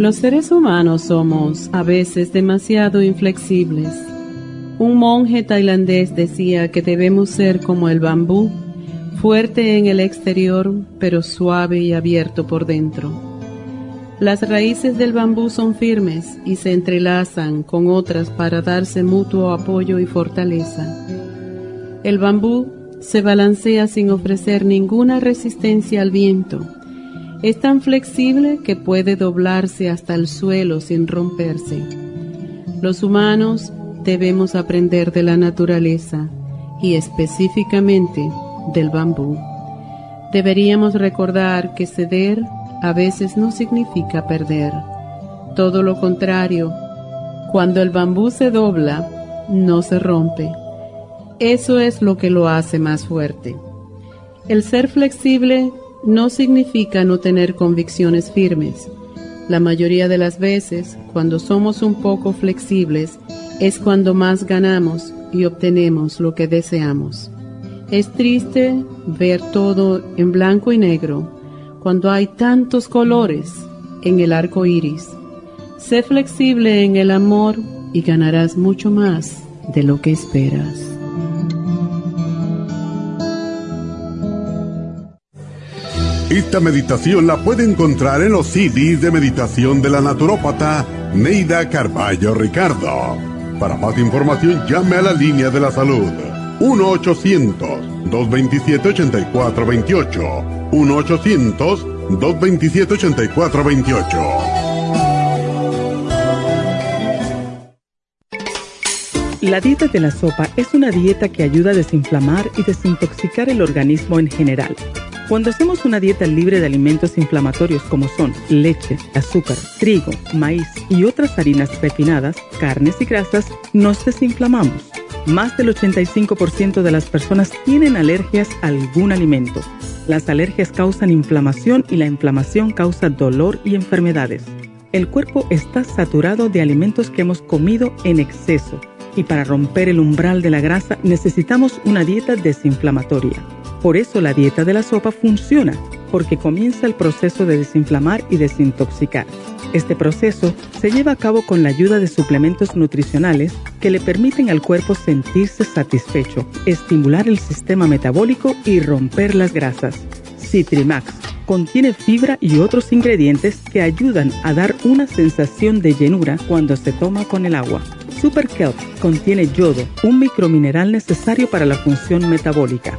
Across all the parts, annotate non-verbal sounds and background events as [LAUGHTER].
Los seres humanos somos a veces demasiado inflexibles. Un monje tailandés decía que debemos ser como el bambú, fuerte en el exterior, pero suave y abierto por dentro. Las raíces del bambú son firmes y se entrelazan con otras para darse mutuo apoyo y fortaleza. El bambú se balancea sin ofrecer ninguna resistencia al viento es tan flexible que puede doblarse hasta el suelo sin romperse. Los humanos debemos aprender de la naturaleza y específicamente del bambú. Deberíamos recordar que ceder a veces no significa perder. Todo lo contrario, cuando el bambú se dobla, no se rompe. Eso es lo que lo hace más fuerte. El ser flexible no significa no tener convicciones firmes. La mayoría de las veces, cuando somos un poco flexibles, es cuando más ganamos y obtenemos lo que deseamos. Es triste ver todo en blanco y negro cuando hay tantos colores en el arco iris. Sé flexible en el amor y ganarás mucho más de lo que esperas. Esta meditación la puede encontrar en los CDs de meditación de la naturópata Neida Carballo Ricardo. Para más información llame a la línea de la salud 1-800-227-8428. 1-800-227-8428. La dieta de la sopa es una dieta que ayuda a desinflamar y desintoxicar el organismo en general cuando hacemos una dieta libre de alimentos inflamatorios como son leche, azúcar, trigo, maíz y otras harinas refinadas, carnes y grasas, nos desinflamamos. Más del 85% de las personas tienen alergias a algún alimento. Las alergias causan inflamación y la inflamación causa dolor y enfermedades. El cuerpo está saturado de alimentos que hemos comido en exceso y para romper el umbral de la grasa necesitamos una dieta desinflamatoria. Por eso la dieta de la sopa funciona, porque comienza el proceso de desinflamar y desintoxicar. Este proceso se lleva a cabo con la ayuda de suplementos nutricionales que le permiten al cuerpo sentirse satisfecho, estimular el sistema metabólico y romper las grasas. Citrimax contiene fibra y otros ingredientes que ayudan a dar una sensación de llenura cuando se toma con el agua. Super Kelp contiene yodo, un micromineral necesario para la función metabólica.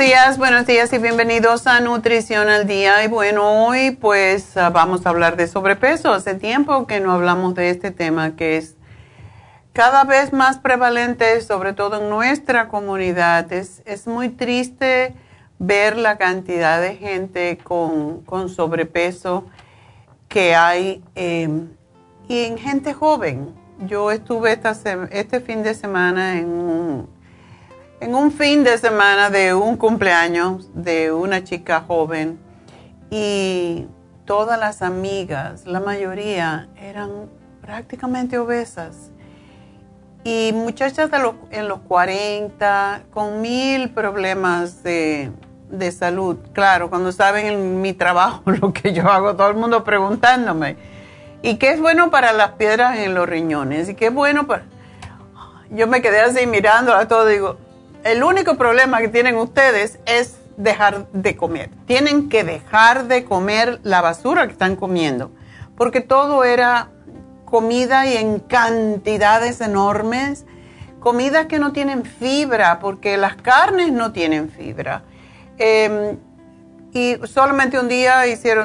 Días, buenos días y bienvenidos a Nutrición al Día. Y bueno, hoy pues ah, vamos a hablar de sobrepeso. Hace tiempo que no hablamos de este tema que es cada vez más prevalente, sobre todo en nuestra comunidad. Es, es muy triste ver la cantidad de gente con, sobrepeso que hay em, y en gente joven. Yo estuve este fin de semana en un en un fin de semana de un cumpleaños de una chica joven y todas las amigas, la mayoría eran prácticamente obesas. y muchachas en los 40 con mil problemas de, de salud. Claro, cuando saben en mi trabajo [LAUGHS] lo que yo hago, todo el mundo preguntándome. ¿Y qué es bueno para las piedras en los riñones? ¿Y qué es bueno para...? Yo me quedé así mirando a todo digo, el único problema que tienen ustedes es dejar de comer. Tienen que dejar de comer la basura que están comiendo, porque todo era comida y en cantidades enormes, comidas que no tienen fibra, porque las carnes no tienen fibra. Em, y solamente un día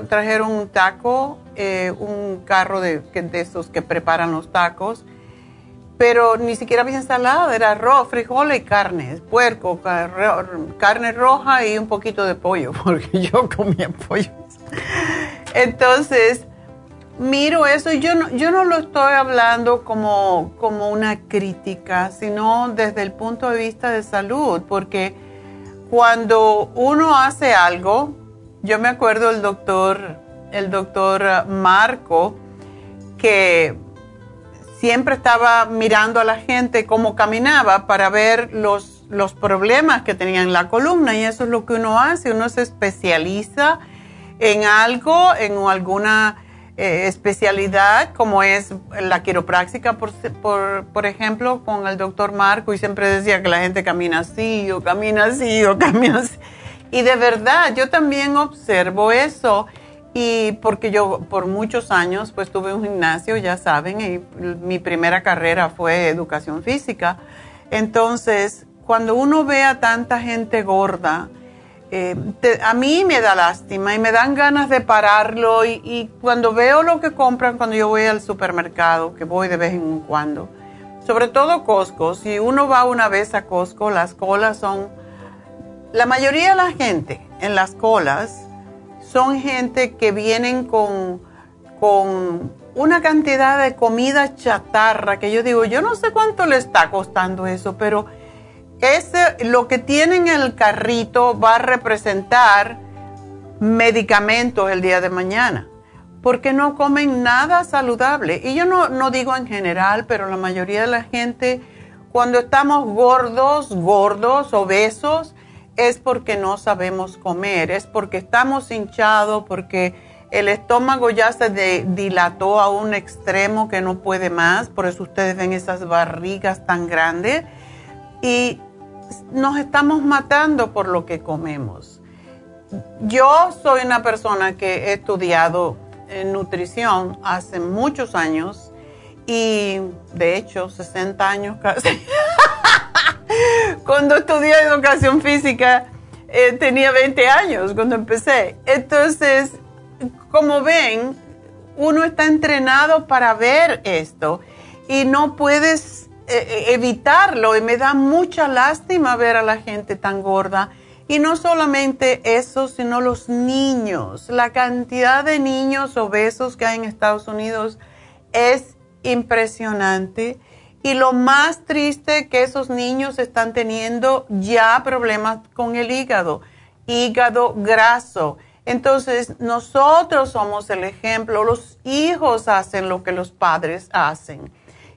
trajeron un taco, eh, un carro de, de esos que preparan los tacos, pero ni siquiera había ensalada, era arroz, frijoles y carne, puerco, carne roja y un poquito de pollo, [LAUGHS] porque yo comía pollo. Entonces, miro eso yo no, yo no lo estoy hablando como, como una crítica, sino desde el punto de vista de salud, porque cuando uno hace algo, yo me acuerdo el doctor, el doctor Marco, que siempre estaba mirando a la gente cómo caminaba para ver los, los problemas que tenían en la columna y eso es lo que uno hace, uno se especializa en algo, en alguna eh, especialidad como es la quiropráctica, por, por, por, ejemplo, con el doctor Marco y siempre decía que la gente camina así o camina así o [LAUGHS] camina así. Y de verdad, yo también observo eso y porque yo por muchos años pues tuve un gimnasio, ya saben, y mi primera carrera fue educación física. Entonces, cuando uno ve a tanta gente gorda, eh, a mí me da lástima y me dan ganas de pararlo y, y, cuando veo lo que compran cuando yo voy al supermercado, que voy de vez en cuando, sobre todo Costco, si uno va una vez a Costco, las colas son, la mayoría de la gente en las colas son gente que vienen con, con una cantidad de comida chatarra que yo digo, yo no sé cuánto le está costando eso, pero ese, lo que tienen en el carrito va a representar medicamentos el día de mañana, porque no comen nada saludable. Y yo no, no digo en general, pero la mayoría de la gente, cuando estamos gordos, gordos, obesos, es porque no sabemos comer, es porque estamos hinchados, porque el estómago ya se dilató a un extremo que no puede más, por eso ustedes ven esas barrigas tan grandes y nos estamos matando por lo que comemos. Yo soy una persona que he estudiado en nutrición hace muchos años y de hecho 60 años casi. [LAUGHS] cuando estudié educación física eh, tenía 20 años cuando empecé. Entonces, como ven, uno está entrenado para ver esto y no puedes eh, eh, evitarlo y me da mucha lástima ver a la gente tan gorda. Y no solamente eso, sino los niños. La cantidad de niños obesos que hay en Estados Unidos es impresionante. Y lo más triste que esos niños están teniendo ya problemas con el hígado, hígado graso. Entonces, nosotros somos el ejemplo, los hijos hacen lo que los padres hacen.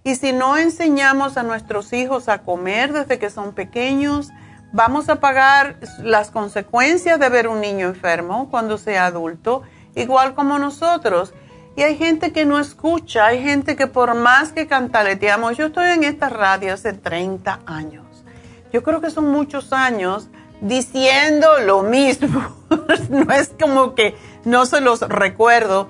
Y si no enseñamos a nuestros hijos a comer desde que son pequeños, vamos a pagar las consecuencias de ver un niño enfermo cuando sea adulto, igual como nosotros. Y hay gente que no escucha, hay gente que por más que cantaleteamos, yo estoy en esta radio hace 30 años. Yo creo que son muchos años diciendo lo mismo. [LAUGHS] no es como que no se los recuerdo.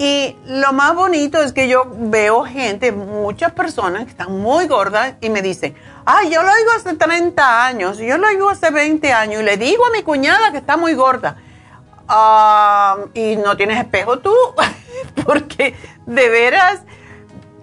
Y lo más bonito es que yo veo gente, muchas personas que están muy gordas y me dicen, ay, yo lo digo hace 30 años, yo lo digo hace 20 años y le digo a mi cuñada que está muy gorda. Ah, y no tienes espejo tú. [LAUGHS] [LAUGHS] porque de veras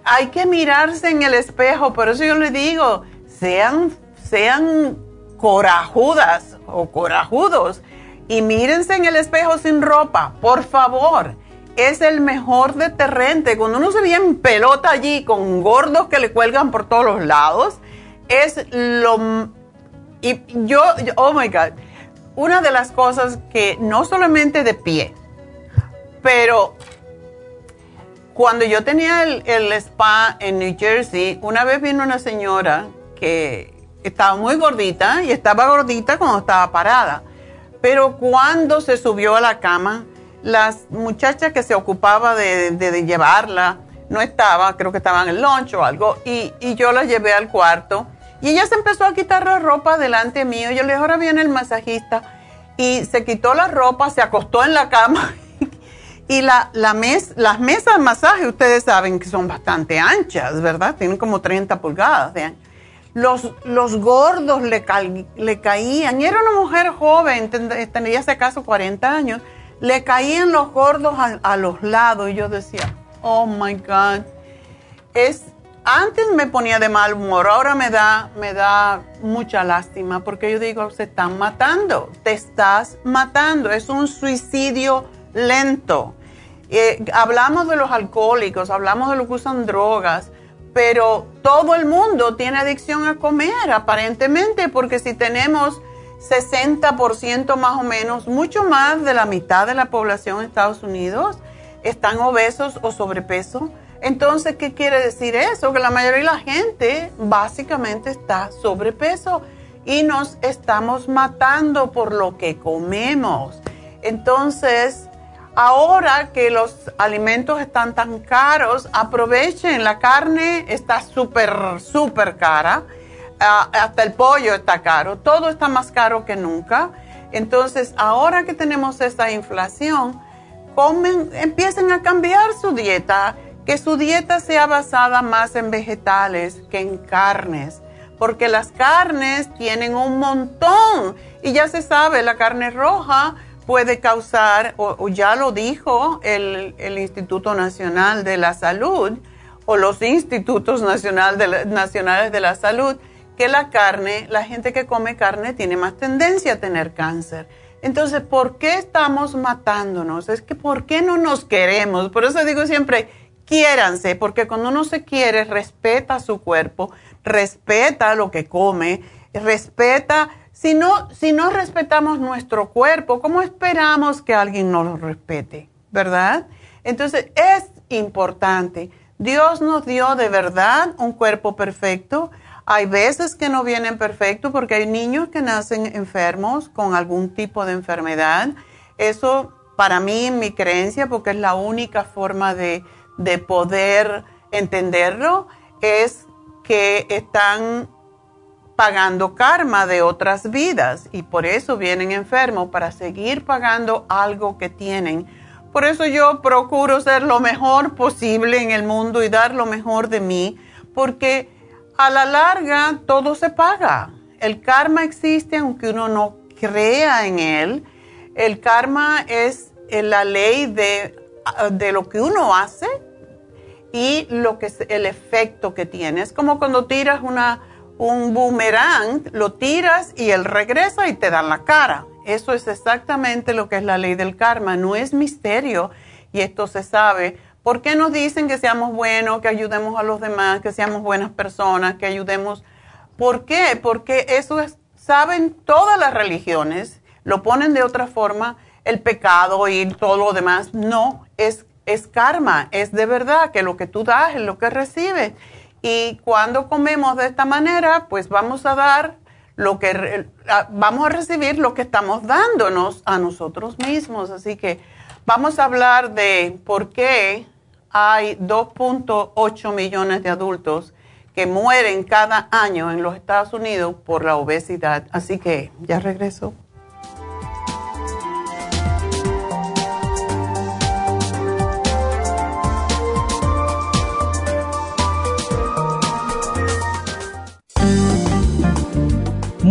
hay que mirarse en el espejo, por eso yo le digo, sean, sean corajudas o corajudos y mírense en el espejo sin ropa, por favor. Es el mejor deterrente. Cuando uno se ve en pelota allí con gordos que le cuelgan por todos los lados, es lo... Y yo, oh my God, una de las cosas que no solamente de pie, pero Cuando yo tenía el, spa en New Jersey, una vez vino una señora que estaba muy gordita y estaba gordita cuando estaba parada. Pero cuando se subió a la cama, las muchachas que se ocupaba de, llevarla no estaba, creo que estaba en el lunch o algo, y, y, yo la llevé al cuarto. Y ella se empezó a quitar la ropa delante mío. Yo le dije, ahora viene el masajista. Y se quitó la ropa, se acostó en la cama. Y la, la mes, las mesas de masaje, ustedes saben que son bastante anchas, ¿verdad? Tienen como 30 pulgadas de ancho los, los gordos le, le caían, y era una mujer joven, tenía ese caso 40 años, le caían los gordos a, los lados y yo decía, oh my God, es, antes me ponía de mal humor, ahora me da, me da mucha lástima porque yo digo, se están matando, te estás matando, es un suicidio lento. Eh, hablamos de los alcohólicos, hablamos de los que usan drogas, pero todo el mundo tiene adicción a comer, aparentemente, porque si tenemos 60% más o menos, mucho más de la mitad de la población en Estados Unidos están obesos o sobrepeso. Entonces, ¿qué quiere decir eso? Que la mayoría de la gente básicamente está sobrepeso y nos estamos matando por lo que comemos. Entonces, Ahora que los alimentos están tan caros, aprovechen, la carne está súper, súper cara, ah, hasta el pollo está caro, todo está más caro que nunca. Entonces, ahora que tenemos esta inflación, comen, empiecen a cambiar su dieta, que su dieta sea basada más en vegetales que en carnes, porque las carnes tienen un montón y ya se sabe, la carne roja puede causar, o, ya lo dijo el, Instituto Nacional de la Salud o los institutos nacional nacionales de la salud, que la carne, la gente que come carne tiene más tendencia a tener cáncer. Entonces, ¿por qué estamos matándonos? Es que ¿por qué no nos queremos? Por eso digo siempre, quiéranse, porque cuando uno se quiere, respeta su cuerpo, respeta lo que come, respeta si no, si no respetamos nuestro cuerpo, ¿cómo esperamos que alguien nos respete? ¿Verdad? Entonces es importante. Dios nos dio de verdad un cuerpo perfecto. Hay veces que no vienen perfectos porque hay niños que nacen enfermos con algún tipo de enfermedad. Eso para mí, mi creencia, porque es la única forma de, de poder entenderlo, es que están pagando karma de otras vidas y por eso vienen enfermos, para seguir pagando algo que tienen. Por eso yo procuro ser lo mejor posible en el mundo y dar lo mejor de mí, porque a la larga todo se paga. El karma existe aunque uno no crea en él. El karma es la ley de, de lo que uno hace y lo que el efecto que tiene. Es como cuando tiras una un boomerang, lo tiras y él regresa y te da la cara. Eso es exactamente lo que es la ley del karma, no es misterio y esto se sabe. ¿Por qué nos dicen que seamos buenos, que ayudemos a los demás, que seamos buenas personas, que ayudemos? ¿Por qué? Porque eso es, saben todas las religiones, lo ponen de otra forma, el pecado y todo lo demás. No, es, es karma, es de verdad que lo que tú das es lo que recibes. Y cuando comemos de esta manera, pues vamos a dar lo que vamos a recibir lo que estamos dándonos a nosotros mismos. Así que vamos a hablar de por qué hay 2.8 millones de adultos que mueren cada año en los Estados Unidos por la obesidad. Así que ya regreso.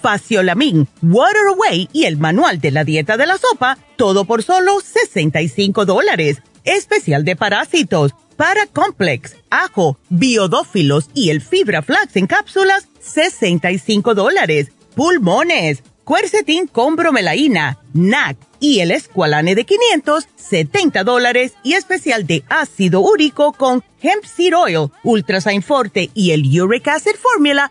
Faciolamin, Water Away y el manual de la dieta de la sopa, todo por solo 65 dólares. Especial de parásitos, Paracomplex, ajo, biodófilos y el fibra flax en cápsulas, 65 dólares. Pulmones, cuercetín con bromelaína, NAC y el escualane de 500, 70 dólares y especial de ácido úrico con hemp seed oil, ultrasign forte y el uric acid formula,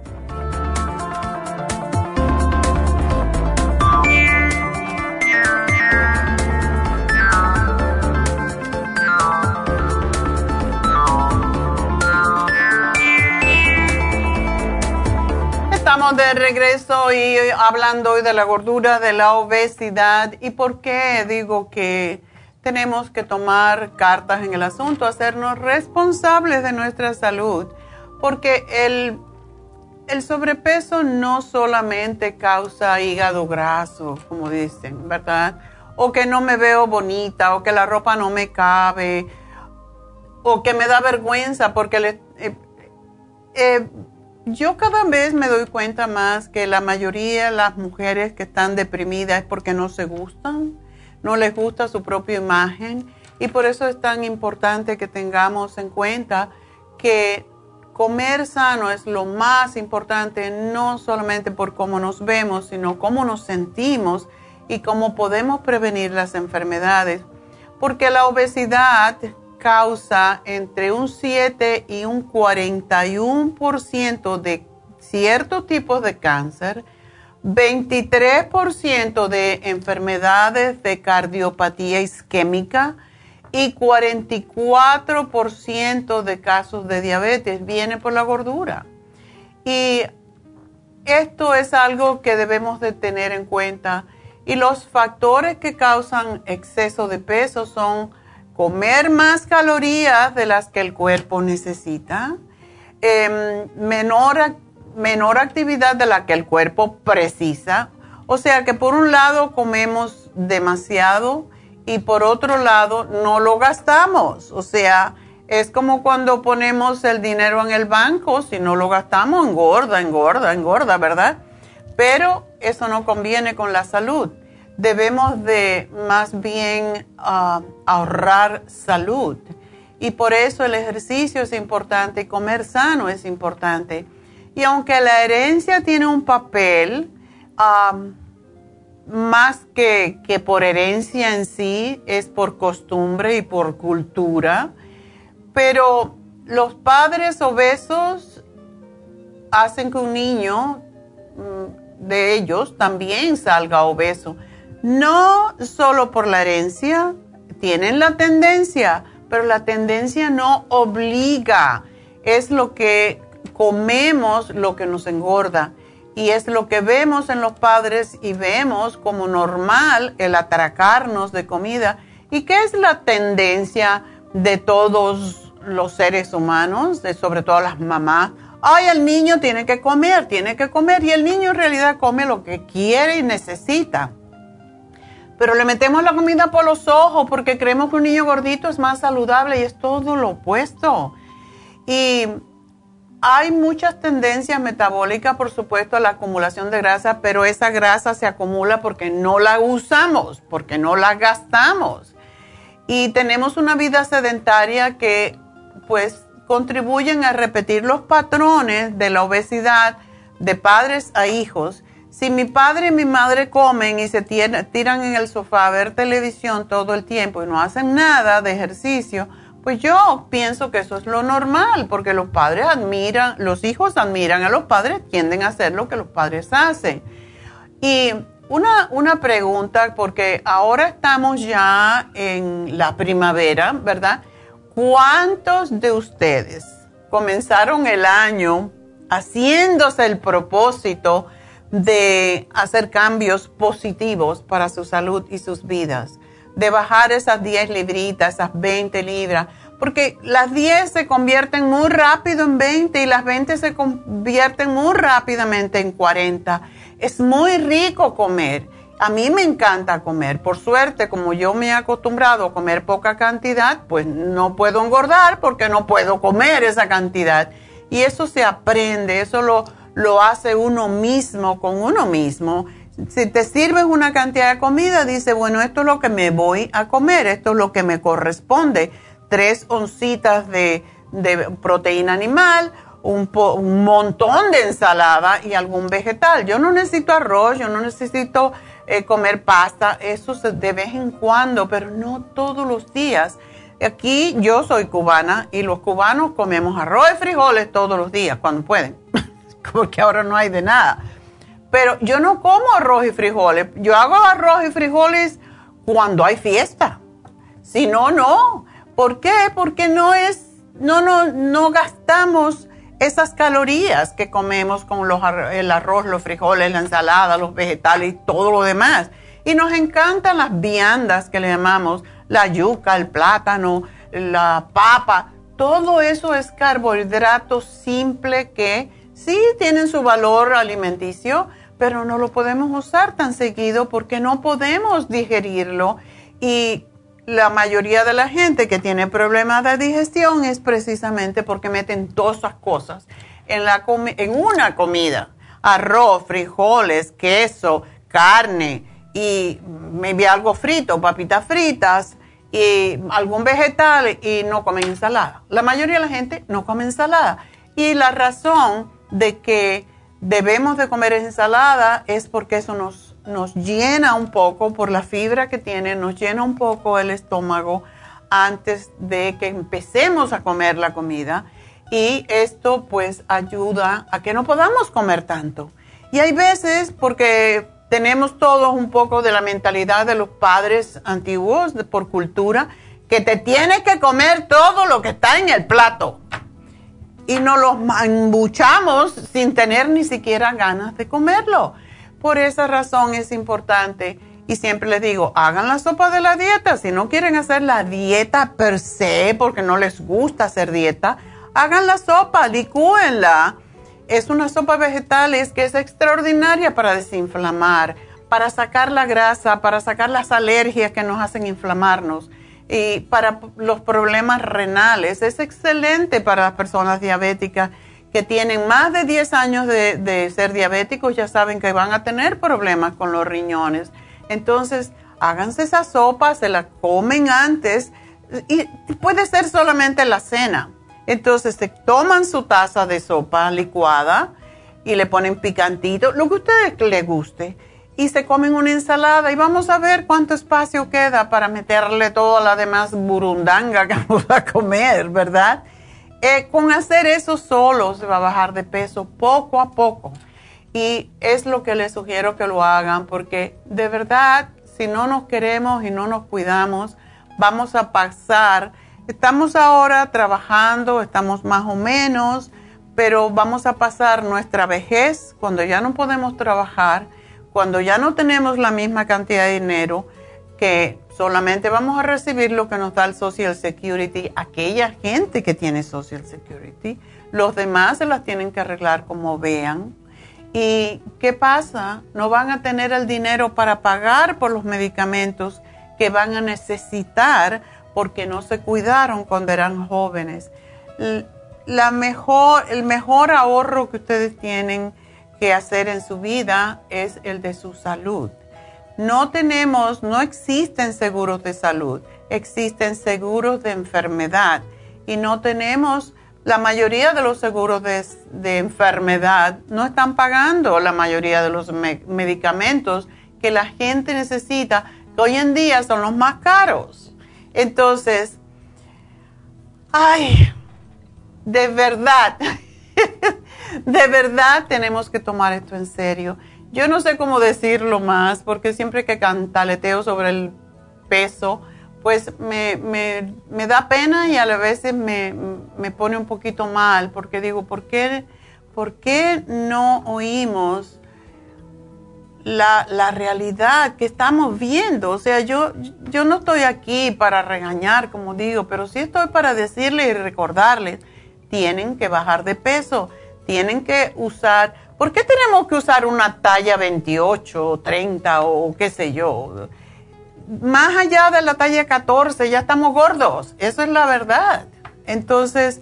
De regreso y hablando hoy de la gordura, de la obesidad y por qué digo que tenemos que tomar cartas en el asunto, hacernos responsables de nuestra salud, porque el, el sobrepeso no solamente causa hígado graso, como dicen, ¿verdad? O que no me veo bonita, o que la ropa no me cabe, o que me da vergüenza porque le, eh, eh, yo cada vez me doy cuenta más que la mayoría de las mujeres que están deprimidas es porque no se gustan, no les gusta su propia imagen y por eso es tan importante que tengamos en cuenta que comer sano es lo más importante, no solamente por cómo nos vemos, sino cómo nos sentimos y cómo podemos prevenir las enfermedades. Porque la obesidad causa entre un 7 y un 41% de ciertos tipos de cáncer, 23% de enfermedades de cardiopatía isquémica y 44% de casos de diabetes viene por la gordura. Y esto es algo que debemos de tener en cuenta. Y los factores que causan exceso de peso son comer más calorías de las que el cuerpo necesita, em, menor, menor actividad de la que el cuerpo precisa. O sea que por un lado comemos demasiado y por otro lado no lo gastamos. O sea, es como cuando ponemos el dinero en el banco, si no lo gastamos, engorda, engorda, engorda, ¿verdad? Pero eso no conviene con la salud debemos de más bien ah, ahorrar salud. Y por eso el ejercicio es importante comer sano es importante. Y aunque la herencia tiene un papel, más que, que por herencia en sí, es por costumbre y por cultura. Pero los padres obesos hacen que un niño mm, de ellos también salga obeso. No solo por la herencia, tienen la tendencia, pero la tendencia no obliga. Es lo que comemos lo que nos engorda. Y es lo que vemos en los padres y vemos como normal el atracarnos de comida. ¿Y qué es la tendencia de todos los seres humanos, sobre todo las mamás, ay, el niño tiene que comer, tiene que comer, y el niño en realidad come lo que quiere y necesita. Pero le metemos la comida por los ojos porque creemos que un niño gordito es más saludable y es todo lo opuesto. Y hay muchas tendencias metabólicas, por supuesto, a la acumulación de grasa, pero esa grasa se acumula porque no la usamos, porque no la gastamos. Y tenemos una vida sedentaria que pues contribuyen a repetir los patrones de la obesidad de padres a hijos. Si mi padre y mi madre comen y se tiran en el sofá a ver televisión todo el tiempo y no hacen nada de ejercicio, pues yo pienso que eso es lo normal, porque los padres admiran, los hijos admiran a los padres, tienden a hacer lo que los padres hacen. Y una, una pregunta, porque ahora estamos ya en la primavera, ¿verdad? ¿Cuántos de ustedes comenzaron el año haciéndose el propósito de hacer cambios positivos para su salud y sus vidas? De bajar esas 10 libritas, esas 20 libras, porque las 10 se convierten muy rápido en 20 y las 20 se convierten muy rápidamente en 40. Es muy rico comer a mí me encanta comer. Por suerte, como yo me he acostumbrado a comer poca cantidad, pues no puedo engordar porque no puedo comer esa cantidad. Y eso se aprende, eso lo, lo hace uno mismo con uno mismo. Si te sirves una cantidad de comida, dice, bueno, esto es lo que me voy a comer, esto es lo que me corresponde. Tres oncitas de, proteína animal, un, un, montón de ensalada y algún vegetal. Yo no necesito arroz, yo no necesito eh, comer pasta, eso de vez en cuando, pero no todos los días. Aquí yo soy cubana y los cubanos comemos arroz y frijoles todos los días, cuando pueden, [LAUGHS] porque ahora no hay de nada. Pero yo no como arroz y frijoles, yo hago arroz y frijoles cuando hay fiesta. Si no, no. ¿Por qué? Porque no es, no, no, no gastamos esas calorías que comemos con los, el arroz, los frijoles, la ensalada, los vegetales y todo lo demás. Y nos encantan las viandas que le llamamos, la yuca, el plátano, la papa. Todo eso es carbohidrato simple que sí tienen su valor alimenticio, pero no lo podemos usar tan seguido porque no podemos digerirlo. Y la mayoría de la gente que tiene problemas de digestión es precisamente porque meten todas cosas en, la en una comida. Arroz, frijoles, queso, carne y maybe algo frito, papitas fritas y algún vegetal y no comen ensalada. La mayoría de la gente no come ensalada. Y la razón de que debemos de comer ensalada es porque eso nos nos llena un poco por la fibra que tiene, nos llena un poco el estómago antes de que empecemos a comer la comida y esto pues ayuda a que no podamos comer tanto. Y hay veces porque tenemos todos un poco de la mentalidad de los padres antiguos por cultura que te tienes que comer todo lo que está en el plato y nos los embuchamos sin tener ni siquiera ganas de comerlo. Por esa razón es importante y siempre les digo, hagan la sopa de la dieta. Si no quieren hacer la dieta per se porque no les gusta hacer dieta, hagan la sopa, licúenla. Es una sopa vegetal es que es extraordinaria para desinflamar, para sacar la grasa, para sacar las alergias que nos hacen inflamarnos y para los problemas renales. Es excelente para las personas diabéticas que tienen más de 10 años de, ser diabéticos ya saben que van a tener problemas con los riñones. Entonces, háganse esa sopa, se la comen antes y puede ser solamente la cena. Entonces, se toman su taza de sopa licuada y le ponen picantito, lo que a ustedes les guste, y se comen una ensalada y vamos a ver cuánto espacio queda para meterle toda la demás burundanga que [LAUGHS] vamos a comer, ¿verdad? Eh, con hacer eso solo se va a bajar de peso poco a poco. Y es lo que les sugiero que lo hagan porque de verdad, si no nos queremos y no nos cuidamos, vamos a pasar. Estamos ahora trabajando, estamos más o menos, pero vamos a pasar nuestra vejez cuando ya no podemos trabajar, cuando ya no tenemos la misma cantidad de dinero, que solamente vamos a recibir lo que nos da el Social Security, aquella gente que tiene Social Security, los demás se las tienen que arreglar como vean. ¿Y qué pasa? No van a tener el dinero para pagar por los medicamentos que van a necesitar porque no se cuidaron cuando eran jóvenes. La mejor, el mejor ahorro que ustedes tienen que hacer en su vida es el de su salud. No tenemos, no existen seguros de salud, existen seguros de enfermedad y no tenemos la mayoría de los seguros de, enfermedad no están pagando la mayoría de los medicamentos que la gente necesita, que hoy en día son los más caros. Entonces, ay, de verdad, [LAUGHS] [LAUGHS] de verdad tenemos que tomar esto en serio. Yo no sé cómo decirlo más, porque siempre que cantaleteo sobre el peso, pues me, me, da pena y a vez me, me, pone un poquito mal, porque digo, ¿por qué, por qué no oímos la, la, realidad que estamos viendo? O sea, yo, yo no estoy aquí para regañar, como digo, pero sí estoy para decirles y recordarles, tienen que bajar de peso, tienen que usar, ¿por qué tenemos que usar una talla 28 o 30 o qué sé yo? más allá de la talla 14 ya estamos gordos, eso es la verdad. Entonces,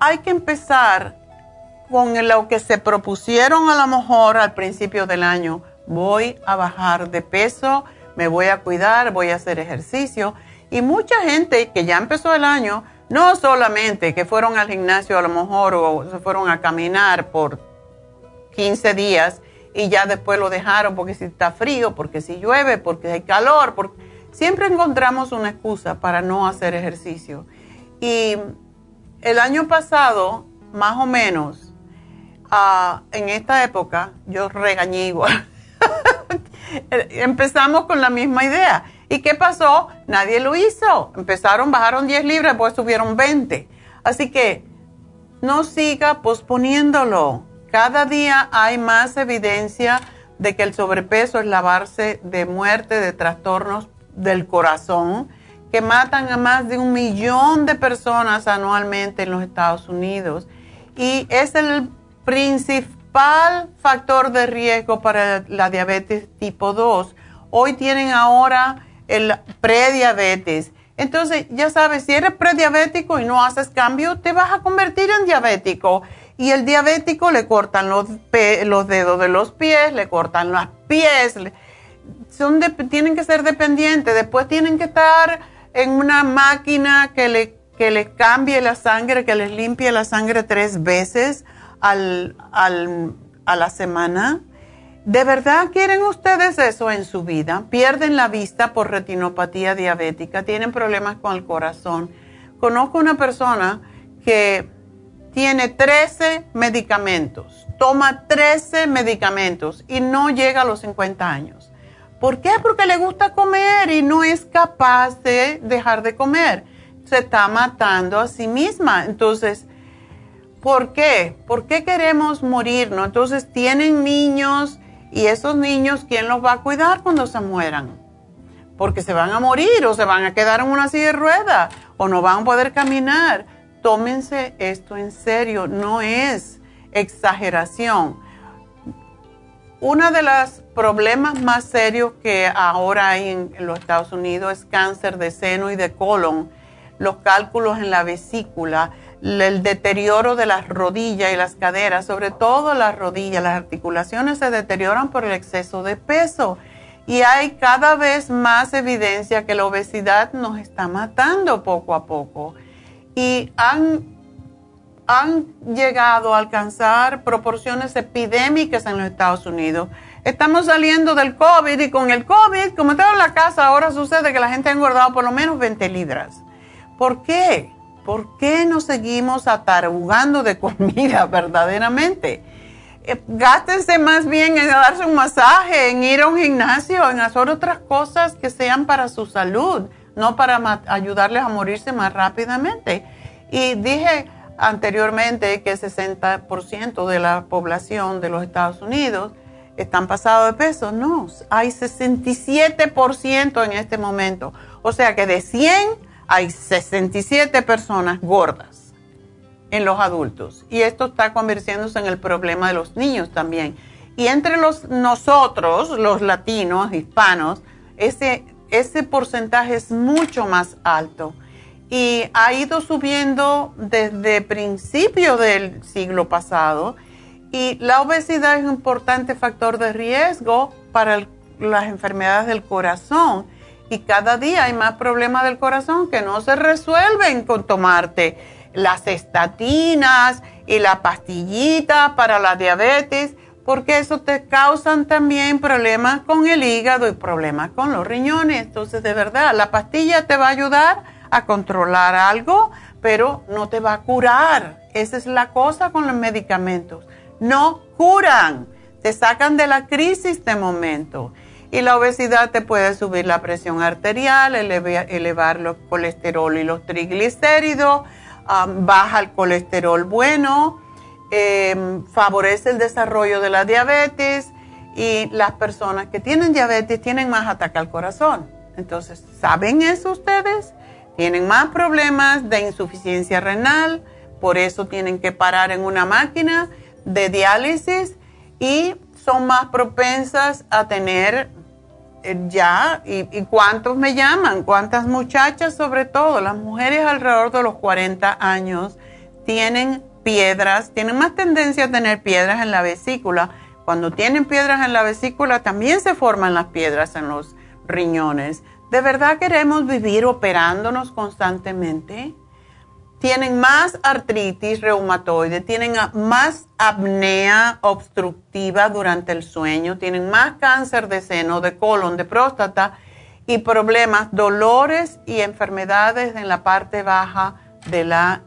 hay que empezar con lo que se propusieron a lo mejor al principio del año. Voy a bajar de peso, me voy a cuidar, voy a hacer ejercicio. Y mucha gente que ya empezó el año, no solamente que fueron al gimnasio a lo mejor o se fueron a caminar por 15 días, y ya después lo dejaron porque si está frío, porque si llueve, porque hay calor, porque siempre encontramos una excusa para no hacer ejercicio. Y el año pasado, más o menos, ah, en esta época, yo regañé igual. [LAUGHS] Empezamos con la misma idea. ¿Y qué pasó? Nadie lo hizo. Empezaron, bajaron 10 libras, después subieron 20. Así que no siga posponiéndolo cada día hay más evidencia de que el sobrepeso es la base de muerte de trastornos del corazón que matan a más de un millón de personas anualmente en los Estados Unidos y es el principal factor de riesgo para la diabetes tipo 2. Hoy tienen ahora el prediabetes. Entonces, ya sabes, si eres prediabético y no haces cambio, te vas a convertir en diabético. Y el diabético le cortan los, los dedos de los pies, le cortan los pies, son tienen que ser dependientes, después tienen que estar en una máquina que le, que les cambie la sangre, que les limpie la sangre tres veces al, al, a la semana. ¿De verdad quieren ustedes eso en su vida? Pierden la vista por retinopatía diabética, tienen problemas con el corazón. Conozco una persona que tiene 13 medicamentos, toma 13 medicamentos y no llega a los 50 años. ¿Por qué? Porque le gusta comer y no es capaz de dejar de comer. Se está matando a sí misma. Entonces, ¿por qué? ¿Por qué queremos morirnos? Entonces, tienen niños y esos niños, ¿quién los va a cuidar cuando se mueran? Porque se van a morir o se van a quedar en una silla de ruedas o no van a poder caminar tómense esto en serio, no es exageración. Uno de los problemas más serios que ahora hay en, los Estados Unidos es cáncer de seno y de colon, los cálculos en la vesícula, el deterioro de las rodillas y las caderas, sobre todo las rodillas, las articulaciones se deterioran por el exceso de peso. Y hay cada vez más evidencia que la obesidad nos está matando poco a poco y han, han llegado a alcanzar proporciones epidémicas en los Estados Unidos. Estamos saliendo del COVID y con el COVID, como estaba en la casa, ahora sucede que la gente ha engordado por lo menos 20 libras. ¿Por qué? ¿Por qué nos seguimos atarugando de comida [LAUGHS] verdaderamente? Eh, gástense más bien en darse un masaje, en ir a un gimnasio, en hacer otras cosas que sean para su salud no para ayudarles a morirse más rápidamente. Y dije anteriormente que 60% de la población de los Estados Unidos están pasados de peso. No, hay 67% en este momento. O sea que de 100 hay 67 personas gordas en los adultos. Y esto está convirtiéndose en el problema de los niños también. Y entre los, nosotros, los latinos, hispanos, ese, ese porcentaje es mucho más alto. Y ha ido subiendo desde principio del siglo pasado y la obesidad es un importante factor de riesgo para las enfermedades del corazón. Y cada día hay más problemas del corazón que no se resuelven con tomarte las estatinas y la pastillita para la diabetes, porque eso te causan también problemas con el hígado y problemas con los riñones. Entonces, de verdad, la pastilla te va a ayudar a controlar algo, pero no te va a curar. Esa es la cosa con los medicamentos no curan, te sacan de la crisis de momento. Y la obesidad te puede subir la presión arterial, elevar, los colesterol y los triglicéridos, baja el colesterol bueno, em, favorece el desarrollo de la diabetes y las personas que tienen diabetes tienen más ataque al corazón. Entonces, ¿saben eso ustedes? Tienen más problemas de insuficiencia renal, por eso tienen que parar en una máquina de diálisis y son más propensas a tener eh, ya, y, cuántos me llaman, cuántas muchachas sobre todo, las mujeres alrededor de los 40 años tienen piedras, tienen más tendencia a tener piedras en la vesícula. Cuando tienen piedras en la vesícula también se forman las piedras en los riñones. ¿De verdad queremos vivir operándonos constantemente? Tienen más artritis reumatoide, tienen más apnea obstructiva durante el sueño, tienen más cáncer de seno, de colon, de próstata y problemas, dolores y enfermedades en la parte baja de la,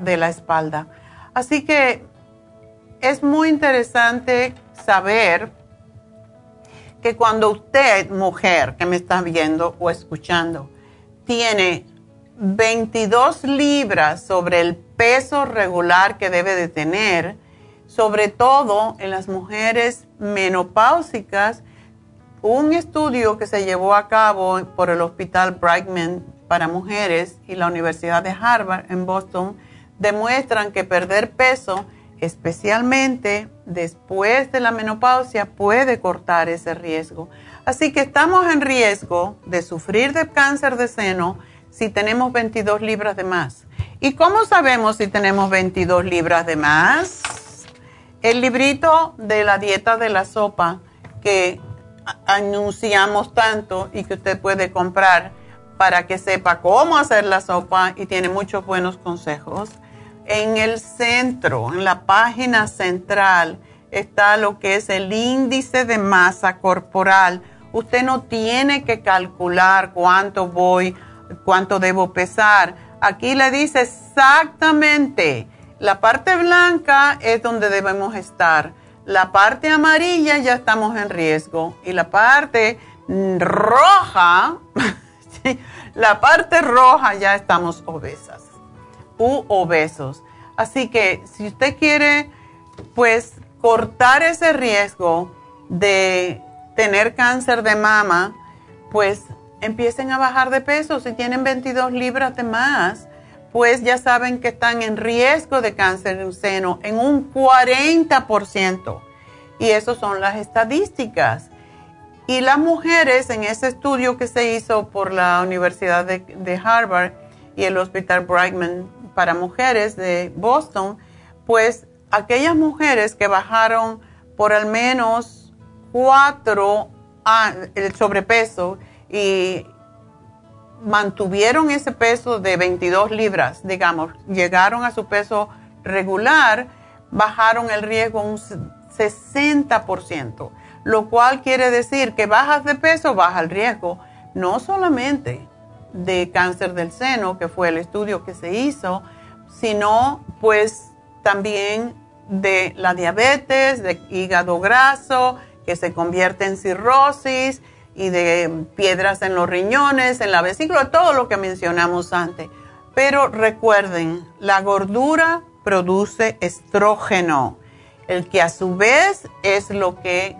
de la espalda. Así que es muy interesante saber que cuando usted, mujer que me está viendo o escuchando, tiene 22 libras sobre el peso regular que debe de tener, sobre todo en las mujeres menopáusicas. Un estudio que se llevó a cabo por el Hospital Brightman para mujeres y la Universidad de Harvard en Boston demuestran que perder peso, especialmente después de la menopausia, puede cortar ese riesgo. Así que estamos en riesgo de sufrir de cáncer de seno, si tenemos 22 libras de más. ¿Y cómo sabemos si tenemos 22 libras de más? El librito de la dieta de la sopa que anunciamos tanto y que usted puede comprar para que sepa cómo hacer la sopa y tiene muchos buenos consejos. En el centro, en la página central, está lo que es el índice de masa corporal. Usted no tiene que calcular cuánto voy cuánto debo pesar. Aquí le dice exactamente, la parte blanca es donde debemos estar. La parte amarilla ya estamos en riesgo y la parte roja, [LAUGHS] la parte roja ya estamos obesas u obesos. Así que si usted quiere, pues, cortar ese riesgo de tener cáncer de mama, pues empiecen a bajar de peso. Si tienen 22 libras de más, pues ya saben que están en riesgo de cáncer de seno en un 40%. Y esas son las estadísticas. Y las mujeres en ese estudio que se hizo por la Universidad de, de Harvard y el Hospital Brightman para mujeres de Boston, pues aquellas mujeres que bajaron por al menos cuatro el sobrepeso y mantuvieron ese peso de 22 libras, digamos, llegaron a su peso regular, bajaron el riesgo un 60%, lo cual quiere decir que bajas de peso, baja el riesgo, no solamente de cáncer del seno, que fue el estudio que se hizo, sino pues también de la diabetes, de hígado graso, que se convierte en cirrosis, y de piedras en los riñones, en la vesícula, todo lo que mencionamos antes. Pero recuerden, la gordura produce estrógeno el que a su vez es lo que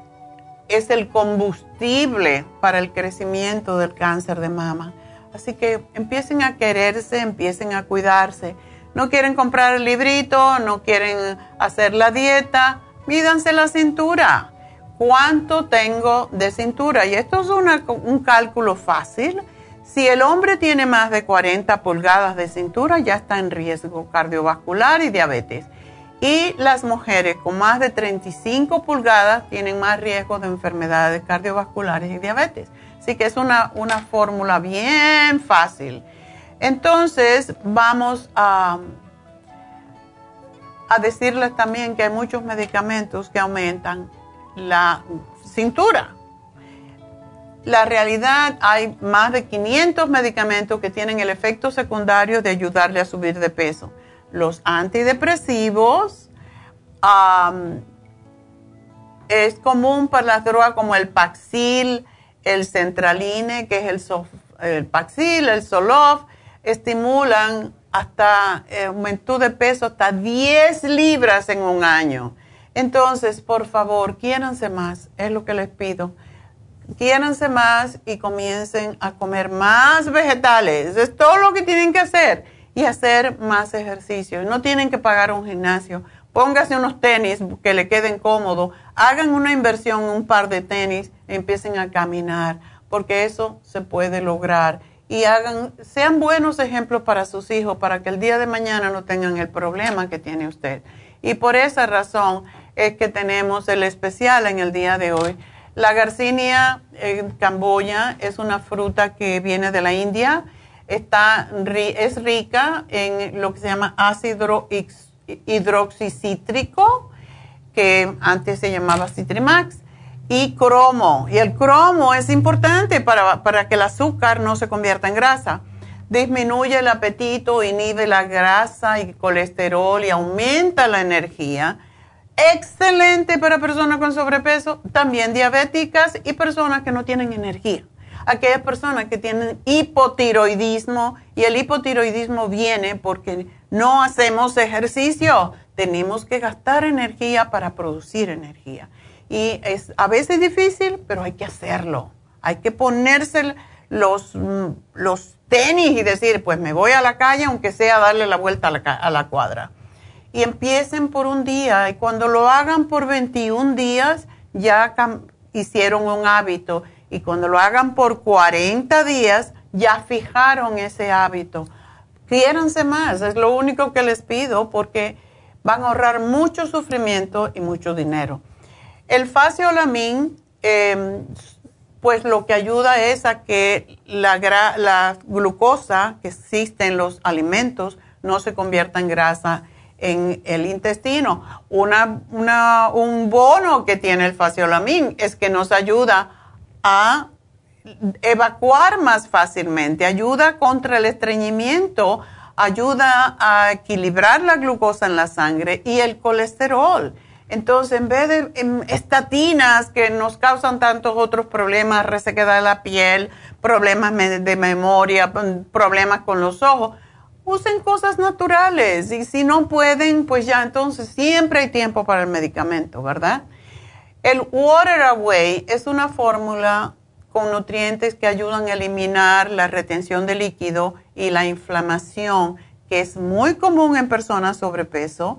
es el combustible para el crecimiento del cáncer de mama. Así que empiecen a quererse, empiecen a cuidarse. No quieren comprar el librito, no quieren hacer la dieta, mídanse la cintura. ¿Cuánto tengo de cintura? Y esto es un cálculo fácil. Si el hombre tiene más de 40 pulgadas de cintura, ya está en riesgo cardiovascular y diabetes. Y las mujeres con más de 35 pulgadas tienen más riesgo de enfermedades cardiovasculares y diabetes. Así que es una, una fórmula bien fácil. Entonces, vamos a, a decirles también que hay muchos medicamentos que aumentan la cintura. La realidad, hay más de 500 medicamentos que tienen el efecto secundario de ayudarle a subir de peso los antidepresivos. es común para las drogas como el Paxil, el Centraline, que es el, Paxil, el Solof, estimulan hasta eh, aumento de peso hasta 10 libras en un año. Entonces, por favor, quiéranse más, es lo que les pido. Quiéranse más y comiencen a comer más vegetales. Es todo lo que tienen que hacer y hacer más ejercicio. No tienen que pagar un gimnasio. Pónganse unos tenis que le queden cómodos. Hagan una inversión un par de tenis y empiecen a caminar, porque eso se puede lograr. Y hagan, sean buenos ejemplos para sus hijos, para que el día de mañana no tengan el problema que tiene usted. Y por esa razón es que tenemos el especial en el día de hoy. La garcinia en Camboya es una fruta que viene de la India está, es rica en lo que se llama ácido hidroxicítrico, que antes se llamaba Citrimax, y cromo. Y el cromo es importante para, para que el azúcar no se convierta en grasa. Disminuye el apetito, inhibe la grasa y colesterol y aumenta la energía. Excelente para personas con sobrepeso, también diabéticas y personas que no tienen energía aquellas personas que tienen hipotiroidismo y el hipotiroidismo viene porque no hacemos ejercicio. Tenemos que gastar energía para producir energía. Y es a veces difícil, pero hay que hacerlo. Hay que ponerse los, los tenis y decir, pues me voy a la calle, aunque sea darle la vuelta a la, a la cuadra. Y empiecen por un día y cuando lo hagan por 21 días, ya hicieron un hábito y cuando lo hagan por 40 días, ya fijaron ese hábito. Quiéranse más, es lo único que les pido porque van a ahorrar mucho sufrimiento y mucho dinero. El faciolamin, em, pues lo que ayuda es a que la, la, glucosa que existe en los alimentos no se convierta en grasa en el intestino. Una, una, un bono que tiene el faciolamin es que nos ayuda a evacuar más fácilmente, ayuda contra el estreñimiento, ayuda a equilibrar la glucosa en la sangre y el colesterol. Entonces, en vez de estatinas que nos causan tantos otros problemas, resequedad de la piel, problemas de memoria, problemas con los ojos, usen cosas naturales. Y si no pueden, pues ya entonces siempre hay tiempo para el medicamento, ¿verdad? El Water Away es una fórmula con nutrientes que ayudan a eliminar la retención de líquido y la inflamación, que es muy común en personas sobrepeso.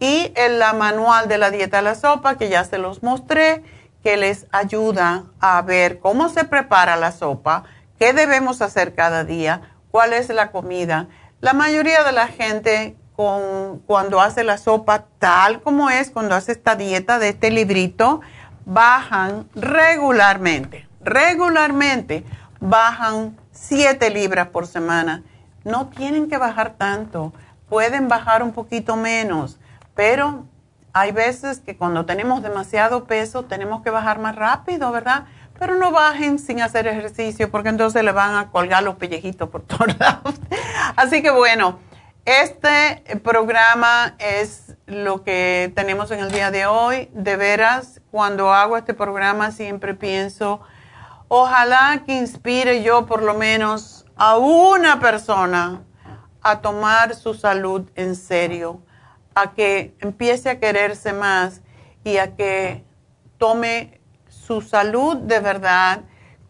Y el manual de la dieta de la sopa, que ya se los mostré, que les ayuda a ver cómo se prepara la sopa, qué debemos hacer cada día, cuál es la comida. La mayoría de la gente cuando hace la sopa tal como es, cuando hace esta dieta de este librito, bajan regularmente, regularmente bajan 7 libras por semana. No tienen que bajar tanto, pueden bajar un poquito menos, pero hay veces que cuando tenemos demasiado peso tenemos que bajar más rápido, ¿verdad? Pero no bajen sin hacer ejercicio porque entonces le van a colgar los pellejitos por [LAUGHS] todos lados. Así que bueno, este programa es lo que tenemos en el día de hoy. De veras, cuando hago este programa siempre pienso, ojalá que inspire yo por lo menos a una persona a tomar su salud en serio, a que empiece a quererse más y a que tome su salud de verdad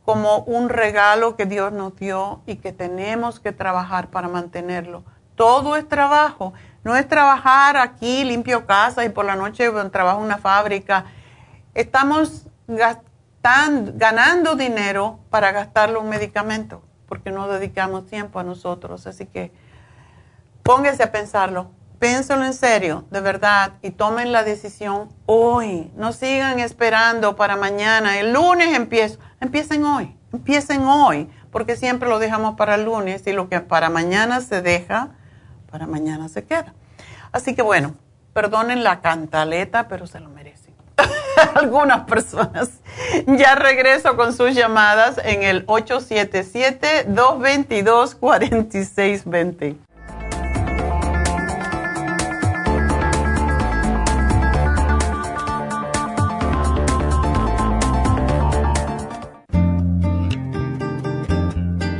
como un regalo que Dios nos dio y que tenemos que trabajar para mantenerlo. Todo es trabajo. No es trabajar aquí, limpio casa y por la noche trabajo en una fábrica. Estamos ganando dinero para gastarlo en medicamentos porque no dedicamos tiempo a nosotros. Así que póngase a pensarlo. Pénselo en serio, de verdad, y tomen la decisión hoy. No sigan esperando para mañana. El lunes empiezo. Empiecen hoy, empiecen hoy, porque siempre lo dejamos para el lunes y lo que para mañana se deja, para mañana se queda. Así que bueno, perdonen la cantaleta, pero se lo merecen. [LAUGHS] Algunas personas. Ya regreso con sus llamadas en el 877-222-4620.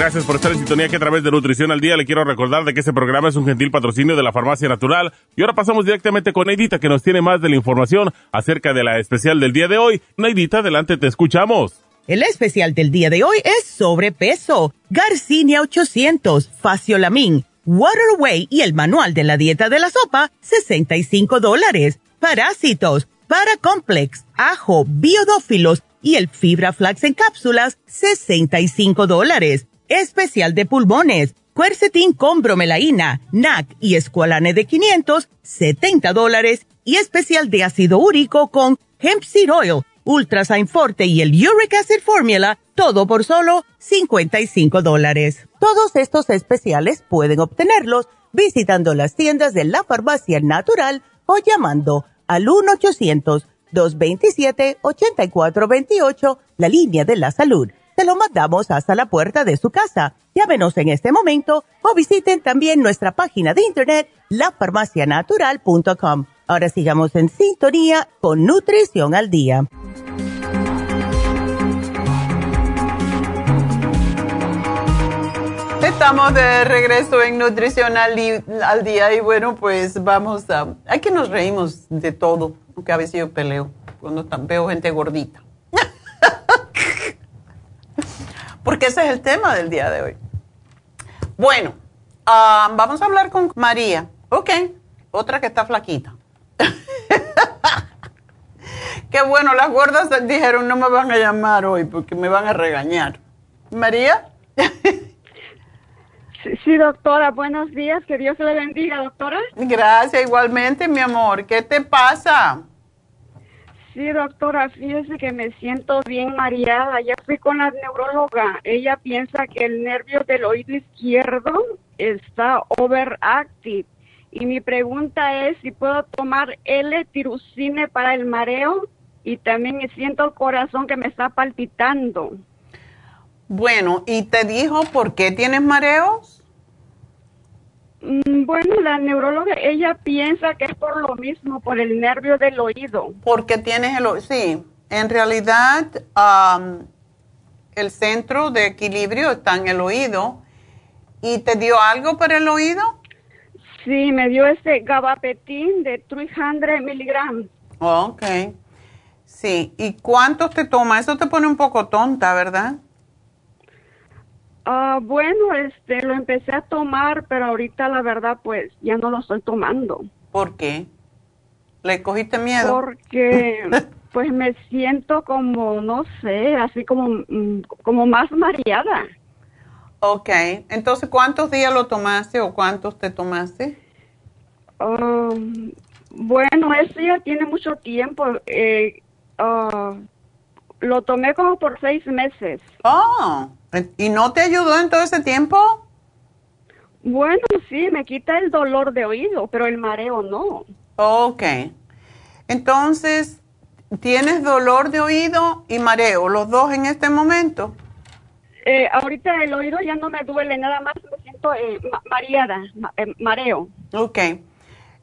Gracias por estar en sintonía que a través de Nutrición al Día le quiero recordar de que este programa es un gentil patrocinio de la Farmacia Natural. Y ahora pasamos directamente con Neidita que nos tiene más de la información acerca de la especial del día de hoy. Neidita, adelante, te escuchamos. El especial del día de hoy es sobrepeso, Garcinia 800, Faciolamin, Waterway y el manual de la dieta de la sopa, 65 dólares. Parásitos, Paracomplex, ajo, biodófilos y el fibra flax en cápsulas, 65 dólares especial de pulmones, cuercetín con bromelaína, NAC y escualane de 500, 70 dólares. Y especial de ácido úrico con hemp seed oil, ultrasign forte y el uric acid formula, todo por solo 55 dólares. Todos estos especiales pueden obtenerlos visitando las tiendas de la farmacia natural o llamando al 1-800-227-8428, la línea de la salud se lo mandamos hasta la puerta de su casa. Llámenos en este momento o visiten también nuestra página de internet lafarmacianatural.com. Ahora sigamos en sintonía con Nutrición al Día. Estamos de regreso en Nutrición al, Día y bueno, pues vamos a... Hay que nos reímos de todo, aunque a veces yo peleo cuando veo gente gordita. Porque ese es el tema del día de hoy. Bueno, ah, vamos a hablar con María. Ok, otra que está flaquita. [LAUGHS] Qué bueno, las gordas dijeron no me van a llamar hoy porque me van a regañar. María. [LAUGHS] sí, doctora, buenos días, que Dios le bendiga, doctora. Gracias, igualmente, mi amor. ¿Qué te pasa? Sí, doctora, fíjese que me siento bien mareada. Ya fui con la neuróloga. Ella piensa que el nervio del oído izquierdo está overactive. Y mi pregunta es si puedo tomar L-tirusine para el mareo y también me siento el corazón que me está palpitando. Bueno, ¿y te dijo por qué tienes mareos? Mm, bueno, la neuróloga, ella piensa que es por lo mismo, por el nervio del oído. Porque tienes el oído, sí. En realidad, el centro de equilibrio está en el oído. ¿Y te dio algo para el oído? Sí, me dio ese gabapentin de 300 miligramos. ok. Sí. ¿Y cuántos te toma? Eso te pone un poco tonta, ¿verdad? Ah, bueno, este, lo empecé a tomar, pero ahorita la verdad, pues, ya no lo estoy tomando. ¿Por qué? ¿Le cogiste miedo? Porque, [LAUGHS] pues, me siento como, no sé, así como, mm, como más mareada. Ok, entonces, ¿cuántos días lo tomaste o cuántos te tomaste? Um, bueno, eso ya tiene mucho tiempo. Eh, ah, lo tomé como por seis meses. Oh, ¿y no te ayudó en todo ese tiempo? Bueno, sí, me quita el dolor de oído, pero el mareo no. Ok. Entonces, ¿tienes dolor de oído y mareo, los dos en este momento? Eh, ahorita el oído ya no me duele, nada más me siento eh, mareada, eh, mareo. Ok.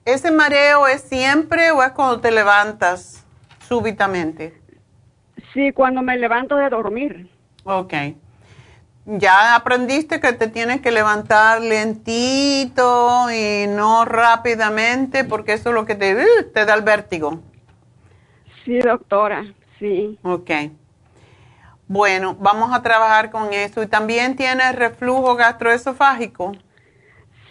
¿Ese mareo es siempre o es cuando te levantas súbitamente? Sí, cuando me levanto de dormir. Ok. Ya aprendiste que te tienes que levantar lentito y no rápidamente porque eso es lo que te, uh, te da el vértigo. Sí, doctora, sí. Ok. Bueno, vamos a trabajar con eso. ¿Y también tienes reflujo gastroesofágico?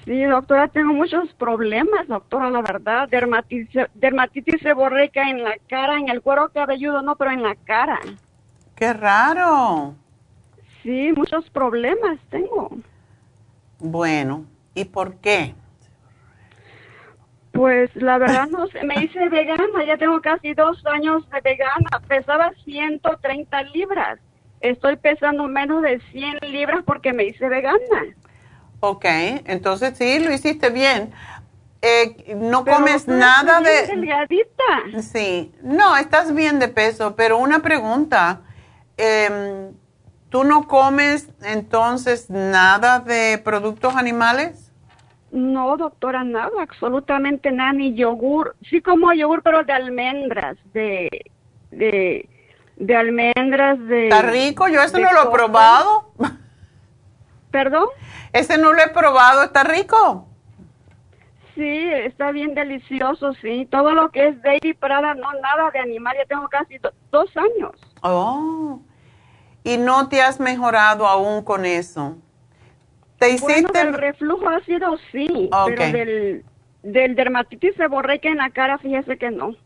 Sí, doctora, tengo muchos problemas, doctora, la verdad. Dermatitis, dermatitis seborreica en la cara, en el cuero cabelludo, no, pero en la cara. Qué raro. Sí, muchos problemas tengo. Bueno, ¿y por qué? Pues la verdad no sé, me hice vegana, ya tengo casi dos años de vegana, pesaba 130 libras, estoy pesando menos de 100 libras porque me hice vegana. Ok, entonces sí, lo hiciste bien. Eh, no comes nada de... Delgadita. Sí, no, estás bien de peso, pero una pregunta, em, ¿tú no comes entonces nada de productos animales? No, doctora, nada, absolutamente nada, ni yogur. Sí como yogur, pero de almendras, de, de, de almendras, de... ¿Está rico? Yo eso no lo he probado. ¿Perdón? Ese no lo he probado, ¿está rico? Sí, está bien delicioso, sí. Todo lo que es Baby Prada, no nada de animal, ya tengo casi dos años. Oh, y no te has mejorado aún con eso. ¿Te hiciste? Bueno, el reflujo ha sido sí, pero del, del dermatitis seborreica en la cara, fíjese que no.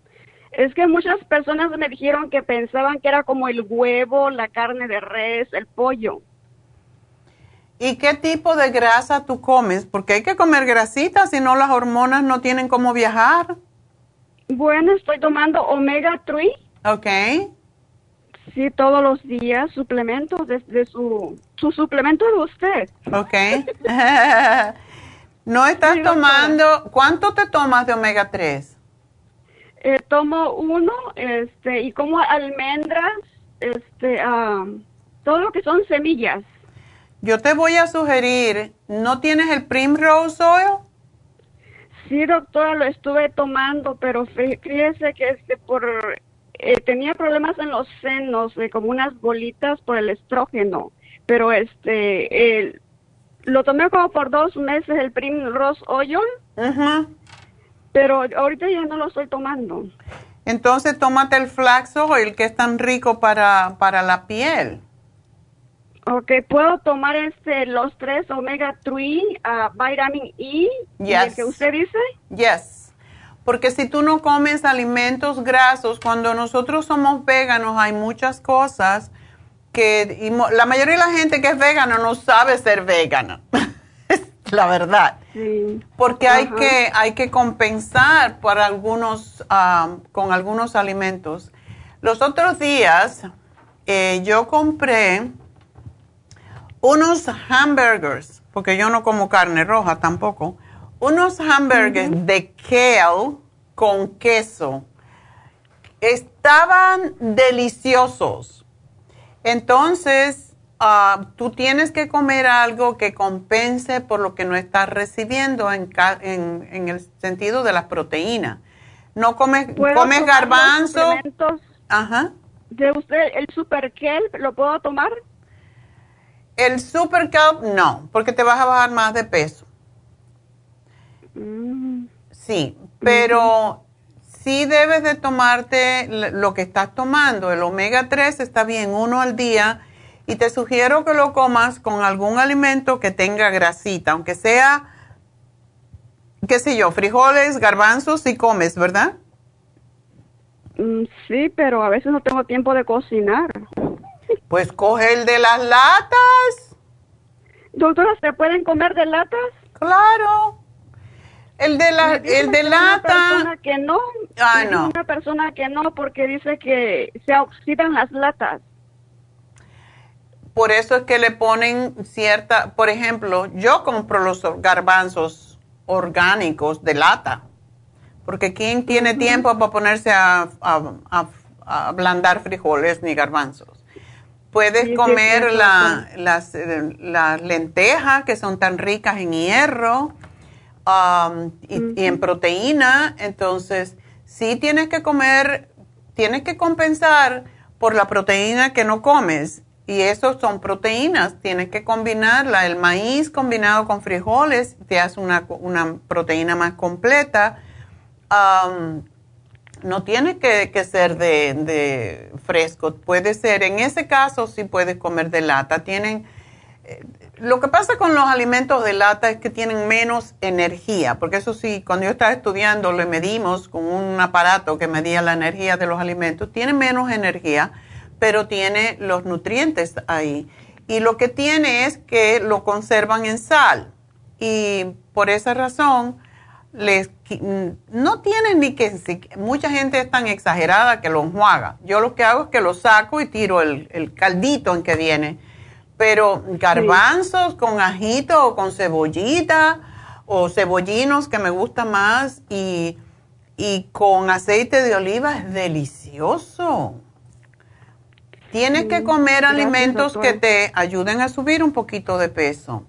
Es que muchas personas me dijeron que pensaban que era como el huevo, la carne de res, el pollo. ¿Y qué tipo de grasa tú comes? Porque hay que comer grasita, si no las hormonas no tienen cómo viajar. Bueno, estoy tomando omega 3. Ok. Sí, todos los días, suplementos de, su, su suplemento de usted. Ok. [LAUGHS] no estás tomando, ¿cuánto te tomas de omega 3? Eh, tomo uno, este, y como almendras, este, todo lo que son semillas. Yo te voy a sugerir, ¿no tienes el Primrose Oil? Sí, doctora, lo estuve tomando, pero fíjese que este por eh, tenía problemas en los senos, de como unas bolitas por el estrógeno, pero este lo tomé como por dos meses el Primrose Oil, pero ahorita ya no lo estoy tomando. Entonces tómate el Flax Oil, que es tan rico para, para la piel. Ok, ¿puedo tomar este, los tres omega 3, uh, vitamin E, yes. que usted dice? Yes, porque si tú no comes alimentos grasos, cuando nosotros somos veganos hay muchas cosas que y la mayoría de la gente que es vegana no sabe ser vegana, [LAUGHS] la verdad. Sí. Porque hay que, hay que compensar por algunos, um, con algunos alimentos. Los otros días eh, yo compré unos hamburgers, porque yo no como carne roja tampoco, unos hamburgers de kale con queso. Estaban deliciosos. Entonces, ah, tú tienes que comer algo que compense por lo que no estás recibiendo en, en, el sentido de las proteínas. No comes, comes garbanzo. Ajá. ¿De usted el super kelp lo puedo tomar? El super kelp no, porque te vas a bajar más de peso. Mm. Sí, pero sí debes de tomarte lo que estás tomando. El omega 3 está bien, uno al día. y te sugiero que lo comas con algún alimento que tenga grasita, aunque sea, qué sé yo, frijoles, garbanzos, si comes, ¿verdad? Mm, sí, pero a veces no tengo tiempo de cocinar. Pues coge el de las latas. Doctora, ¿se pueden comer de latas? Claro. El de la, el de lata. Una persona que no. Ah, no. Una persona que no porque dice que se oxidan las latas. Por eso es que le ponen cierta, por ejemplo, yo compro los garbanzos orgánicos de lata, porque ¿quién tiene tiempo para ponerse a, a, ablandar frijoles ni garbanzos? Puedes comer la, las, las lentejas que son tan ricas en hierro um, y, y, en proteína, entonces sí tienes que comer, tienes que compensar por la proteína que no comes y eso son proteínas, tienes que combinarla. El maíz combinado con frijoles te hace una, una proteína más completa. no tiene que, que ser de, de, fresco, puede ser, en ese caso sí puedes comer de lata. Tienen, eh, lo que pasa con los alimentos de lata es que tienen menos energía, porque eso sí, cuando yo estaba estudiando lo medimos con un aparato que medía la energía de los alimentos, tienen menos energía pero tiene los nutrientes ahí. Y lo que tiene es que lo conservan en sal. Y por esa razón, les, no tienen ni que, mucha gente es tan exagerada que lo enjuaga. Yo lo que hago es que lo saco y tiro el, caldito en que viene. Pero garbanzos con ajito o con cebollita o cebollinos que me gusta más y, y con aceite de oliva es delicioso. Tienes que comer alimentos que te ayuden a subir un poquito de peso.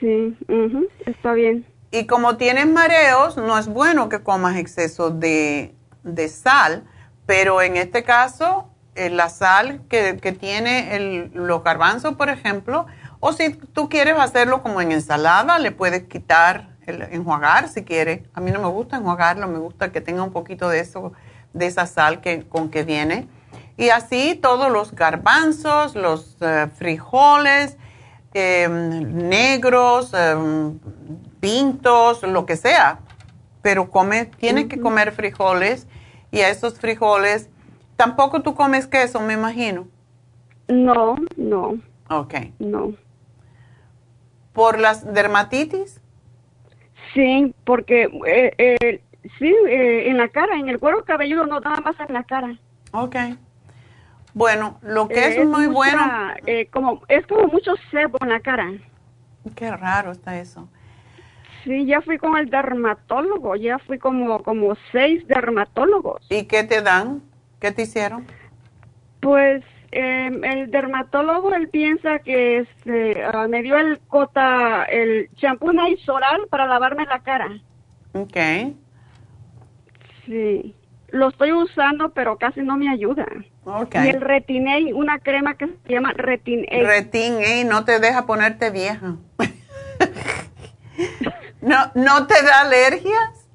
Sí, está bien. Y como tienes mareos, no es bueno que comas exceso de, sal, pero en este caso, la sal que, que tiene el, los garbanzos, por ejemplo, o si tú quieres hacerlo como en ensalada, le puedes quitar, el, enjuagar si quieres. A mí no me gusta enjuagarlo, me gusta que tenga un poquito de eso, de esa sal que, con que viene y así todos los garbanzos, los eh, frijoles em, negros, em, pintos, lo que sea. Pero come, tienes que comer frijoles y a esos frijoles, tampoco tú comes queso, me imagino. No, no. Ok. No. ¿Por las dermatitis? Sí, porque eh, eh, sí, en la cara, en el cuero cabelludo, no nada más en la cara. Ok. Bueno, lo que es, muy bueno. Eh, como, es como mucho sebo en la cara. Qué raro está eso. Sí, ya fui con el dermatólogo, ya fui como, como seis dermatólogos. ¿Y qué te dan? ¿Qué te hicieron? Pues em, el dermatólogo, él piensa que este, ah, me dio el cota, el champú solar para lavarme la cara. Ok. Sí, lo estoy usando, pero casi no me ayuda. Y el Retin-A, una crema que se llama Retin-A. Retin-A no te deja ponerte vieja. [LAUGHS] ¿No, ¿No te da alergias?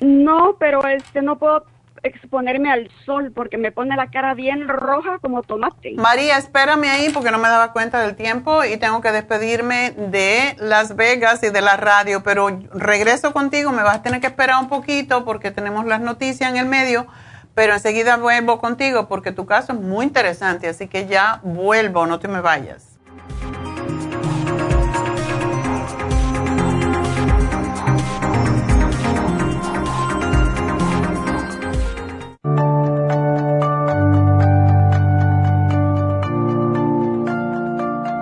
No, pero este no puedo exponerme al sol porque me pone la cara bien roja como tomate. María, espérame ahí porque no me daba cuenta del tiempo y tengo que despedirme de Las Vegas y de la radio, pero regreso contigo, me vas a tener que esperar un poquito porque tenemos las noticias en el medio pero enseguida vuelvo contigo porque tu caso es muy interesante, así que ya vuelvo, no te me vayas.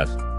Yes.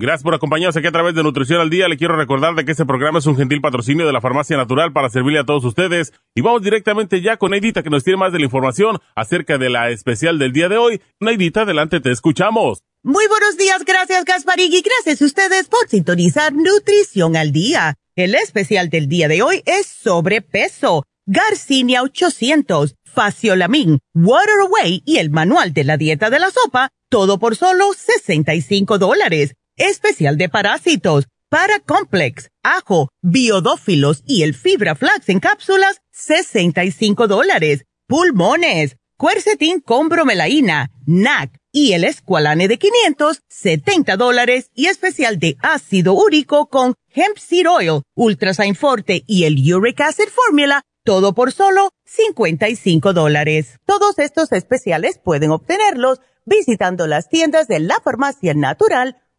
Gracias por acompañarnos aquí a través de Nutrición al Día. Le quiero recordar de que este programa es un gentil patrocinio de la Farmacia Natural para servirle a todos ustedes. Y vamos directamente ya con Neidita que nos tiene más de la información acerca de la especial del día de hoy. Neidita, adelante, te escuchamos. Muy buenos días, gracias Gasparín y gracias a ustedes por sintonizar Nutrición al Día. El especial del día de hoy es sobrepeso, Garcinia 800, Faciolamin, Water Away y el manual de la dieta de la sopa, todo por solo 65 dólares especial de parásitos, para complex, ajo, biodófilos y el fibra flax en cápsulas, 65 dólares. Pulmones, cuercetín con bromelaína, NAC y el escualane de 500, 70 dólares y especial de ácido úrico con hemp seed oil, ultrasign forte y el uric acid formula, todo por solo 55 dólares. Todos estos especiales pueden obtenerlos visitando las tiendas de la farmacia natural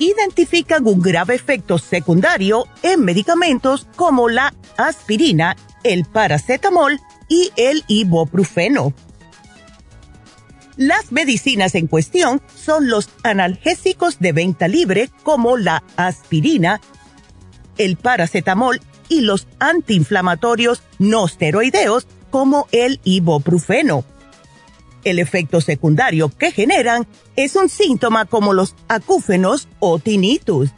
Identifican un grave efecto secundario en medicamentos como la aspirina, el paracetamol y el ibuprofeno. Las medicinas en cuestión son los analgésicos de venta libre como la aspirina, el paracetamol y los antiinflamatorios no esteroideos como el ibuprofeno. El efecto secundario que generan es un síntoma como los acúfenos o tinnitus.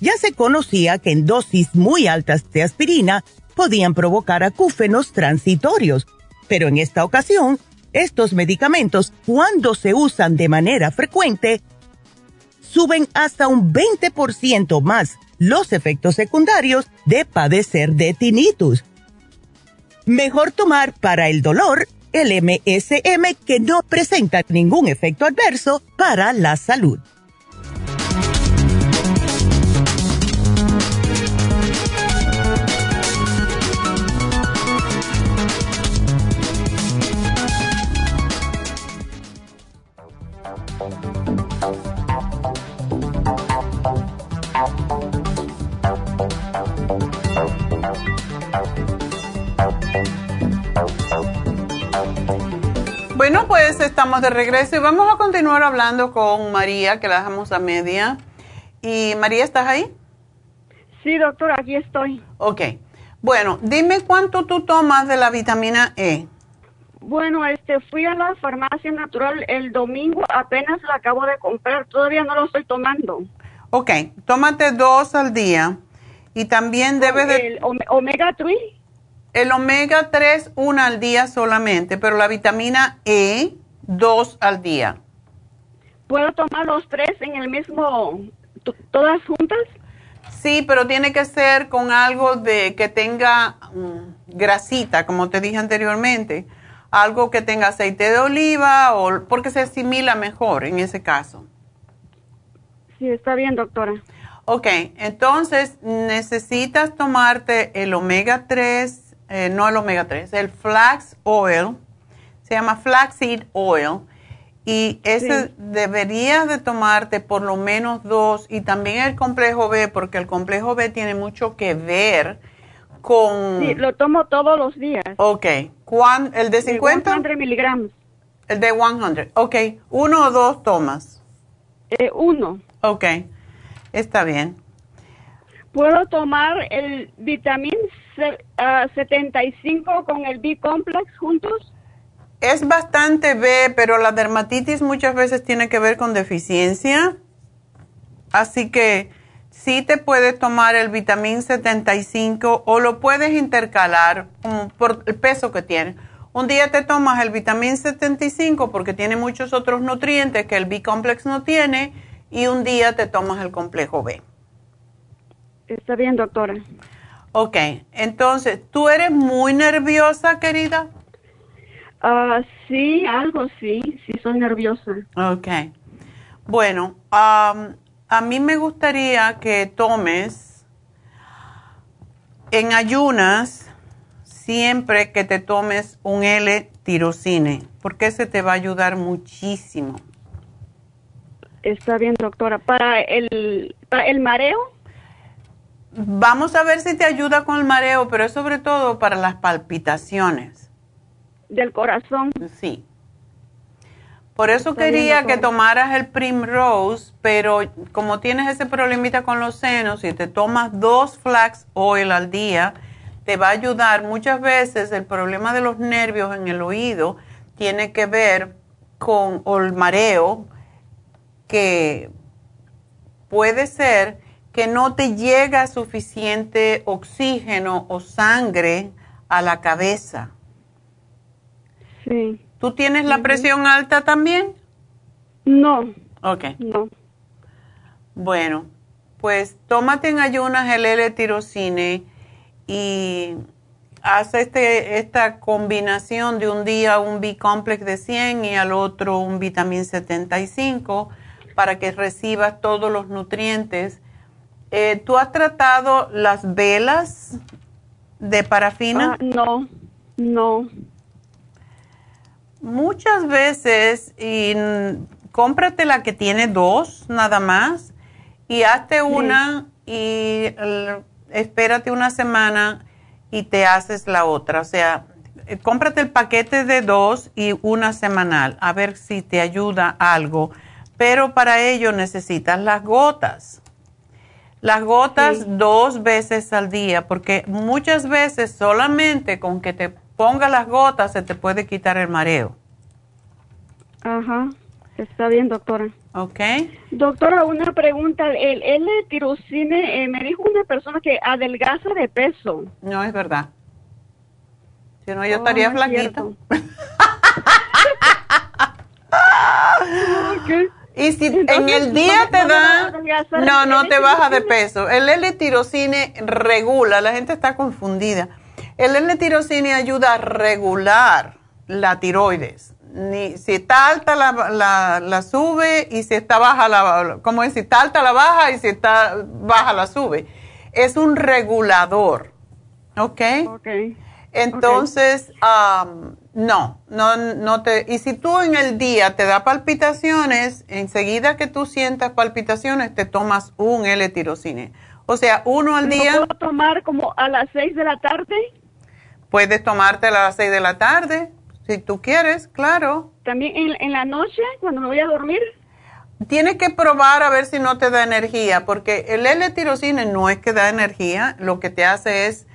Ya se conocía que en dosis muy altas de aspirina podían provocar acúfenos transitorios, pero en esta ocasión, estos medicamentos, cuando se usan de manera frecuente, suben hasta un 20% más los efectos secundarios de padecer de tinnitus. Mejor tomar para el dolor el MSM que no presenta ningún efecto adverso para la salud. Bueno, pues estamos de regreso y vamos a continuar hablando con María, que la dejamos a media. Y María, ¿estás ahí? Sí, doctora, aquí estoy. Ok. Bueno, dime cuánto tú tomas de la vitamina E. Bueno, este, fui a la farmacia natural el domingo, apenas la acabo de comprar, todavía no lo estoy tomando. Ok, tómate dos al día. Y también debes de... ¿El omega 3? El omega 3, una al día solamente, pero la vitamina E dos al día. ¿Puedo tomar los tres en el mismo, todas juntas? Sí, pero tiene que ser con algo de que tenga mm, grasita, como te dije anteriormente. Algo que tenga aceite de oliva o porque se asimila mejor en ese caso. Sí, está bien, doctora. Ok, entonces necesitas tomarte el omega 3, eh, no el omega 3, el flax oil, se llama flaxseed oil y ese deberías de tomarte por lo menos dos y también el complejo B, porque el complejo B tiene mucho que ver con... Sí, lo tomo todos los días. Ok. ¿El de 50? El 100 miligramos. El de 100. Ok. ¿Uno o dos tomas? Eh, uno. Ok. Está bien. ¿Puedo tomar el vitamín 75 ah, con el B-complex juntos? Es bastante B, pero la dermatitis muchas veces tiene que ver con deficiencia. Así que sí te puedes tomar el vitamín 75 o lo puedes intercalar por el peso que tiene. Un día te tomas el vitamín 75 porque tiene muchos otros nutrientes que el B-complex no tiene y un día te tomas el complejo B. Está bien, doctora. Ok, entonces, ¿tú eres muy nerviosa, querida? Ah, sí, algo sí, sí soy nerviosa. Ok. Bueno, a mí me gustaría que tomes en ayunas siempre que te tomes un L-tirocine, porque ese te va a ayudar muchísimo. Está bien, doctora. ¿Para el, para el mareo? Vamos a ver si te ayuda con el mareo, pero es sobre todo para las palpitaciones del corazón. Sí. Por eso quería que tomaras el Primrose, pero como tienes ese problemita con los senos y te tomas dos flax oil al día, te va a ayudar. Muchas veces el problema de los nervios en el oído tiene que ver con el mareo, que puede ser que no te llega suficiente oxígeno o sangre a la cabeza. Sí. ¿Tú tienes la presión alta también? No. Ok. No. Bueno, pues tómate en ayunas el L-tirocine y haz este, esta combinación de un día un B-complex de 100 y al otro un vitamín 75 para que recibas todos los nutrientes. Eh, ¿Tú has tratado las velas de parafina? Ah, no, no muchas veces y cómprate la que tiene dos nada más y hazte una y espérate una semana y te haces la otra. O sea, eh, cómprate el paquete de dos y una semanal a ver si te ayuda algo. Pero para ello necesitas las gotas. Las gotas dos veces al día, porque muchas veces solamente con que te ponga las gotas, se te puede quitar el mareo. Ajá, está bien, doctora. Ok. Doctora, una pregunta. El L-tirocine, eh, me dijo una persona que adelgaza de peso. No, es verdad. Si no, yo estaría flaquita. [LAUGHS] Y si en el día te da, no, no te baja de peso. El L-tirocine regula, la gente está confundida. El L-tirocine ayuda a regular la tiroides. Ni, si está alta la, la, sube y si está baja la, como es, si está alta la baja y si está baja la sube. Es un regulador, ¿ok? Ok. Entonces, no, no, no te, y si tú en el día te da palpitaciones, enseguida que tú sientas palpitaciones, te tomas un L-tirocine. O sea, uno al día. ¿Puedo tomar como a las seis de la tarde? Puedes tomarte a las 6 de la tarde, si tú quieres, claro. ¿También en, la noche, cuando me voy a dormir? Tienes que probar a ver si no te da energía, porque el L-tirocine no es que da energía, lo que te hace es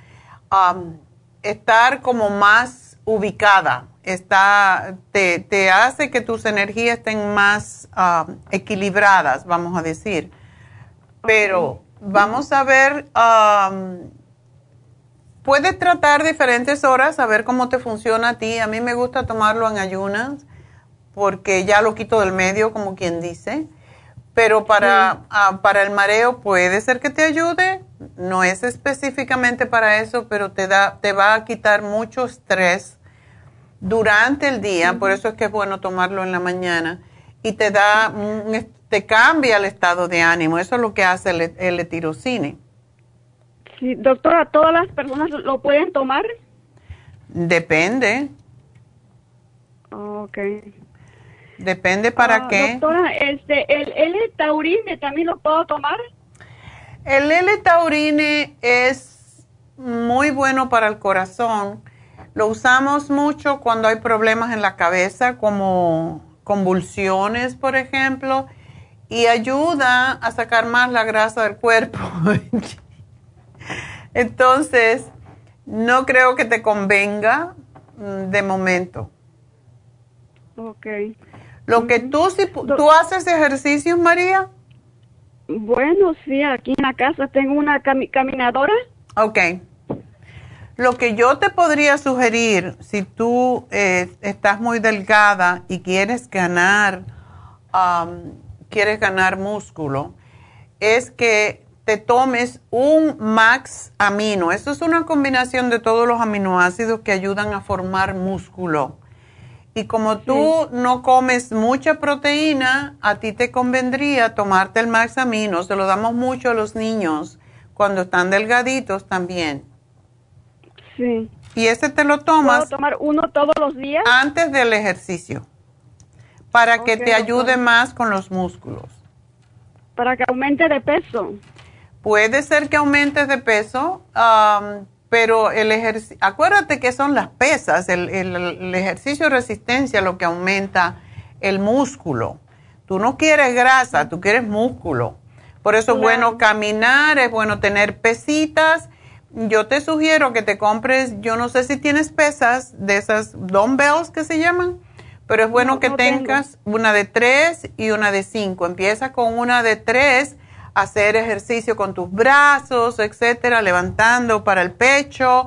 um, estar como más ubicada, está, te, te, hace que tus energías estén más um, equilibradas, vamos a decir. Pero vamos a ver um, Puedes tratar diferentes horas a ver cómo te funciona a ti. A mí me gusta tomarlo en ayunas porque ya lo quito del medio, como quien dice. Pero para, ah, para el mareo puede ser que te ayude. No es específicamente para eso, pero te, da, te va a quitar mucho estrés durante el día. Por eso es que es bueno tomarlo en la mañana. Y te da, te cambia el estado de ánimo. Eso es lo que hace el, el etirocine. Sí, doctora, ¿todas las personas lo pueden tomar? Depende. Ok. Depende para Ah, qué. Doctora, este, ¿el L-taurine también lo puedo tomar? El L-taurine es muy bueno para el corazón. Lo usamos mucho cuando hay problemas en la cabeza, como convulsiones, por ejemplo, y ayuda a sacar más la grasa del cuerpo. [LAUGHS] Entonces, no creo que te convenga mm, de momento. Ok. Lo que tú, si, ¿tú haces ejercicios, María? Bueno, sí, aquí en la casa tengo una cami- caminadora. Ok. Lo que yo te podría sugerir, si tú eh, estás muy delgada y quieres ganar, quieres ganar músculo, es que te tomes un max amino. Esto es una combinación de todos los aminoácidos que ayudan a formar músculo. Y como tú no comes mucha proteína, a ti te convendría tomarte el max amino. Se lo damos mucho a los niños cuando están delgaditos también. Sí. Y ese te lo ¿Puedo tomas tomar uno todos los días? antes del ejercicio para que te ayude más con los músculos. Para que aumente de peso. Puede ser que aumentes de peso, pero el ejercicio, acuérdate que son las pesas, el, el- el ejercicio de resistencia lo que aumenta el músculo. Tú no quieres grasa, tú quieres músculo. Por eso es bueno caminar, es bueno tener pesitas. Yo te sugiero que te compres, yo no sé si tienes pesas de esas dumbbells que se llaman, pero es bueno No, que no tengo. tengas una de tres y una de cinco. Empieza con una de tres, hacer ejercicio con tus brazos, etcétera, levantando para el pecho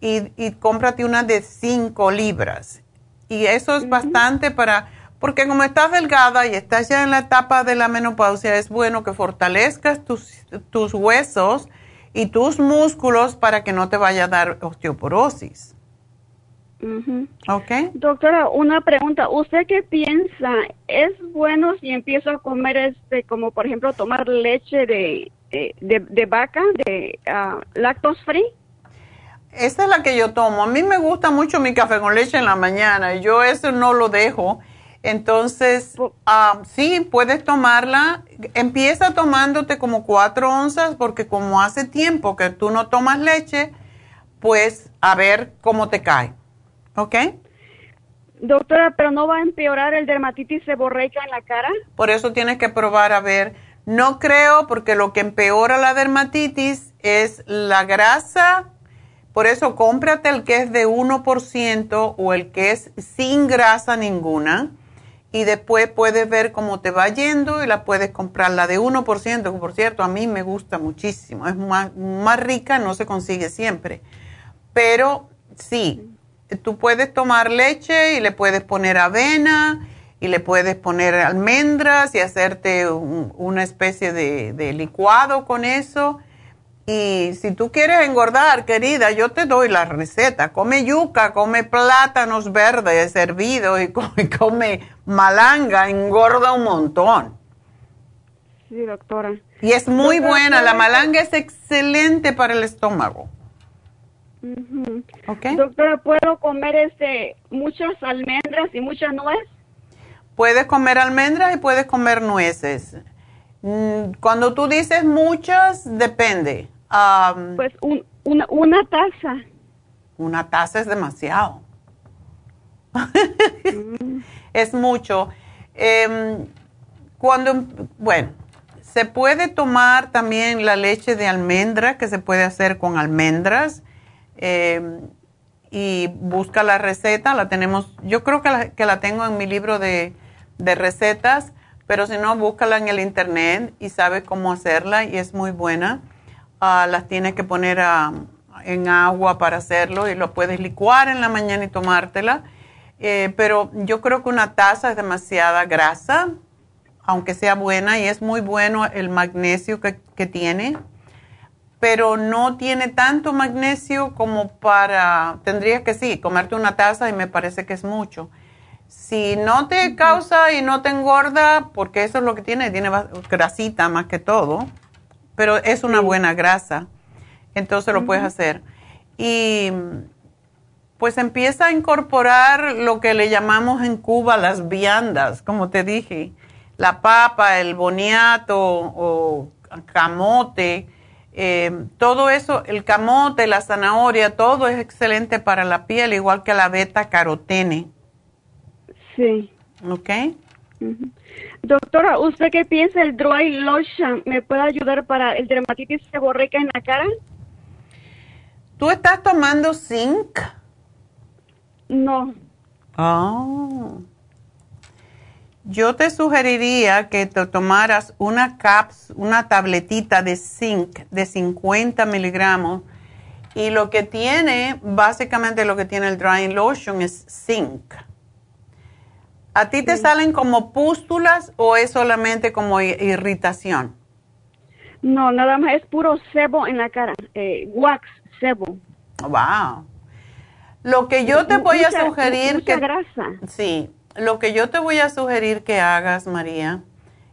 y, y cómprate una de cinco libras. Y eso es bastante para, porque como estás delgada y estás ya en la etapa de la menopausia, es bueno que fortalezcas tus, tus huesos y tus músculos para que no te vaya a dar osteoporosis. ¿Ok? Doctora, una pregunta. ¿Usted qué piensa? ¿Es bueno si empiezo a comer, este, como por ejemplo, tomar leche de, eh, de, de vaca, de ah, lactose free? Esa es la que yo tomo. A mí me gusta mucho mi café con leche en la mañana y yo eso no lo dejo. Entonces, sí, puedes tomarla. Empieza tomándote como cuatro onzas porque como hace tiempo que tú no tomas leche, pues a ver cómo te cae. ¿Ok? Doctora, pero no va a empeorar el dermatitis seborreica en la cara? Por eso tienes que probar a ver. No creo porque lo que empeora la dermatitis es la grasa. Por eso cómprate el que es de 1% o el que es sin grasa ninguna. Y después puedes ver cómo te va yendo y la puedes comprar. La de 1%, que por cierto a mí me gusta muchísimo. Es más, más rica, no se consigue siempre. Pero sí, tú puedes tomar leche y le puedes poner avena y le puedes poner almendras y hacerte un- una especie de licuado con eso. Y si tú quieres engordar, querida, yo te doy la receta. Come yuca, come plátanos verdes hervidos y come, [LAUGHS] come malanga, engorda un montón. Sí, doctora. Y es muy Doctora, buena, la ¿puedo- malanga es excelente para el estómago. Doctora, ¿puedo comer este muchas almendras y muchas nueces? Puedes comer almendras y puedes comer nueces. Mm, Cuando tú dices muchas, depende. Am, Pues un- una, una taza. una taza es demasiado. es mucho. Em, cuando, bueno, se puede tomar también la leche de almendra, que se puede hacer con almendras. em, y busca la receta, la tenemos, yo creo que la, que la tengo en mi libro de, de recetas, pero si no, búscala en el internet y sabes cómo hacerla y es muy buena. Ah, las tienes que poner a- en agua para hacerlo y lo puedes licuar en la mañana y tomártela. Eh, pero yo creo que una taza es demasiada grasa, aunque sea buena, y es muy bueno el magnesio que, que tiene, pero no tiene tanto magnesio como para, tendrías que sí, comerte una taza y me parece que es mucho. Si no te causa y no te engorda, porque eso es lo que tiene, tiene grasita más que todo, pero es una buena grasa, entonces lo puedes hacer. Y pues empieza a incorporar lo que le llamamos en Cuba las viandas, como te dije, la papa, el boniato o camote, eh, todo eso, el camote, la zanahoria, todo es excelente para la piel, igual que la beta carotene. Sí. ¿Ok? Doctora, ¿usted qué piensa el Dry Lotion me puede ayudar para el dermatitis seborreica en la cara? ¿Tú estás tomando zinc? No. Oh. Yo te sugeriría que te tomaras una caps, una tabletita de zinc de 50 miligramos y lo que tiene, básicamente lo que tiene el drying lotion es zinc. ¿A ti te salen como pústulas o es solamente como irritación? No, nada más es puro sebo en la cara, eh, wax, sebo. Wow. Lo que yo te voy a sugerir mucha que grasa. sí, lo que yo te voy a sugerir que hagas, María,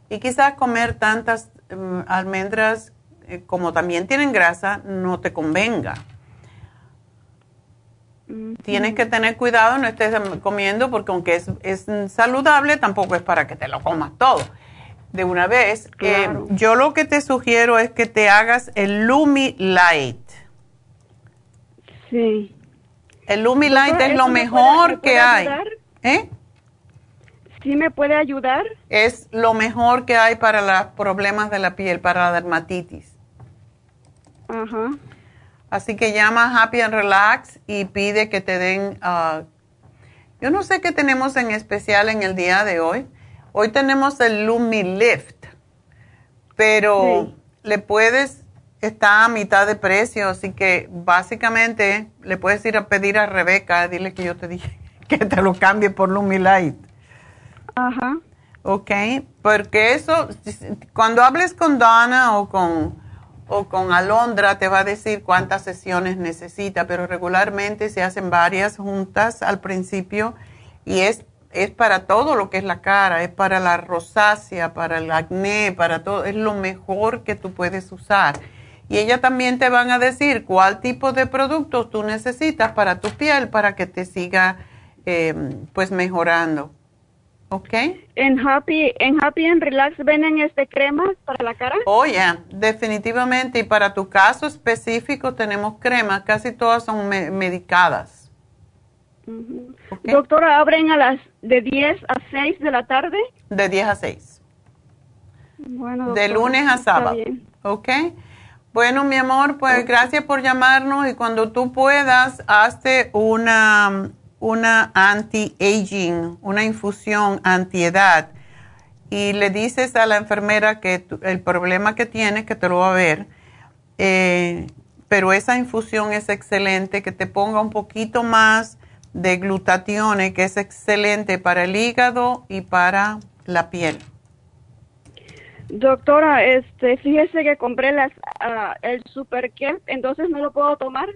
y quizás comer tantas mm, almendras eh, como también tienen grasa no te convenga. Tienes que tener cuidado, no estés comiendo porque aunque es, es, saludable, tampoco es para que te lo comas todo de una vez. Eh, yo lo que te sugiero es que te hagas el Lumi Light. Sí. El Lumi Light es lo mejor que hay. ¿Eh? ¿Sí me puede ayudar? Es lo mejor que hay para los problemas de la piel, para la dermatitis. Ajá. Así que llama a Happy and Relax y pide que te den, uh, yo no sé qué tenemos en especial en el día de hoy. Hoy tenemos el Lumi Lift, pero le puedes, está a mitad de precio, así que básicamente le puedes ir a pedir a Rebeca, dile que yo te dije [LAUGHS] que te lo cambie por Lumi Light. Ajá. Ok, porque eso, cuando hables con Donna o con o con Alondra te va a decir cuántas sesiones necesita, pero regularmente se hacen varias juntas al principio y es, es para todo lo que es la cara, es para la rosácea, para el acné, para todo, es lo mejor que tú puedes usar. Y ella también te van a decir cuál tipo de productos tú necesitas para tu piel para que te siga eh, pues mejorando. ¿Ok? ¿En Happy, en Happy and Relax venden este cremas para la cara? Oh, yeah, definitivamente. Y para tu caso específico tenemos cremas, casi todas son medicadas. Doctora, ¿abren a las de 10 a 6 de la tarde? De 10 a 6. Bueno, de lunes a sábado. ¿Ok? Bueno, mi amor, pues gracias por llamarnos y cuando tú puedas, hazte una una anti-aging, una infusión anti-edad, y le dices a la enfermera que el problema que tiene, que te lo va a ver, eh, pero esa infusión es excelente, que te ponga un poquito más de glutatione, que es excelente para el hígado y para la piel. Doctora, este, fíjese que compré las, uh, el Super entonces no lo puedo tomar.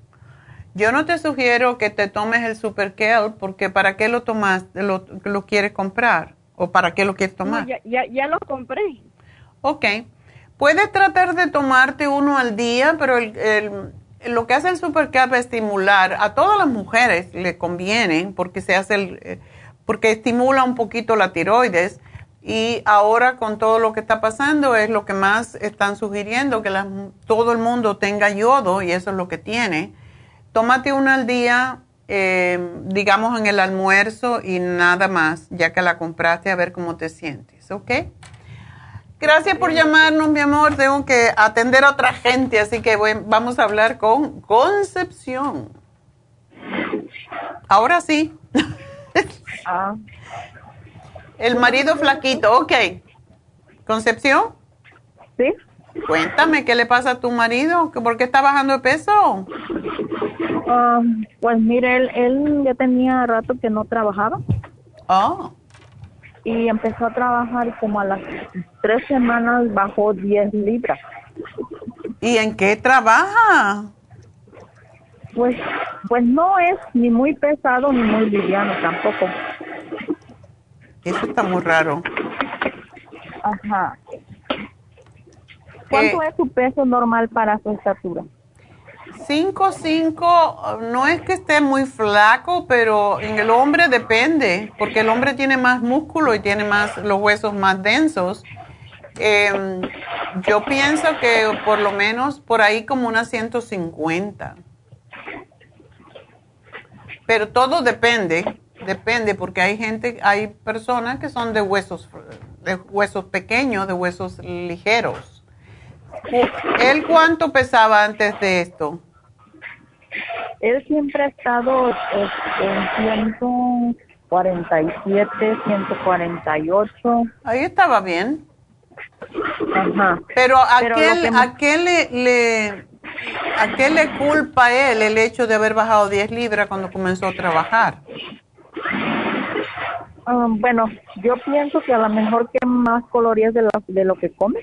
Yo no te sugiero que te tomes el Super Kelp porque ¿para qué lo tomas? ¿Lo, lo quieres comprar? ¿O para qué lo quieres tomar? ya, ya, ya, lo compré. Ok. Puedes tratar de tomarte uno al día, pero el, el, lo que hace el Super Kelp es estimular. A todas las mujeres le conviene porque se hace el, eh, porque estimula un poquito la tiroides. Y ahora con todo lo que está pasando es lo que más están sugiriendo, que todo el mundo tenga yodo y eso es lo que tiene tómate una al día, eh, digamos en el almuerzo y nada más, ya que la compraste, a ver cómo te sientes, ¿ok? Gracias por llamarnos, mi amor. Tengo que atender a otra gente, así que vamos a hablar con Concepción. Ahora sí. Ah. El marido flaquito, ok. ¿Concepción? Sí. Cuéntame, ¿qué le pasa a tu marido? ¿Por qué está bajando de peso? Ah, pues mire, él, él ya tenía rato que no trabajaba. Oh. Y empezó a trabajar como a las tres semanas bajó 10 libras. ¿Y en qué trabaja? Pues, pues no es ni muy pesado ni muy liviano tampoco. Eso está muy raro. Ajá. ¿Cuánto Eh, es su peso normal para su estatura? 5, 5, no es que esté muy flaco, pero en el hombre depende, porque el hombre tiene más músculo y tiene más los huesos más densos. Em, yo pienso que por lo menos por ahí como unas 150. Pero todo depende, depende, porque hay gente, hay personas que son de huesos, de huesos pequeños, de huesos ligeros. ¿Él cuánto pesaba antes de esto? Él siempre ha estado este, en 147, 148. Ahí estaba bien. Ajá. Pero ¿a Pero qué, a qué le, le- a qué le culpa él el hecho de haber bajado 10 libras cuando comenzó a trabajar? Ah, bueno, yo pienso que a lo mejor que más calorías de lo, de lo que come.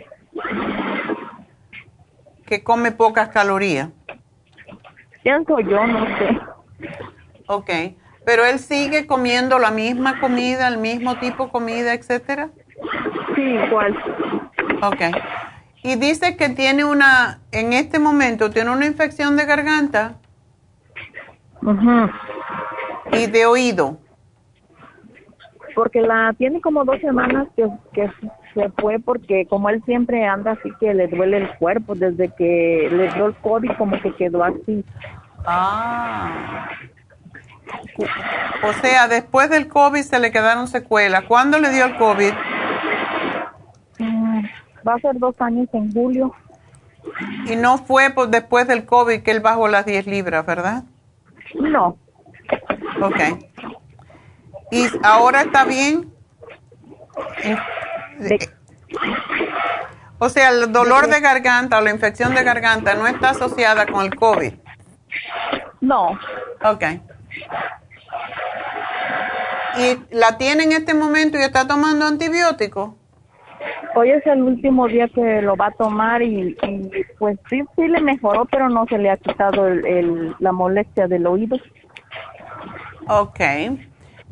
Que come pocas calorías. Pienso yo, no sé. Ok. Pero él sigue comiendo la misma comida, el mismo tipo de comida, etcétera. Sí, igual. Ok. Y dice que tiene una, en este momento, tiene una infección de garganta y de oído. Porque la tiene como dos semanas que, que se fue porque como él siempre anda así que le duele el cuerpo desde que le dio el COVID como que quedó así. Ah. O sea, después del COVID se le quedaron secuelas. ¿Cuándo le dio el COVID? Mm, Va a ser dos años en julio. Y no fue por después del COVID que él bajó las 10 libras, ¿verdad? No, Ok. ¿Y ahora está bien? De- O sea, el dolor de garganta o la infección de garganta no está asociada con el COVID. no, Ok. ¿Y la tiene en este momento y está tomando antibióticos? hoy es el último día que lo va a tomar y, y, pues sí, sí le mejoró, pero no se le ha quitado el, el- la molestia del oído. Ok.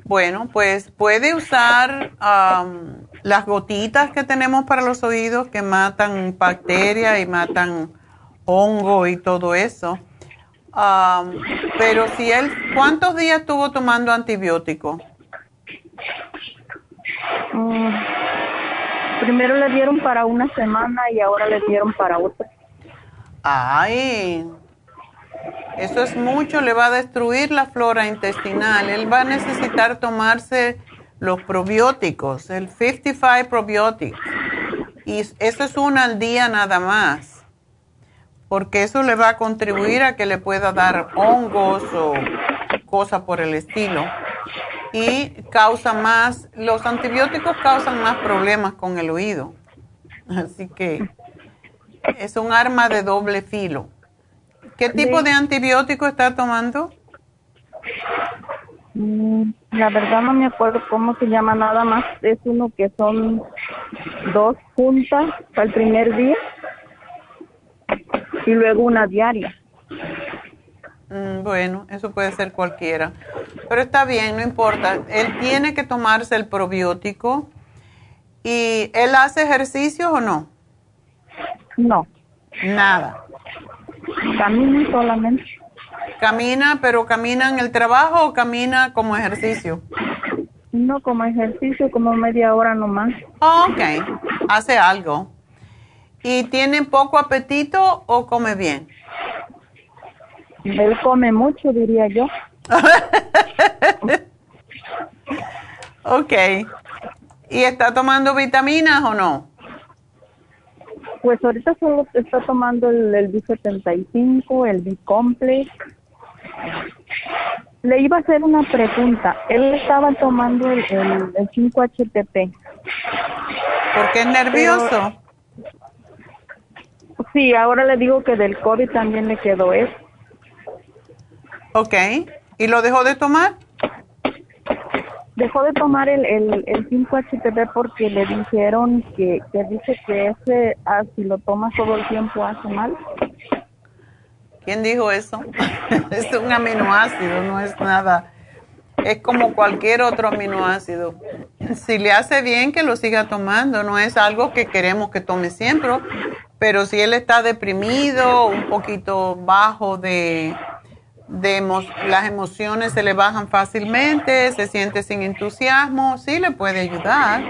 Bueno, pues puede usar am, las gotitas que tenemos para los oídos que matan bacterias y matan hongo y todo eso. Pero si él, ¿cuántos días estuvo tomando antibiótico? Mm, primero le dieron para una semana y ahora le dieron para otra. Ay, eso es mucho, le va a destruir la flora intestinal. Él va a necesitar tomarse los probióticos, el 55 Probiotics. Y eso es una al día nada más, porque eso le va a contribuir a que le pueda dar hongos o cosas por el estilo. Y causa más, los antibióticos causan más problemas con el oído. Así que es un arma de doble filo. ¿Qué tipo de antibiótico está tomando? Mm, la verdad no me acuerdo cómo se llama nada más. Es uno que son dos juntas para el primer día y luego una diaria. Mm, bueno, eso puede ser cualquiera. Pero está bien, no importa. Él tiene que tomarse el probiótico. ¿Y él hace ejercicios o no? No, Nada. Camino solamente. ¿Camina, pero camina en el trabajo o camina como ejercicio? No como ejercicio, como media hora nomás. Oh, ok, hace algo. ¿Y tiene poco apetito o come bien? Él come mucho, diría yo. [LAUGHS] Ok. ¿Y está tomando vitaminas o no? Pues ahorita solo está tomando el, el B75, el B-Complex. Le iba a hacer una pregunta. Él estaba tomando el, el, el 5-HTP. Porque es nervioso. Sí, ahora le digo que del COVID también le quedó eso. Ok. ¿Y lo dejó de tomar? Dejó de tomar el, el, el 5-HTP porque le dijeron que, que dice que ese, ah, si lo tomas todo el tiempo, hace mal. ¿Quién dijo eso? [LAUGHS] es un aminoácido, no es nada. Es como cualquier otro aminoácido. Si le hace bien, que lo siga tomando. No es algo que queremos que tome siempre. Pero si él está deprimido, un poquito bajo de, de las emociones se le bajan fácilmente, se siente sin entusiasmo, sí le puede ayudar.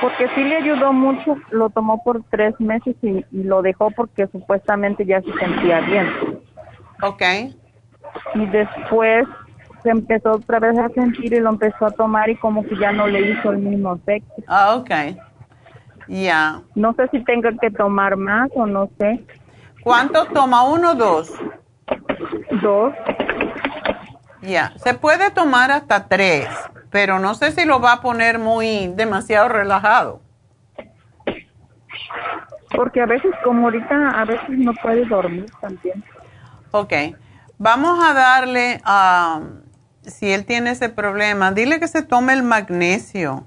Porque sí le ayudó mucho, lo tomó por tres meses y, y lo dejó porque supuestamente ya se sentía bien. Ok. Y después se empezó otra vez a sentir y lo empezó a tomar y como que ya no le hizo el mismo efecto. Ah, ok. Ya. No sé si tenga que tomar más o no sé. ¿Cuánto toma? ¿Uno o dos? Dos. Ya. Se puede tomar hasta tres, pero no sé si lo va a poner muy demasiado relajado. Porque a veces, como ahorita, a veces no puede dormir también. Ok. Vamos a darle a. si él tiene ese problema, dile que se tome el magnesio.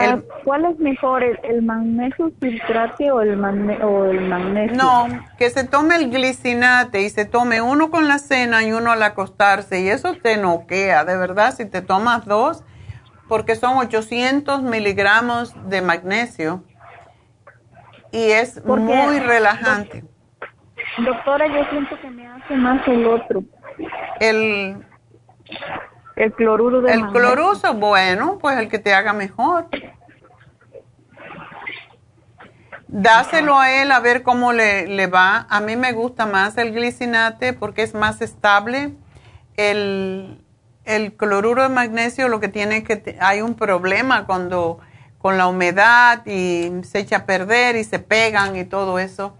Ah, ¿Cuál es mejor, el, magnesio filtrate o el, o el magnesio? No, que se tome el glicinate y se tome uno con la cena y uno al acostarse y eso te noquea, de verdad, si te tomas dos, porque son 800 miligramos de magnesio y es muy relajante. Doctora, yo siento que me hace más el otro. El el cloruro de El cloruso, bueno, pues el que te haga mejor. Dáselo a él a ver cómo le, le, va. A mí me gusta más el glicinate porque es más estable. El, el cloruro de magnesio lo que tiene es que hay un problema cuando con la humedad y se echa a perder y se pegan y todo eso.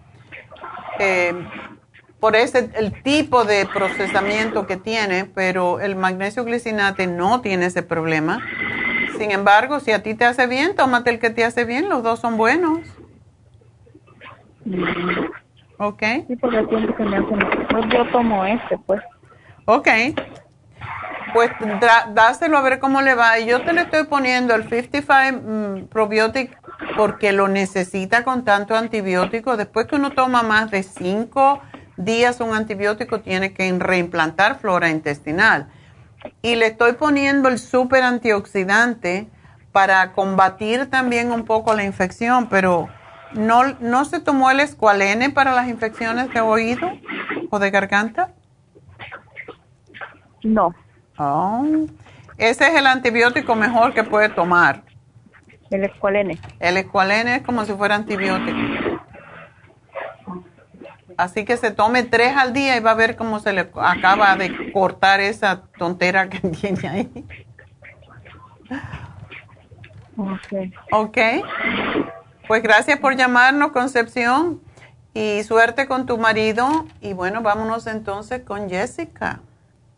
Eh, por ese el tipo de procesamiento que tiene, pero el magnesio glicinate no tiene ese problema. Sin embargo, si a ti te hace bien, tómate el que te hace bien, los dos son buenos. ¿Ok? Sí, porque siempre se me hace pues yo tomo este, pues. Ok. Pues dáselo a ver cómo le va. Y yo te le estoy poniendo el 55 mm, Probiotic porque lo necesita con tanto antibiótico. Después que uno toma más de 5 días un antibiótico, tiene que reimplantar flora intestinal. Y le estoy poniendo el super antioxidante para combatir también un poco la infección, pero ¿no, no se tomó el escualene para las infecciones de oído o de garganta? No. Oh. Ese es el antibiótico mejor que puede tomar. El escualene. El escualene es como si fuera antibiótico. Así que se tome tres al día y va a ver cómo se le acaba de cortar esa tontera que [LAUGHS] tiene ahí. Ok. Ok. Pues gracias por llamarnos, Concepción. Y suerte con tu marido. Y bueno, vámonos entonces con Jessica.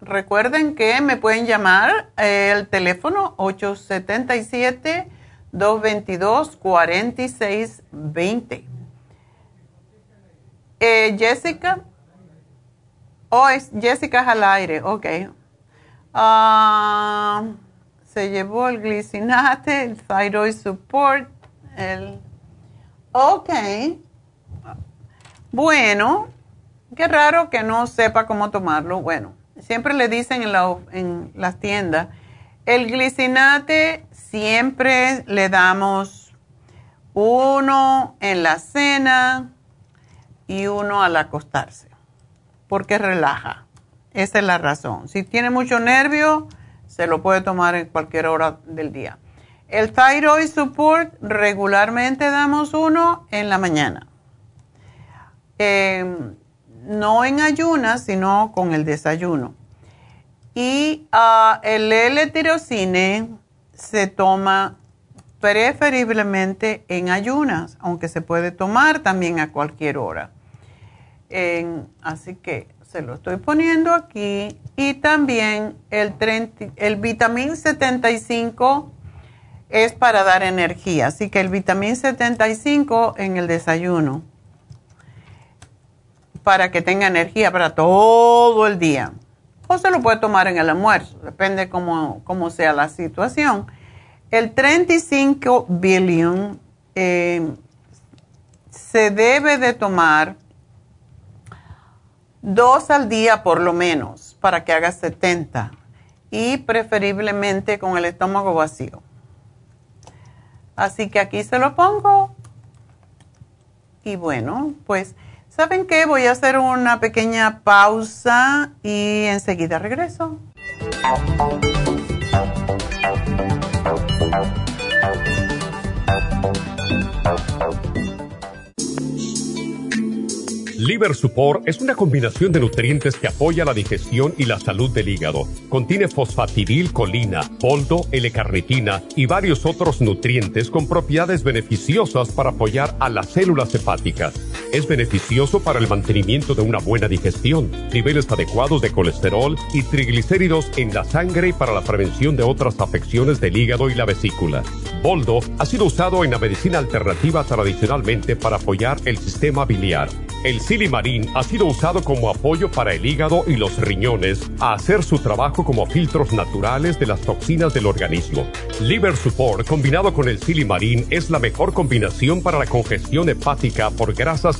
Recuerden que me pueden llamar eh, el teléfono 877-222-4620. Eh, Jessica. Oh, es Jessica al aire, ok. Ah, se llevó el glicinate, el thyroid support, el... Ok. Bueno, qué raro que no sepa cómo tomarlo. Bueno, siempre le dicen en, en las tiendas, el glicinate siempre le damos uno en la cena, y uno al acostarse, porque relaja. Esa es la razón. Si tiene mucho nervio, se lo puede tomar en cualquier hora del día. El Thyroid Support regularmente damos uno en la mañana. Em, no en ayunas, sino con el desayuno. Y ah, el L-tirocine se toma preferiblemente en ayunas, aunque se puede tomar también a cualquier hora así que se lo estoy poniendo aquí. Y también el, el vitamín 75 es para dar energía. Así que el vitamín 75 en el desayuno para que tenga energía para todo el día. O se lo puede tomar en el almuerzo, depende cómo, cómo sea la situación. El 35 billion eh, se debe de tomar dos al día por lo menos para que haga 70 y preferiblemente con el estómago vacío. Así que aquí se lo pongo. Y bueno, pues, ¿saben qué? Voy a hacer una pequeña pausa y enseguida regreso. Liver Support es una combinación de nutrientes que apoya la digestión y la salud del hígado. Contiene fosfatidilcolina, poldo, L-carnitina y varios otros nutrientes con propiedades beneficiosas para apoyar a las células hepáticas. Es beneficioso para el mantenimiento de una buena digestión, niveles adecuados de colesterol y triglicéridos en la sangre y para la prevención de otras afecciones del hígado y la vesícula. Boldo ha sido usado en la medicina alternativa tradicionalmente para apoyar el sistema biliar. El silimarín ha sido usado como apoyo para el hígado y los riñones a hacer su trabajo como filtros naturales de las toxinas del organismo. Liver Support combinado con el silimarín es la mejor combinación para la congestión hepática por grasas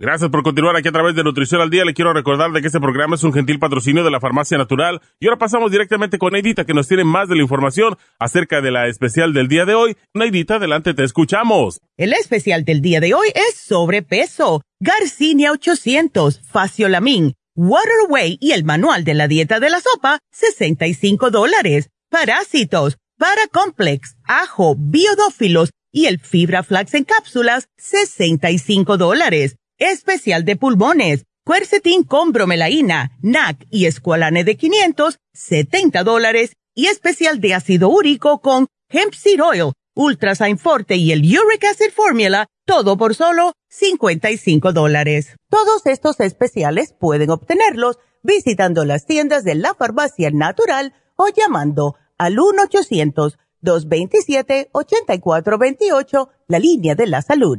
Gracias por continuar aquí a través de Nutrición al Día. Le quiero recordar de que este programa es un gentil patrocinio de la Farmacia Natural. Y ahora pasamos directamente con Neidita, que nos tiene más de la información acerca de la especial del día de hoy. Neidita, adelante, te escuchamos. El especial del día de hoy es sobrepeso. Garcinia 800, Faciolamin, Waterway y el manual de la dieta de la sopa, 65 dólares. Parásitos, Paracomplex, ajo, biodófilos y el fibra flax en cápsulas, 65 dólares especial de pulmones, cuercetín con bromelaína, NAC y escualane de 500, 70 dólares, y especial de ácido úrico con hemp seed oil, ultrasign forte y el uric acid formula, todo por solo 55 dólares. Todos estos especiales pueden obtenerlos visitando las tiendas de la farmacia natural o llamando al 1-800-227-8428, la línea de la salud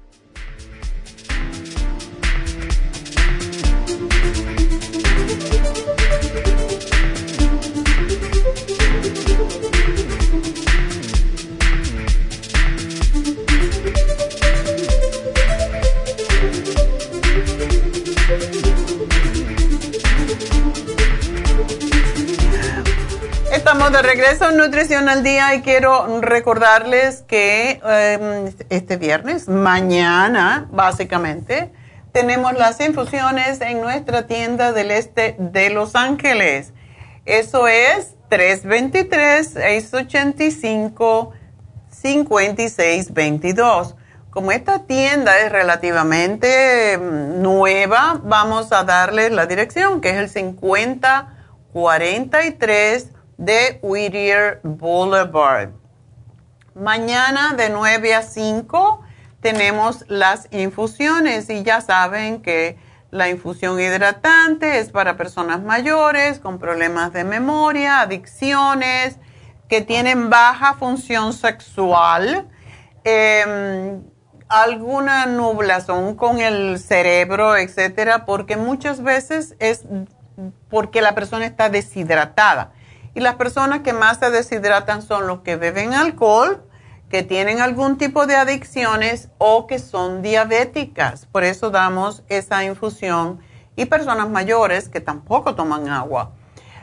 De regreso en Nutrición al Día y quiero recordarles que em, este viernes, mañana, básicamente, tenemos las infusiones en nuestra tienda del este de Los Ángeles. Eso es 323-685-5622. Como esta tienda es relativamente em, nueva, vamos a darle la dirección, que es el 5043 de Whittier Boulevard. Mañana de 9 a 5 tenemos las infusiones y ya saben que la infusión hidratante es para personas mayores con problemas de memoria, adicciones, que tienen baja función sexual, em, alguna nublación con el cerebro, etcétera, porque muchas veces es porque la persona está deshidratada y las personas que más se deshidratan son los que beben alcohol, que tienen algún tipo de adicciones o que son diabéticas. Por eso damos esa infusión. Y personas mayores que tampoco toman agua.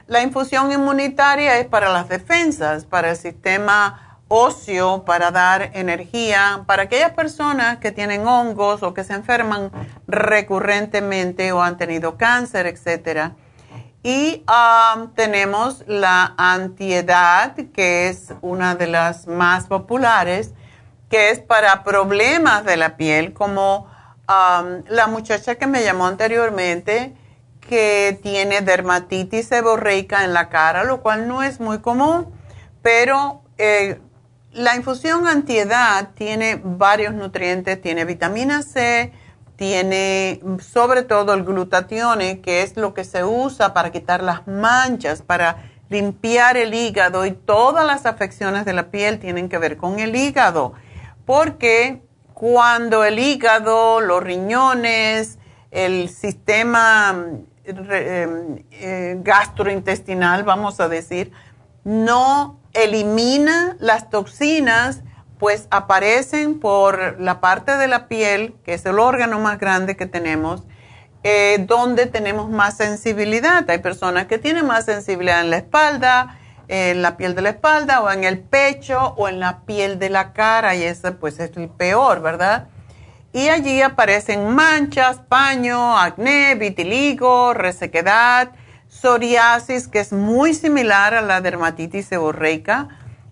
La infusión inmunitaria es para las defensas, para el sistema óseo para dar energía para aquellas personas que tienen hongos o que se enferman recurrentemente o han tenido cáncer, etcétera. Y um, tenemos la antiedad, que es una de las más populares, que es para problemas de la piel, como um, la muchacha que me llamó anteriormente, que tiene dermatitis seborreica en la cara, lo cual no es muy común, pero eh, la infusión antiedad tiene varios nutrientes, tiene vitamina C, tiene sobre todo el glutatione, que es lo que se usa para quitar las manchas, para limpiar el hígado y todas las afecciones de la piel tienen que ver con el hígado, porque cuando el hígado, los riñones, el sistema eh, eh, gastrointestinal, vamos a decir, no elimina las toxinas, pues aparecen por la parte de la piel, que es el órgano más grande que tenemos, eh, donde tenemos más sensibilidad. Hay personas que tienen más sensibilidad en la espalda, en la piel de la espalda, o en el pecho, o en la piel de la cara, y ese pues es el peor, ¿verdad? Y allí aparecen manchas, paño, acné, vitiligo, resequedad, psoriasis, que es muy similar a la dermatitis seborreica,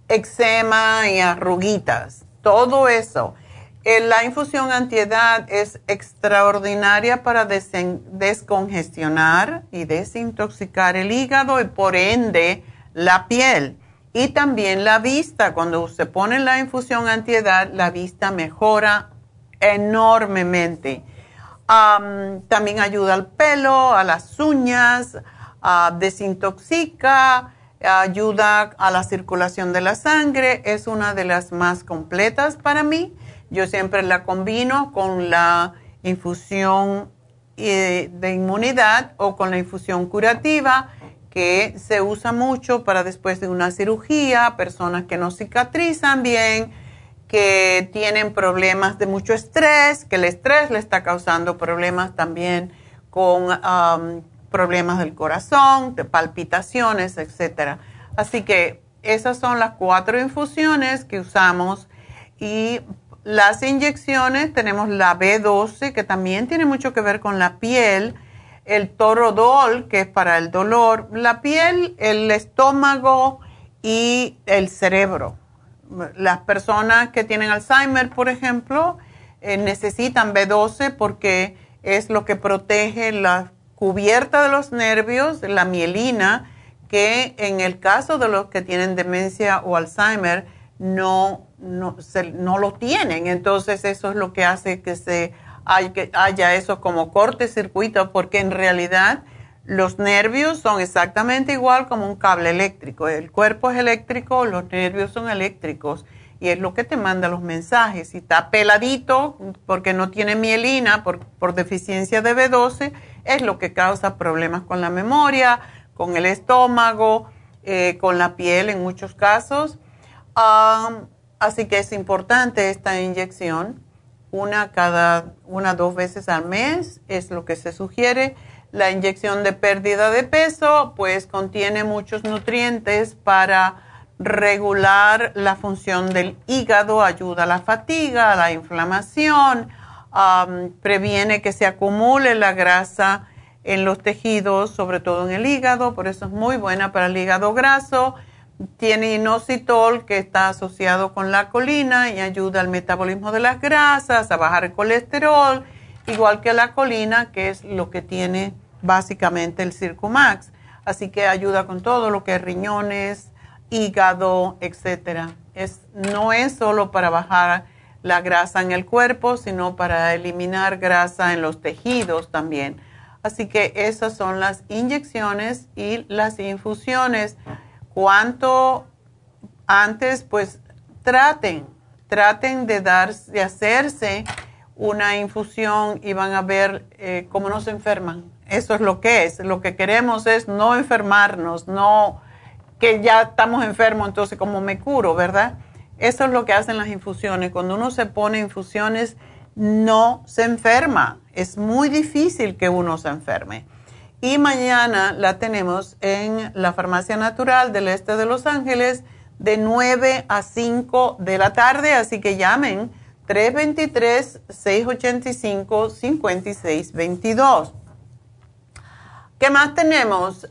eczema y arruguitas, todo eso. Eh, la infusión antiedad es extraordinaria para descongestionar y desintoxicar el hígado y por ende la piel. Y también la vista. Cuando se pone la infusión antiedad, la vista mejora enormemente. también ayuda al pelo, a las uñas, desintoxica, ayuda a la circulación de la sangre, es una de las más completas para mí. Yo siempre la combino con la infusión eh, de inmunidad o con la infusión curativa que se usa mucho para después de una cirugía, personas que no cicatrizan bien, que tienen problemas de mucho estrés, que el estrés le está causando problemas también con problemas del corazón, de palpitaciones, etc. Así que esas son las cuatro infusiones que usamos y las inyecciones tenemos la B12 que también tiene mucho que ver con la piel, el torodol que es para el dolor, la piel, el estómago y el cerebro. Las personas que tienen Alzheimer, por ejemplo, eh, necesitan B12 porque es lo que protege la cubierta de los nervios, la mielina, que en el caso de los que tienen demencia o Alzheimer no, no, no lo tienen. Entonces eso es lo que hace que se haya eso como corte-circuito, porque en realidad los nervios son exactamente igual como un cable eléctrico. El cuerpo es eléctrico, los nervios son eléctricos y es lo que te manda los mensajes. Si está peladito porque no tiene mielina por, por deficiencia de B12, es lo que causa problemas con la memoria, con el estómago, eh, con la piel en muchos casos. así que es importante esta inyección, una cada, una dos veces al mes es lo que se sugiere. La inyección de pérdida de peso, pues contiene muchos nutrientes para regular la función del hígado, ayuda a la fatiga, a la inflamación, previene que se acumule la grasa en los tejidos, sobre todo en el hígado, por eso es muy buena para el hígado graso. Tiene inositol que está asociado con la colina y ayuda al metabolismo de las grasas, a bajar el colesterol, igual que la colina, que es lo que tiene básicamente el Circumax. Así que ayuda con todo lo que es riñones, hígado, etcétera. Es, no es solo para bajar la grasa en el cuerpo, sino para eliminar grasa en los tejidos también. Así que esas son las inyecciones y las infusiones. Cuanto antes, pues traten, traten de, dar, de hacerse una infusión y van a ver eh, cómo no se enferman. Eso es lo que es. Lo que queremos es no enfermarnos, no que ya estamos enfermos, entonces como me curo, ¿verdad? Eso es lo que hacen las infusiones. Cuando uno se pone infusiones, no se enferma. Es muy difícil que uno se enferme. Y mañana la tenemos en la Farmacia Natural del Este de Los Ángeles, de 9 a 5 de la tarde, así que llamen 323-685-5622. ¿Qué más tenemos?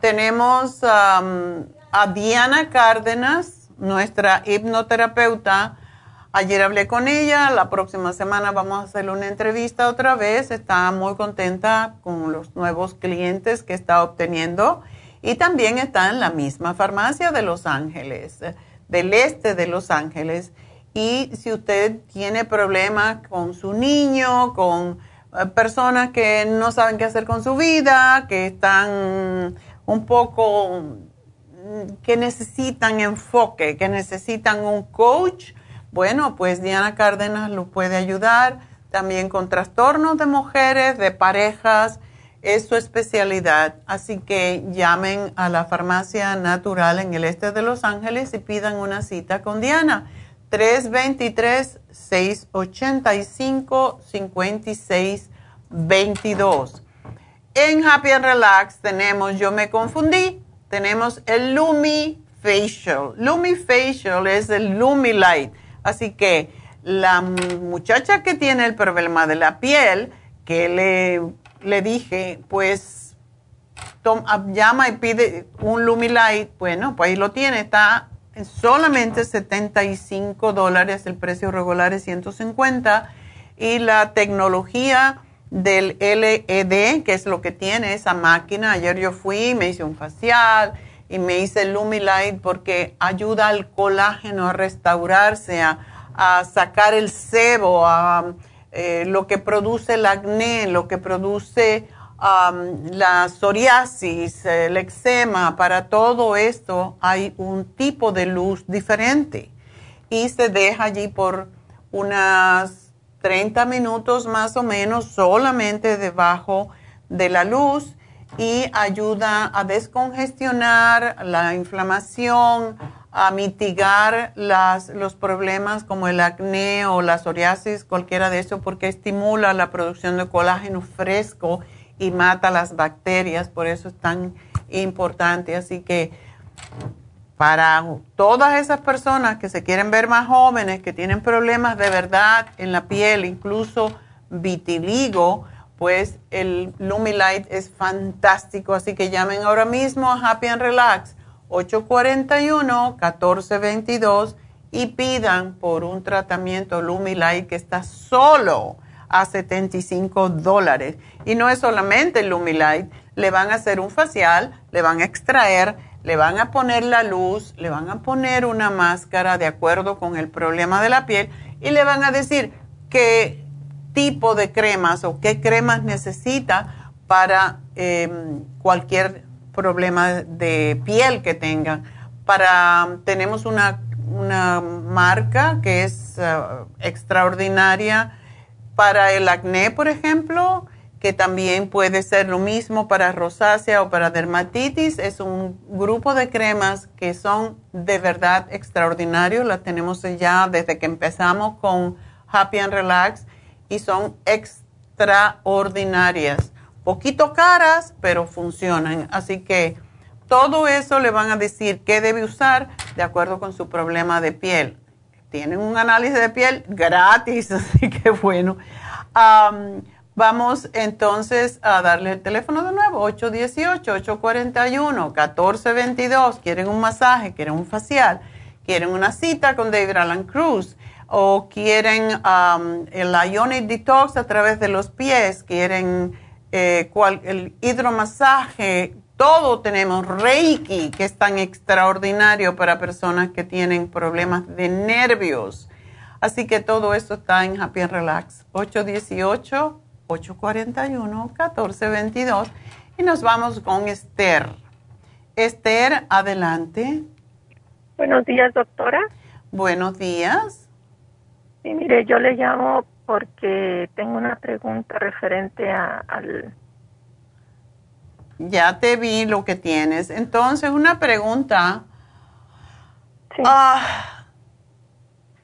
tenemos a Diana Cárdenas, nuestra hipnoterapeuta. Ayer hablé con ella, la próxima semana vamos a hacerle una entrevista otra vez. Está muy contenta con los nuevos clientes que está obteniendo y también está en la misma farmacia de Los Ángeles, del este de Los Ángeles. Y si usted tiene problemas con su niño, con personas que no saben qué hacer con su vida, que están un poco, mm, que necesitan enfoque, que necesitan un coach, bueno, pues Diana Cárdenas lo puede ayudar también con trastornos de mujeres, de parejas, es su especialidad. Así que llamen a la farmacia natural en el este de Los Ángeles y pidan una cita con Diana. 323-685-5622. En Happy and Relax tenemos, yo me confundí, tenemos el Lumi Facial. Lumi Facial es el Lumi Light. Así que la muchacha que tiene el problema de la piel, que le le dije, pues llama y pide un Lumilight, bueno, pues ahí lo tiene, está en solamente 75 dólares, el precio regular es 150 y la tecnología del LED, que es lo que tiene esa máquina, ayer yo fui, me hice un facial y me hice el Lumilight porque ayuda al colágeno a restaurarse, a, a sacar el sebo, a eh, lo que produce el acné, lo que produce la psoriasis, el eczema, para todo esto hay un tipo de luz diferente y se deja allí por unas 30 minutos más o menos solamente debajo de la luz y ayuda a descongestionar la inflamación, a mitigar las, los problemas como el acné o la psoriasis, cualquiera de eso, porque estimula la producción de colágeno fresco y mata las bacterias, por eso es tan importante. Así que para todas esas personas que se quieren ver más jóvenes, que tienen problemas de verdad en la piel, incluso vitiligo, pues el Lumilight es fantástico. Así que llamen ahora mismo a Happy and Relax 841-1422 y pidan por un tratamiento Lumilight que está solo a 75 dólares. Y no es solamente el Lumilight, le van a hacer un facial, le van a extraer, le van a poner la luz, le van a poner una máscara de acuerdo con el problema de la piel y le van a decir qué tipo de cremas o qué cremas necesita para em, cualquier problema de piel que tengan. Para, tenemos una, marca que es uh, extraordinaria para el acné, por ejemplo, que también puede ser lo mismo para rosácea o para dermatitis. Es un grupo de cremas que son de verdad extraordinarios. Las tenemos ya desde que empezamos con Happy and Relax y son extraordinarias poquito caras, pero funcionan. Así que todo eso le van a decir qué debe usar de acuerdo con su problema de piel. Tienen un análisis de piel gratis, [LAUGHS] así que bueno. vamos entonces a darle el teléfono de nuevo, 818-841-1422. ¿Quieren un masaje? ¿Quieren un facial? ¿Quieren una cita con David Alan Cruz? ¿O quieren el Ionic Detox a través de los pies? ¿Quieren eh, el hidromasaje, todo tenemos Reiki, que es tan extraordinario para personas que tienen problemas de nervios. Así que todo esto está en Happy Relax, 818-841-1422. Y nos vamos con Esther. Esther, adelante. Buenos días, doctora. Buenos días. Sí, mire, yo le llamo porque tengo una pregunta referente a, al... Ya te vi lo que tienes. Entonces, una pregunta. Ah,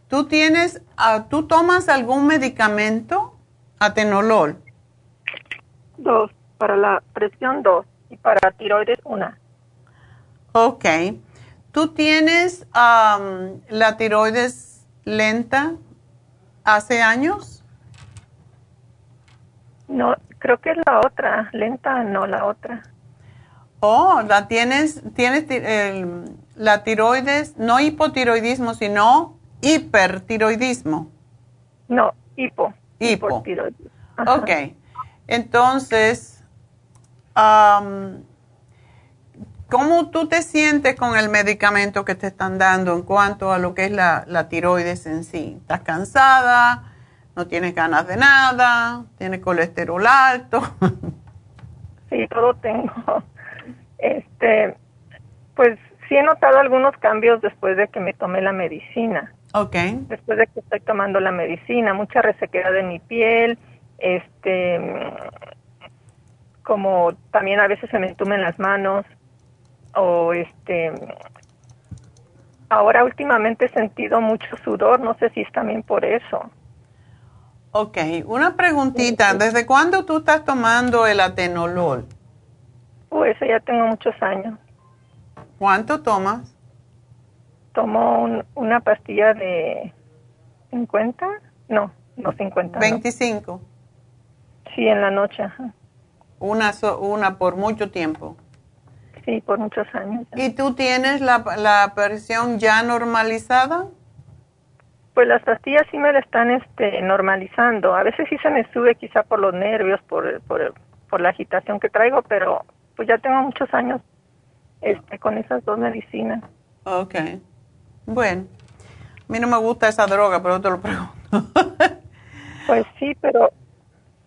¿Tú tienes, ah, tú tomas algún medicamento? Atenolol. Dos. Para la presión dos y para tiroides una. Ok. ¿Tú tienes am, la tiroides lenta hace años? No, creo que es la otra, lenta no, la otra. Oh, la tienes, tienes el- la tiroides, no hipotiroidismo, sino hipertiroidismo. No, hipo. Hipo. Ok, entonces, am, ¿cómo tú te sientes con el medicamento que te están dando en cuanto a lo que es la, la tiroides en sí? ¿Estás cansada? ¿No tienes ganas de nada? ¿Tienes colesterol alto? [LAUGHS] Sí, todo tengo. Este, pues sí he notado algunos cambios después de que me tomé la medicina. ok, Después de que estoy tomando la medicina, mucha resequedad en mi piel, este, como también a veces se me entumen las manos, o este, ahora últimamente he sentido mucho sudor, no sé si es también por eso. Ok. Una preguntita, ¿desde cuándo tú estás tomando el atenolol? Pues eso ya tengo muchos años. ¿Cuánto tomas? Tomo un- una pastilla de 50, no, no 50. no. 25. Sí, en la noche, ajá. Una, so- una por mucho tiempo. sí, por muchos años. ya. ¿Y tú tienes la, la presión ya normalizada? Pues las pastillas sí me la están este, normalizando. A veces sí se me sube quizá por los nervios, por, por, por la agitación que traigo, pero pues ya tengo muchos años este, con esas dos medicinas. Ok. Bueno, a mí no me gusta esa droga, pero te lo pregunto. [LAUGHS] Pues sí, pero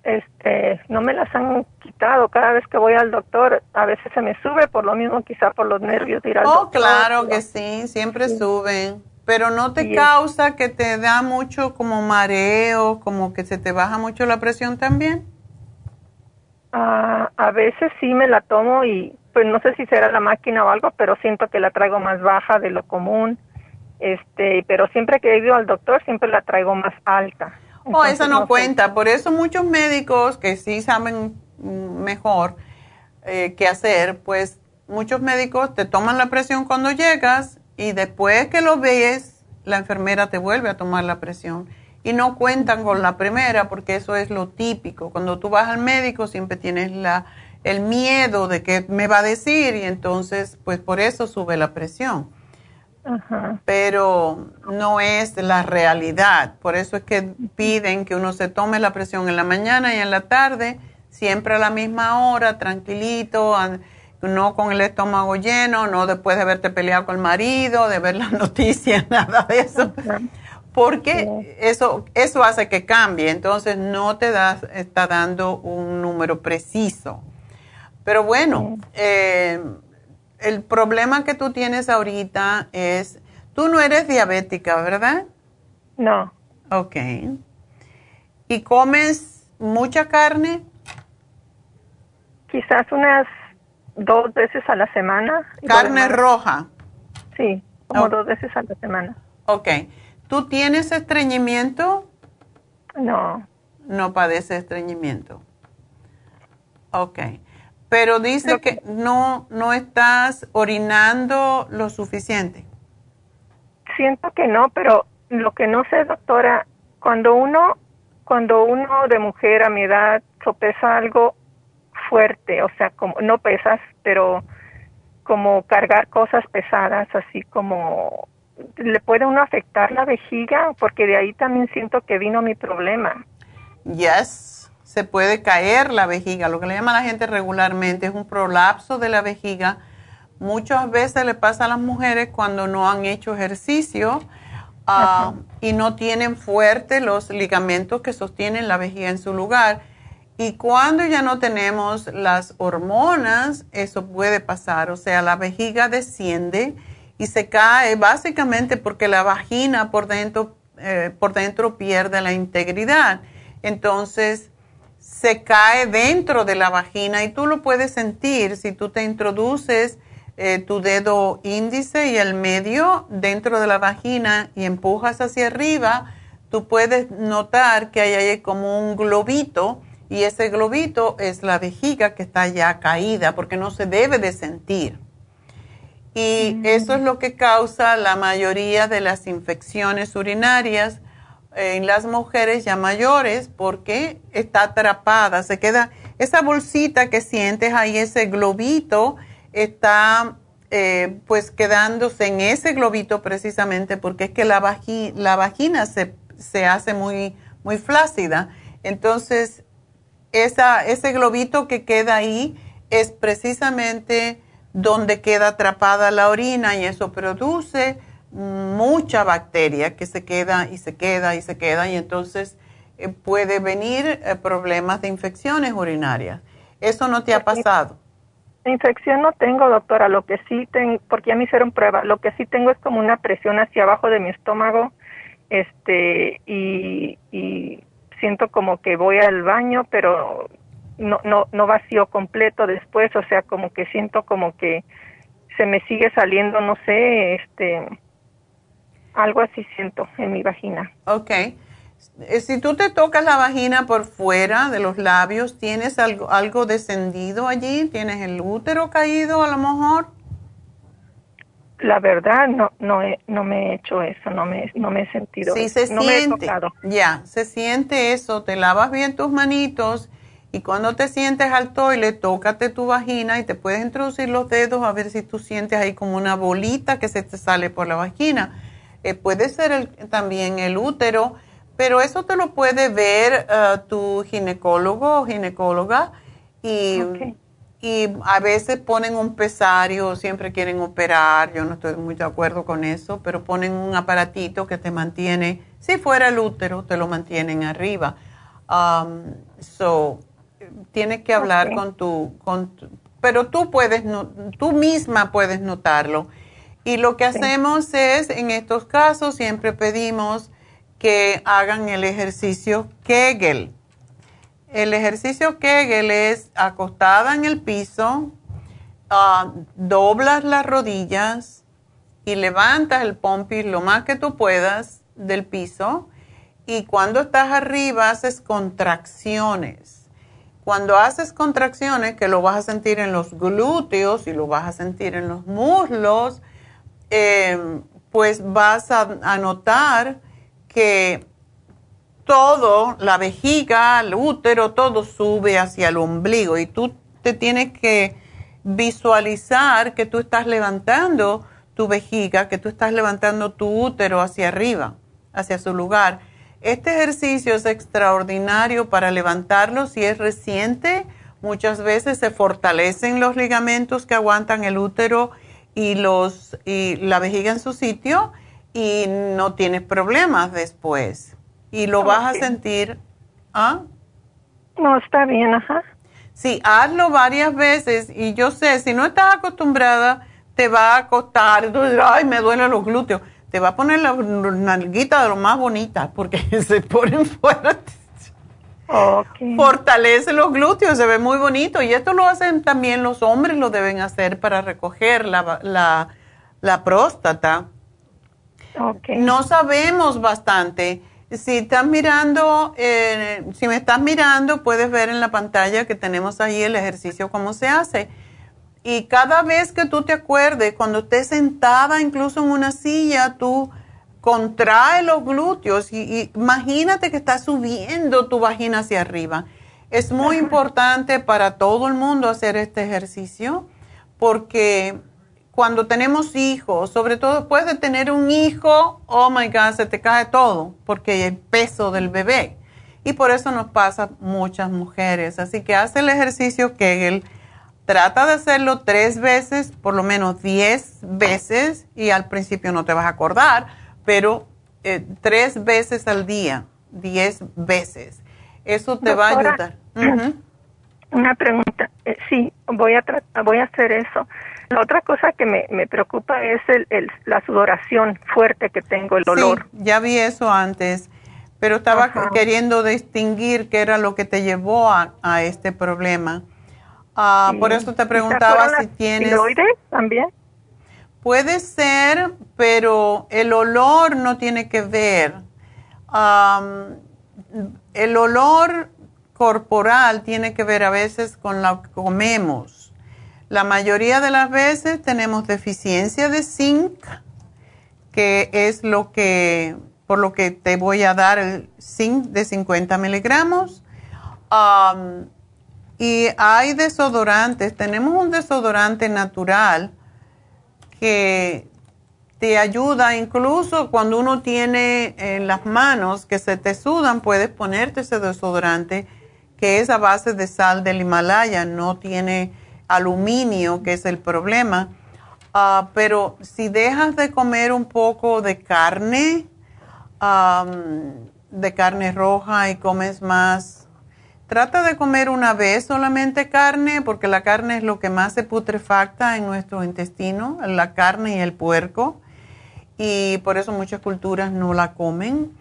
este, no me las han quitado. Cada vez que voy al doctor, a veces se me sube por lo mismo, quizá por los nervios de ir al oh, doctor. claro que sí, siempre suben. Pero no te causa que te da mucho como mareo, como que se te baja mucho la presión también. Ah, a veces sí me la tomo y pues no sé si será la máquina o algo, pero siento que la traigo más baja de lo común. Este, pero siempre que he ido al doctor siempre la traigo más alta. Oh, Entonces, esa no sé. cuenta. Por eso muchos médicos que sí saben mejor eh, qué hacer, pues muchos médicos te toman la presión cuando llegas y después que lo ves, la enfermera te vuelve a tomar la presión. Y no cuentan con la primera porque eso es lo típico. Cuando tú vas al médico siempre tienes la, el miedo de que me va a decir y entonces pues por eso sube la presión Ajá. pero no es la realidad. Por eso es que piden que uno se tome la presión en la mañana y en la tarde, siempre a la misma hora, tranquilito, an- no con el estómago lleno, no después de haberte peleado con el marido, de ver las [LAUGHS] noticias, nada de eso. Porque eso, eso hace que cambie, entonces no te das, está dando un número preciso. Pero bueno, eh, el problema que tú tienes ahorita es, tú no eres diabética, ¿verdad? No, Ok. ¿Y comes mucha carne? quizás unas dos veces a la semana. Carne demás- roja. Sí, como Oh. dos veces a la semana. Ok. ¿Tú tienes estreñimiento? No, No padece estreñimiento. Ok. Pero dice Lo que no, no estás orinando lo suficiente. siento que no, pero lo que no sé, doctora, cuando uno, cuando uno de mujer a mi edad sopesa algo fuerte, o sea, como no pesas, pero como cargar cosas pesadas, así como le puede uno afectar la vejiga, porque de ahí también siento que vino mi problema. Yes, se puede caer la vejiga. Lo que le llama a la gente regularmente es un prolapso de la vejiga. Muchas veces le pasa a las mujeres cuando no han hecho ejercicio ah, y no tienen fuerte los ligamentos que sostienen la vejiga en su lugar. Y cuando ya no tenemos las hormonas, eso puede pasar. O sea, la vejiga desciende y se cae básicamente porque la vagina por dentro, eh, por dentro pierde la integridad. Entonces, se cae dentro de la vagina y tú lo puedes sentir si tú te introduces eh, tu dedo índice y el medio dentro de la vagina y empujas hacia arriba, tú puedes notar que hay ahí como un globito y ese globito es la vejiga que está ya caída porque no se debe de sentir. Y eso es lo que causa la mayoría de las infecciones urinarias en las mujeres ya mayores porque está atrapada, se queda, esa bolsita que sientes ahí, ese globito, está eh, pues quedándose en ese globito precisamente porque es que la, la vagina se, se, hace muy, muy flácida. Entonces, esa, ese globito que queda ahí es precisamente donde queda atrapada la orina y eso produce mucha bacteria que se queda y se queda y se queda y entonces eh, puede venir eh, problemas de infecciones urinarias. ¿Eso no te ha pasado? Infección no tengo, doctora. Lo que sí tengo, porque ya me hicieron prueba, lo que sí tengo es como una presión hacia abajo de mi estómago, este, y, y siento como que voy al baño, pero no, no, no vacío completo después, o sea, como que siento como que se me sigue saliendo, no sé, este, algo así siento en mi vagina. Ok. Eh, si tú te tocas la vagina por fuera de los labios, ¿tienes algo, algo descendido allí? ¿Tienes el útero caído a lo mejor? La verdad, no, no, no me he hecho eso, no me, no me he sentido. Sí, se siente. Ya, se siente eso. Te lavas bien tus manitos y cuando te sientes al toile, tócate tu vagina y te puedes introducir los dedos a ver si tú sientes ahí como una bolita que se te sale por la vagina. Eh, puede ser también el útero, pero eso te lo puede ver eh, tu ginecólogo o ginecóloga y, y a veces ponen un pesario, siempre quieren operar, yo no estoy muy de acuerdo con eso, pero ponen un aparatito que te mantiene, si fuera el útero, te lo mantienen arriba. Um, so, tienes que hablar con, tu, con pero tú puedes, tú misma puedes notarlo. Y lo que hacemos es, en estos casos, siempre pedimos que hagan el ejercicio Kegel. El ejercicio Kegel es acostada en el piso, uh, doblas las rodillas y levantas el pompis lo más que tú puedas del piso. Y cuando estás arriba haces contracciones cuando haces contracciones, que lo vas a sentir en los glúteos y lo vas a sentir en los muslos, em, pues vas a, notar que todo, la vejiga, el útero, todo sube hacia el ombligo y tú te tienes que visualizar que tú estás levantando tu vejiga, que tú estás levantando tu útero hacia arriba, hacia su lugar. Este ejercicio es extraordinario para levantarlo si es reciente. Muchas veces se fortalecen los ligamentos que aguantan el útero y, los, y la vejiga en su sitio y no tienes problemas después. Y lo vas a sentir. ¿ah? No, está bien, ajá. Sí, hazlo varias veces y yo sé, si no estás acostumbrada, te va a costar, ay, me duelen los glúteos te va a poner la nalguita de lo más bonita porque [LAUGHS] se ponen fuertes. Fortalece los glúteos, se ve muy bonito. Y esto lo hacen también los hombres, lo deben hacer para recoger la, la, próstata. No sabemos bastante. Si estás mirando, eh, si me estás mirando, puedes ver en la pantalla que tenemos ahí el ejercicio, cómo se hace y cada vez que tú te acuerdes, cuando estés sentada incluso en una silla, tú contrae los glúteos y, imagínate que estás subiendo tu vagina hacia arriba. Es muy importante para todo el mundo hacer este ejercicio porque cuando tenemos hijos, sobre todo después de tener un hijo, oh my God, se te cae todo porque el peso del bebé. Y por eso nos pasa muchas mujeres. Así que hace el ejercicio Kegel Trata de hacerlo tres veces, por lo menos diez veces, y al principio no te vas a acordar, pero eh, tres veces al día, diez veces. Eso te va a ayudar. Una pregunta. Eh, sí, voy a, voy a hacer eso. La otra cosa que me, me preocupa es el, la sudoración fuerte que tengo, el dolor. Sí, ya vi eso antes, pero estaba queriendo distinguir qué era lo que te llevó a, a este problema. Ah, por eso te preguntaba si tienes... también? Puede ser, pero el olor no tiene que ver. el olor corporal tiene que ver a veces con lo que comemos. La mayoría de las veces tenemos deficiencia de zinc, que es lo que, por lo que te voy a dar el zinc de 50 miligramos. Um, y hay desodorantes, tenemos un desodorante natural que te ayuda incluso cuando uno tiene en las manos que se te sudan, puedes ponerte ese desodorante que es a base de sal del Himalaya, no tiene aluminio, que es el problema. Ah, pero si dejas de comer un poco de carne, de carne roja y comes más, trata de comer una vez solamente carne, porque la carne es lo que más se putrefacta en nuestro intestino, la carne y el puerco y por eso muchas culturas no la comen.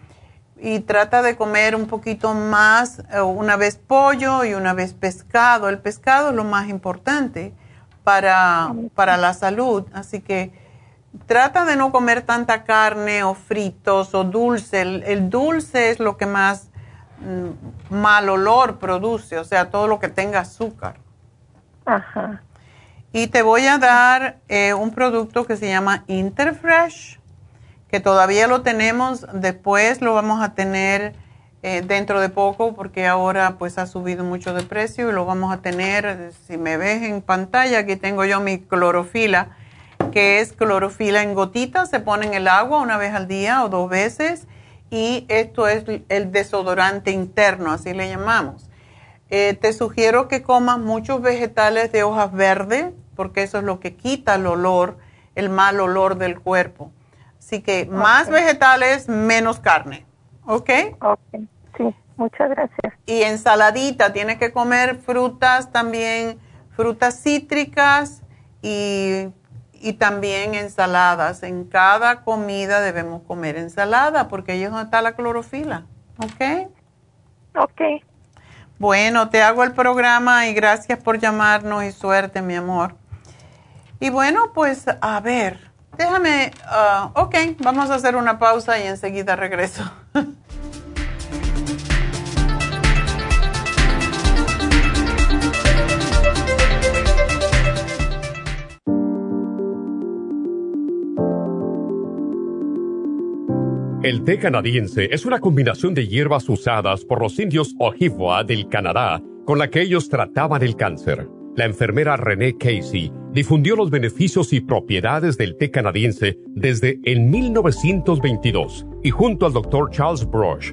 Y trata de comer un poquito más, eh, una vez pollo y una vez pescado. El pescado es lo más importante para, para la salud, así que trata de no comer tanta carne o fritos o dulce. El, dulce es lo que más mm, mal olor produce, o sea, todo lo que tenga azúcar. Ajá. Y te voy a dar eh, un producto que se llama Interfresh que todavía lo tenemos, después lo vamos a tener eh, dentro de poco porque ahora pues ha subido mucho de precio y lo vamos a tener, si me ves en pantalla, aquí tengo yo mi clorofila, que es clorofila en gotitas, se pone en el agua una vez al día o dos veces y esto es el desodorante interno, así le llamamos. Eh, te sugiero que comas muchos vegetales de hojas verdes porque eso es lo que quita el olor, el mal olor del cuerpo. Así que más vegetales, menos carne. ¿Ok? Ok, sí, muchas gracias. Y ensaladita, tiene que comer frutas también, frutas cítricas y, y también ensaladas. En cada comida debemos comer ensalada porque ahí es donde está la clorofila. ¿Ok? Ok. Bueno, te hago el programa y gracias por llamarnos y suerte, mi amor. Y bueno, pues a ver. Déjame, uh, ok, vamos a hacer una pausa y enseguida regreso. El té canadiense es una combinación de hierbas usadas por los indios Ojibwa del Canadá con la que ellos trataban el cáncer. La enfermera Renee Casey difundió los beneficios y propiedades del té canadiense desde el 1922 y junto al Dr. Charles Brush,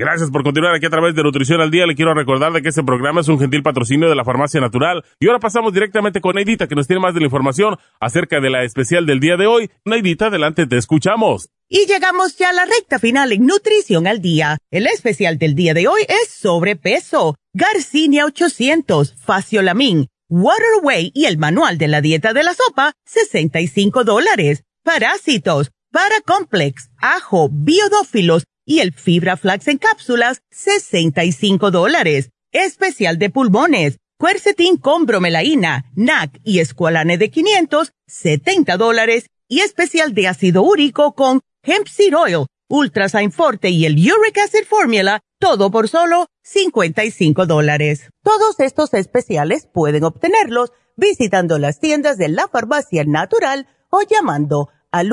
Gracias por continuar aquí a través de Nutrición al Día. Le quiero recordar de que este programa es un gentil patrocinio de la Farmacia Natural. Y ahora pasamos directamente con Neidita, que nos tiene más de la información acerca de la especial del día de hoy. Neidita, adelante, te escuchamos. Y llegamos ya a la recta final en Nutrición al Día. El especial del día de hoy es sobrepeso. Garcinia 800, Faciolamin, Waterway y el manual de la dieta de la sopa, 65 dólares. Parásitos, Paracomplex, ajo, biodófilos y el fibra flax en cápsulas, 65 dólares. Especial de pulmones, cuercetín con bromelaína, NAC y escualane de 500, 70 dólares. Y especial de ácido úrico con hemp seed oil, ultrasign forte y el uric acid formula, todo por solo 55 dólares. Todos estos especiales pueden obtenerlos visitando las tiendas de la farmacia natural o llamando al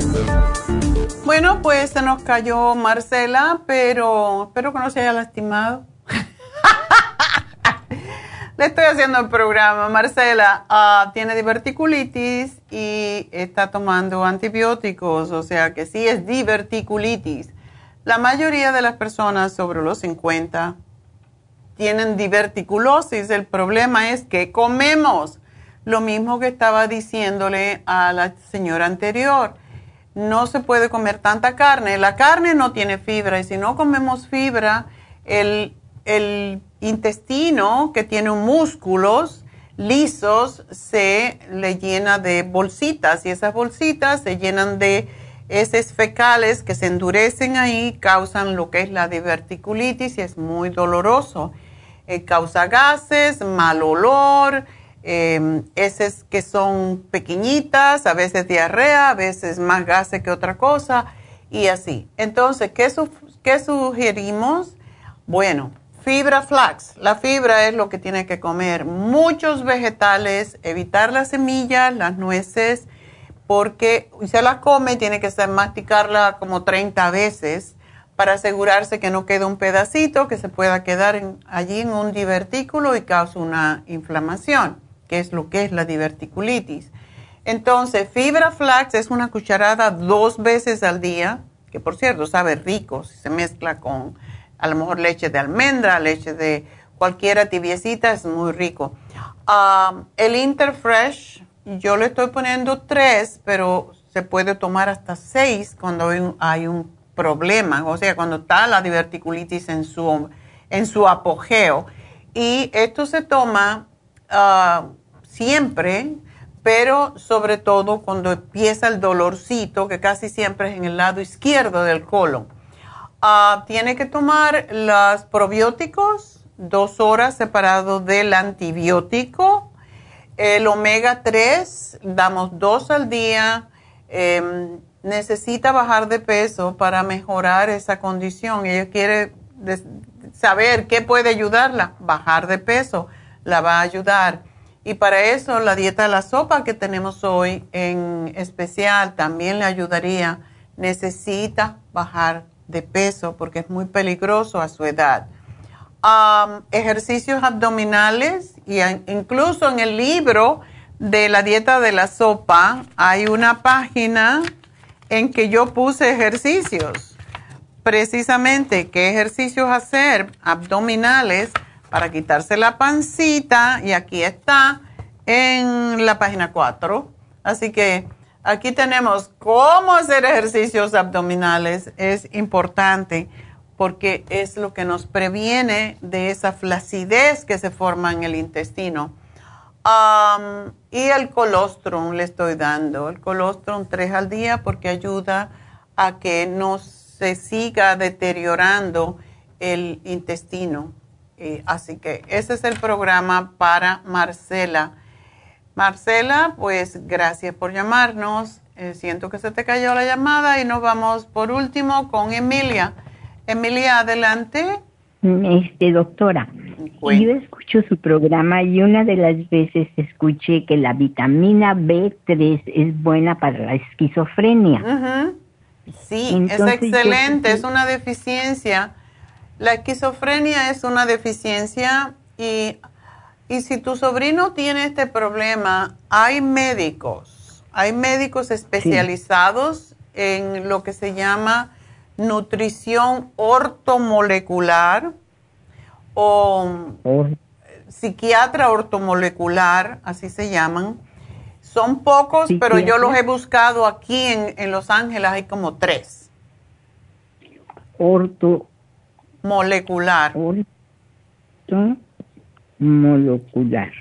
Bueno, pues se nos cayó Marcela, pero espero que no se haya lastimado. [LAUGHS] Le estoy haciendo el programa. Marcela ah, tiene diverticulitis y está tomando antibióticos, o sea que sí es diverticulitis. La mayoría de las personas sobre los 50 tienen diverticulosis. El problema es que comemos. Lo mismo que estaba diciéndole a la señora anterior no se puede comer tanta carne. La carne no tiene fibra y si no comemos fibra, el, intestino que tiene músculos lisos se le llena de bolsitas y esas bolsitas se llenan de heces fecales que se endurecen ahí, causan lo que es la diverticulitis y es muy doloroso. Eh, causa gases, mal olor, eh, heces que son pequeñitas, a veces diarrea, a veces más gases que otra cosa y así. Entonces, ¿qué, ¿qué sugerimos? Bueno, fibra flax. La fibra es lo que tiene que comer. Muchos vegetales, evitar las semillas, las nueces, porque se las come, tiene que masticarla como 30 veces para asegurarse que no quede un pedacito que se pueda quedar allí en un divertículo y cause una inflamación que es lo que es la diverticulitis. Entonces, fibra flax es una cucharada dos veces al día, que por cierto sabe rico, si se mezcla con a lo mejor leche de almendra, leche de cualquiera tibiecita, es muy rico. Ah, el Interfresh, yo le estoy poniendo tres, pero se puede tomar hasta seis cuando hay un, problema, o sea, cuando está la diverticulitis en su, en su apogeo. Y esto se toma uh, siempre, pero sobre todo cuando empieza el dolorcito, que casi siempre es en el lado izquierdo del colon. Ah, tiene que tomar los probióticos dos horas separado del antibiótico. El omega 3, damos dos al día. Em, necesita bajar de peso para mejorar esa condición. Ella quiere saber qué puede ayudarla. Bajar de peso la va a ayudar. Y para eso la dieta de la sopa que tenemos hoy en especial también le ayudaría. Necesita bajar de peso porque es muy peligroso a su edad. ejercicios abdominales y incluso en el libro de la dieta de la sopa hay una página en que yo puse ejercicios. Precisamente qué ejercicios hacer abdominales para quitarse la pancita y aquí está en la página 4. Así que aquí tenemos cómo hacer ejercicios abdominales. Es importante porque es lo que nos previene de esa flacidez que se forma en el intestino. y el colostrum le estoy dando, el colostrum 3 al día porque ayuda a que no se siga deteriorando el intestino así que ese es el programa para Marcela. Marcela, pues gracias por llamarnos. Eh, siento que se te cayó la llamada y nos vamos por último con Emilia. Emilia, adelante. Este, doctora, yo escucho su programa y una de las veces escuché que la vitamina B3 es buena para la esquizofrenia. Sí, es excelente, es una deficiencia la esquizofrenia es una deficiencia y, si tu sobrino tiene este problema, hay médicos, hay médicos especializados en lo que se llama nutrición ortomolecular o psiquiatra ortomolecular, así se llaman. Son pocos, pero yo los he buscado aquí en, en Los Ángeles, hay como tres. Orto molecular. Molecular.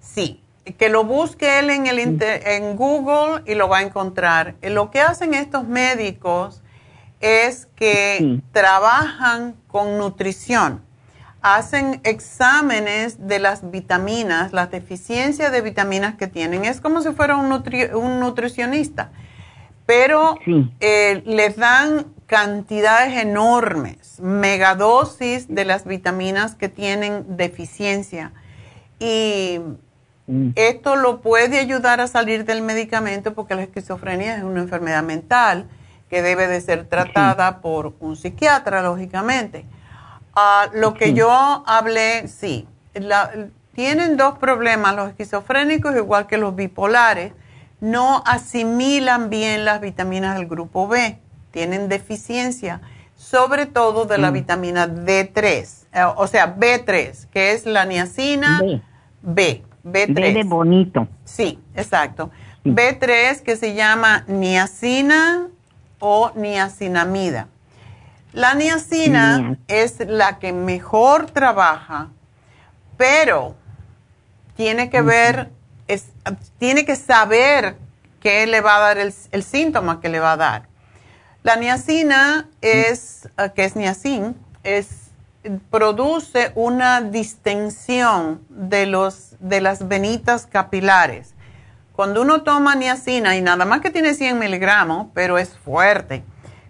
Sí, que lo busque él en, el en Google y lo va a encontrar. Lo que hacen estos médicos es que trabajan con nutrición. Hacen exámenes de las vitaminas, las deficiencias de vitaminas que tienen. Es como si fuera un, un nutricionista, pero eh, les dan cantidades enormes, megadosis de las vitaminas que tienen deficiencia. Y mm. esto lo puede ayudar a salir del medicamento porque la esquizofrenia es una enfermedad mental que debe de ser tratada por un psiquiatra, lógicamente. Ah, lo que yo hablé, sí, tienen dos problemas, los esquizofrénicos igual que los bipolares, no asimilan bien las vitaminas del grupo B tienen deficiencia, sobre todo de la mm. vitamina D3, eh, o sea, B3, que es la niacina B, B, 3 B de bonito. Sí, exacto. B3 que se llama niacina o niacinamida. La niacina es la que mejor trabaja, pero tiene que ver, tiene que saber qué le va a dar el, el síntoma que le va a dar. La niacina es, eh, que es niacin, es, produce una distensión de, los, de las venitas capilares. Cuando uno toma niacina, y nada más que tiene 100 miligramos, pero es fuerte,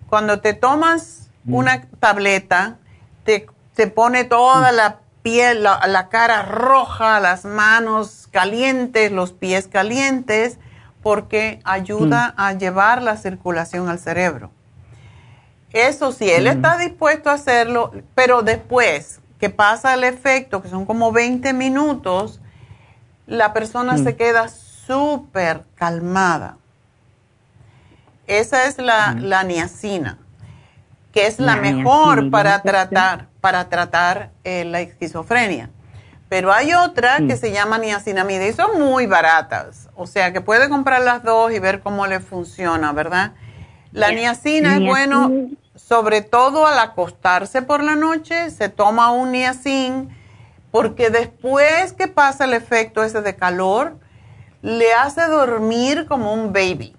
cuando te tomas mm. una tableta, te, pone toda mm. la piel, la, cara roja, las manos calientes, los pies calientes, porque ayuda mm. a llevar la circulación al cerebro. Eso sí, él está dispuesto a hacerlo, pero después que pasa el efecto, que son como 20 minutos, la persona se queda súper calmada. Esa es la, niacina, que es la, mejor para tratar, para tratar eh, la esquizofrenia. Pero hay otra que se llama niacinamida y son muy baratas. O sea que puede comprar las dos y ver cómo le funciona, ¿verdad? La niacina es bueno sobre todo al acostarse por la noche, se toma un niacin, porque después que pasa el efecto ese de calor, le hace dormir como un baby.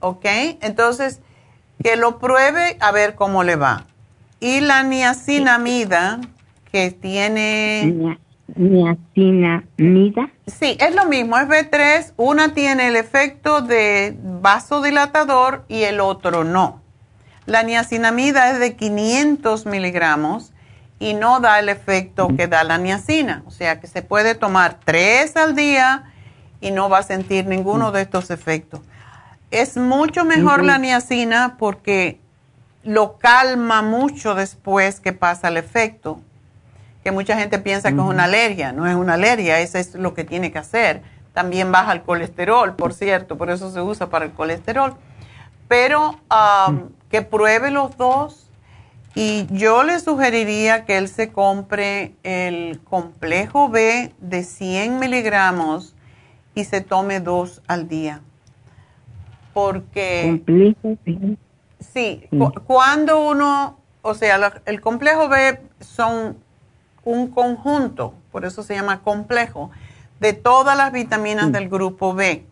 ¿Ok? Entonces, que lo pruebe a ver cómo le va. Y la niacinamida, que tiene niacinamida? Sí, es lo mismo, es B3. Una tiene el efecto de vasodilatador y el otro no. La niacinamida es de 500 miligramos y no da el efecto que da la niacina. O sea que se puede tomar tres al día y no va a sentir ninguno de estos efectos. Es mucho mejor la niacina porque lo calma mucho después que pasa el efecto que mucha gente piensa que es una alergia. No es una alergia, eso es lo que tiene que hacer. También baja el colesterol, por cierto, por eso se usa para el colesterol. Pero que pruebe los dos y yo le sugeriría que él se compre el complejo B de 100 miligramos y se tome dos al día. Porque... Complejo B. Sí, cuando uno, o sea, el complejo B son un conjunto, por eso se llama complejo, de todas las vitaminas del grupo B.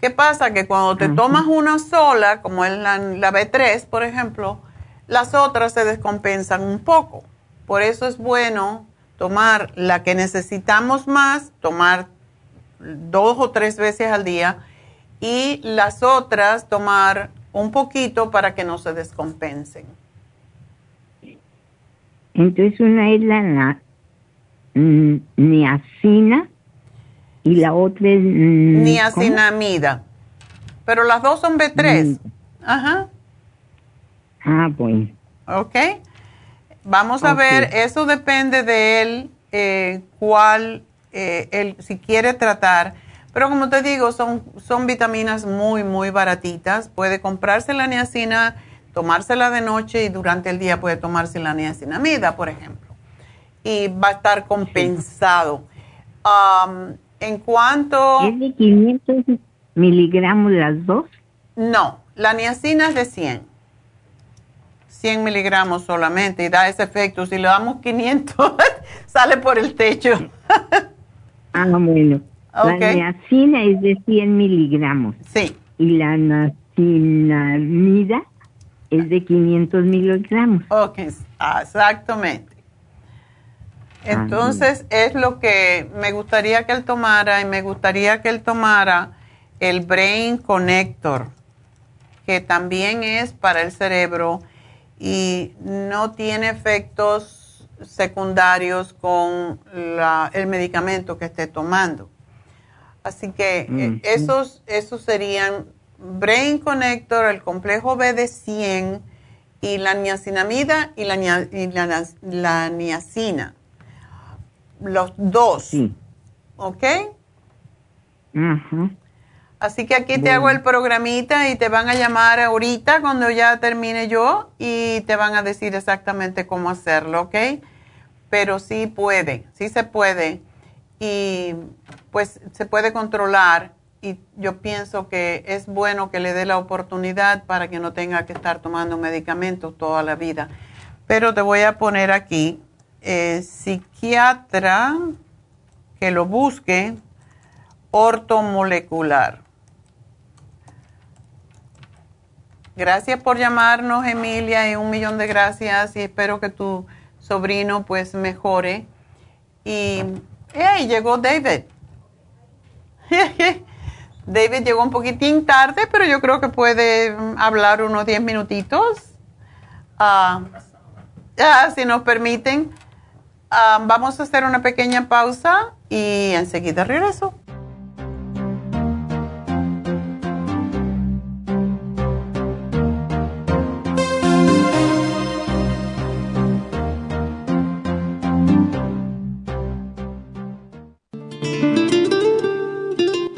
¿Qué pasa? Que cuando te tomas una sola, como es la, B3, por ejemplo, las otras se descompensan un poco. Por eso es bueno tomar la que necesitamos más, tomar dos o tres veces al día y las otras tomar un poquito para que no se descompensen. Entonces una es la Mm, niacina y la otra es... Mm, niacinamida. Pero las dos son B3. Mm. Ajá. Ah, bueno. Ok. Vamos a ver, eso depende de él, eh, cuál, eh, él, si quiere tratar. Pero como te digo, son, son vitaminas muy, muy baratitas. Puede comprarse la niacina, tomársela de noche y durante el día puede tomarse la niacinamida, por ejemplo y va a estar compensado. Um, en cuanto... ¿Es de 500 miligramos las dos? No, la niacina es de 100. 100 miligramos solamente y da ese efecto. Si le damos 500, [LAUGHS] sale por el techo. ah, bueno. La niacina es de 100 miligramos. Sí. Y la nacinamida es de 500 miligramos. Ok, exactamente. Entonces es lo que me gustaría que él tomara y me gustaría que él tomara el Brain Connector, que también es para el cerebro y no tiene efectos secundarios con el medicamento que esté tomando. Así que eh, esos, esos serían Brain Connector, el complejo B de 100 y la niacinamida y la, la, niacina. Los dos. ¿Ok? Así que aquí te hago el programita y te van a llamar ahorita cuando ya termine yo y te van a decir exactamente cómo hacerlo, ¿ok? Pero sí puede, sí se puede. Y pues se puede controlar y yo pienso que es bueno que le dé la oportunidad para que no tenga que estar tomando medicamentos toda la vida. Pero te voy a poner aquí, eh, psiquiatra que lo busque, ortomolecular. Gracias por llamarnos, Emilia, y un millón de gracias y espero que tu sobrino pues mejore. Y hey, llegó David. [LAUGHS] David llegó un poquitín tarde, pero yo creo que puede mm, hablar unos 10 minutitos. Ah, si nos permiten, ah, vamos a hacer una pequeña pausa y enseguida regreso.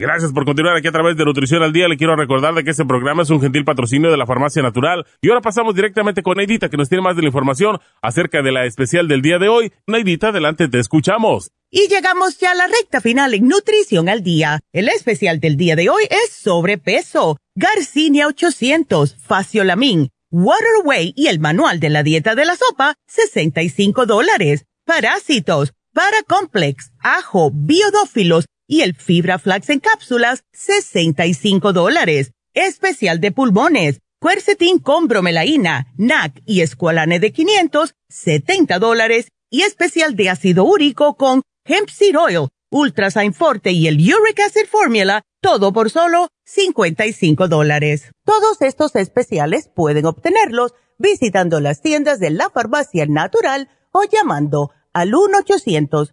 Gracias por continuar aquí a través de Nutrición al Día. Le quiero recordar de que este programa es un gentil patrocinio de la Farmacia Natural. Y ahora pasamos directamente con Neidita, que nos tiene más de la información acerca de la especial del día de hoy. Neidita, adelante, te escuchamos. Y llegamos ya a la recta final en Nutrición al Día. El especial del día de hoy es sobrepeso. Garcinia 800, Faciolamin, Waterway y el manual de la dieta de la sopa, 65 dólares. Parásitos, Paracomplex, ajo, biodófilos y el Fibra Flax en cápsulas, 65 dólares. Especial de pulmones, Quercetin con bromelaína, NAC y Esqualane de 500, 70 dólares. Y especial de ácido úrico con Hemp Seed Oil, Ultrasign Forte y el Uric Acid Formula, todo por solo 55 dólares. Todos estos especiales pueden obtenerlos visitando las tiendas de la farmacia natural o llamando al 1 800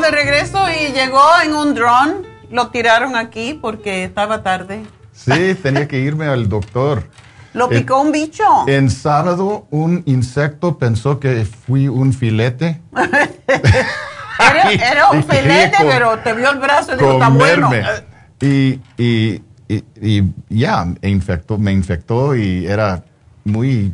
De regreso y llegó en un dron. Lo tiraron aquí porque estaba tarde. Sí, tenía que irme al doctor. ¿Lo picó un bicho? En sábado, un insecto pensó que fui un filete. [LAUGHS] [LAUGHS] era, un filete, pero te vio el brazo y dijo, está bueno. Y, y, y, ya, infectó, me infectó y era muy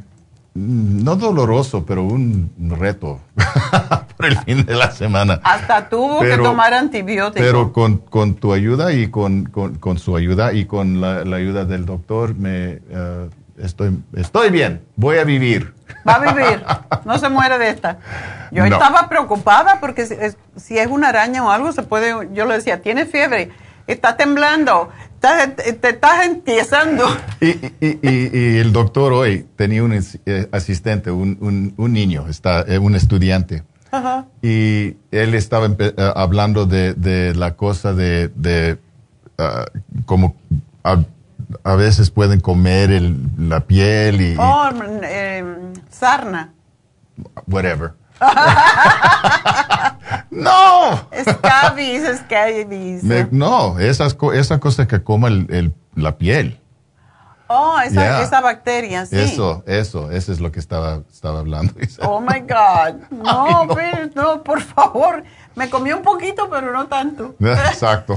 no doloroso, pero un reto [LAUGHS] por el fin de la semana. Hasta tuvo que tomar antibióticos. Pero con, tu ayuda y con, su ayuda y con la, ayuda del doctor, me eh, estoy, estoy bien, voy a vivir. Va a vivir, no se muere de esta. Yo estaba preocupada porque si es, si es, una araña o algo, se puede, yo le decía, tiene fiebre, está temblando, te estás empiezando. Y, y, y, el doctor hoy tenía un eh, asistente, un, un, niño, está, eh, un estudiante. Y él estaba eh, hablando de, de, la cosa de, de ah, como a, veces pueden comer el, la piel y... Oh, sarna. Whatever. [LAUGHS] no. Scabies, scabies. no, esas, esa cosa que coma el, la piel. Oh, esa, esa, bacteria, sí. Eso, eso, eso es lo que estaba, estaba hablando. [LAUGHS] Oh my God. [LAUGHS] No, no. no, por favor. Me comí un poquito, pero no tanto. [LAUGHS] Exacto.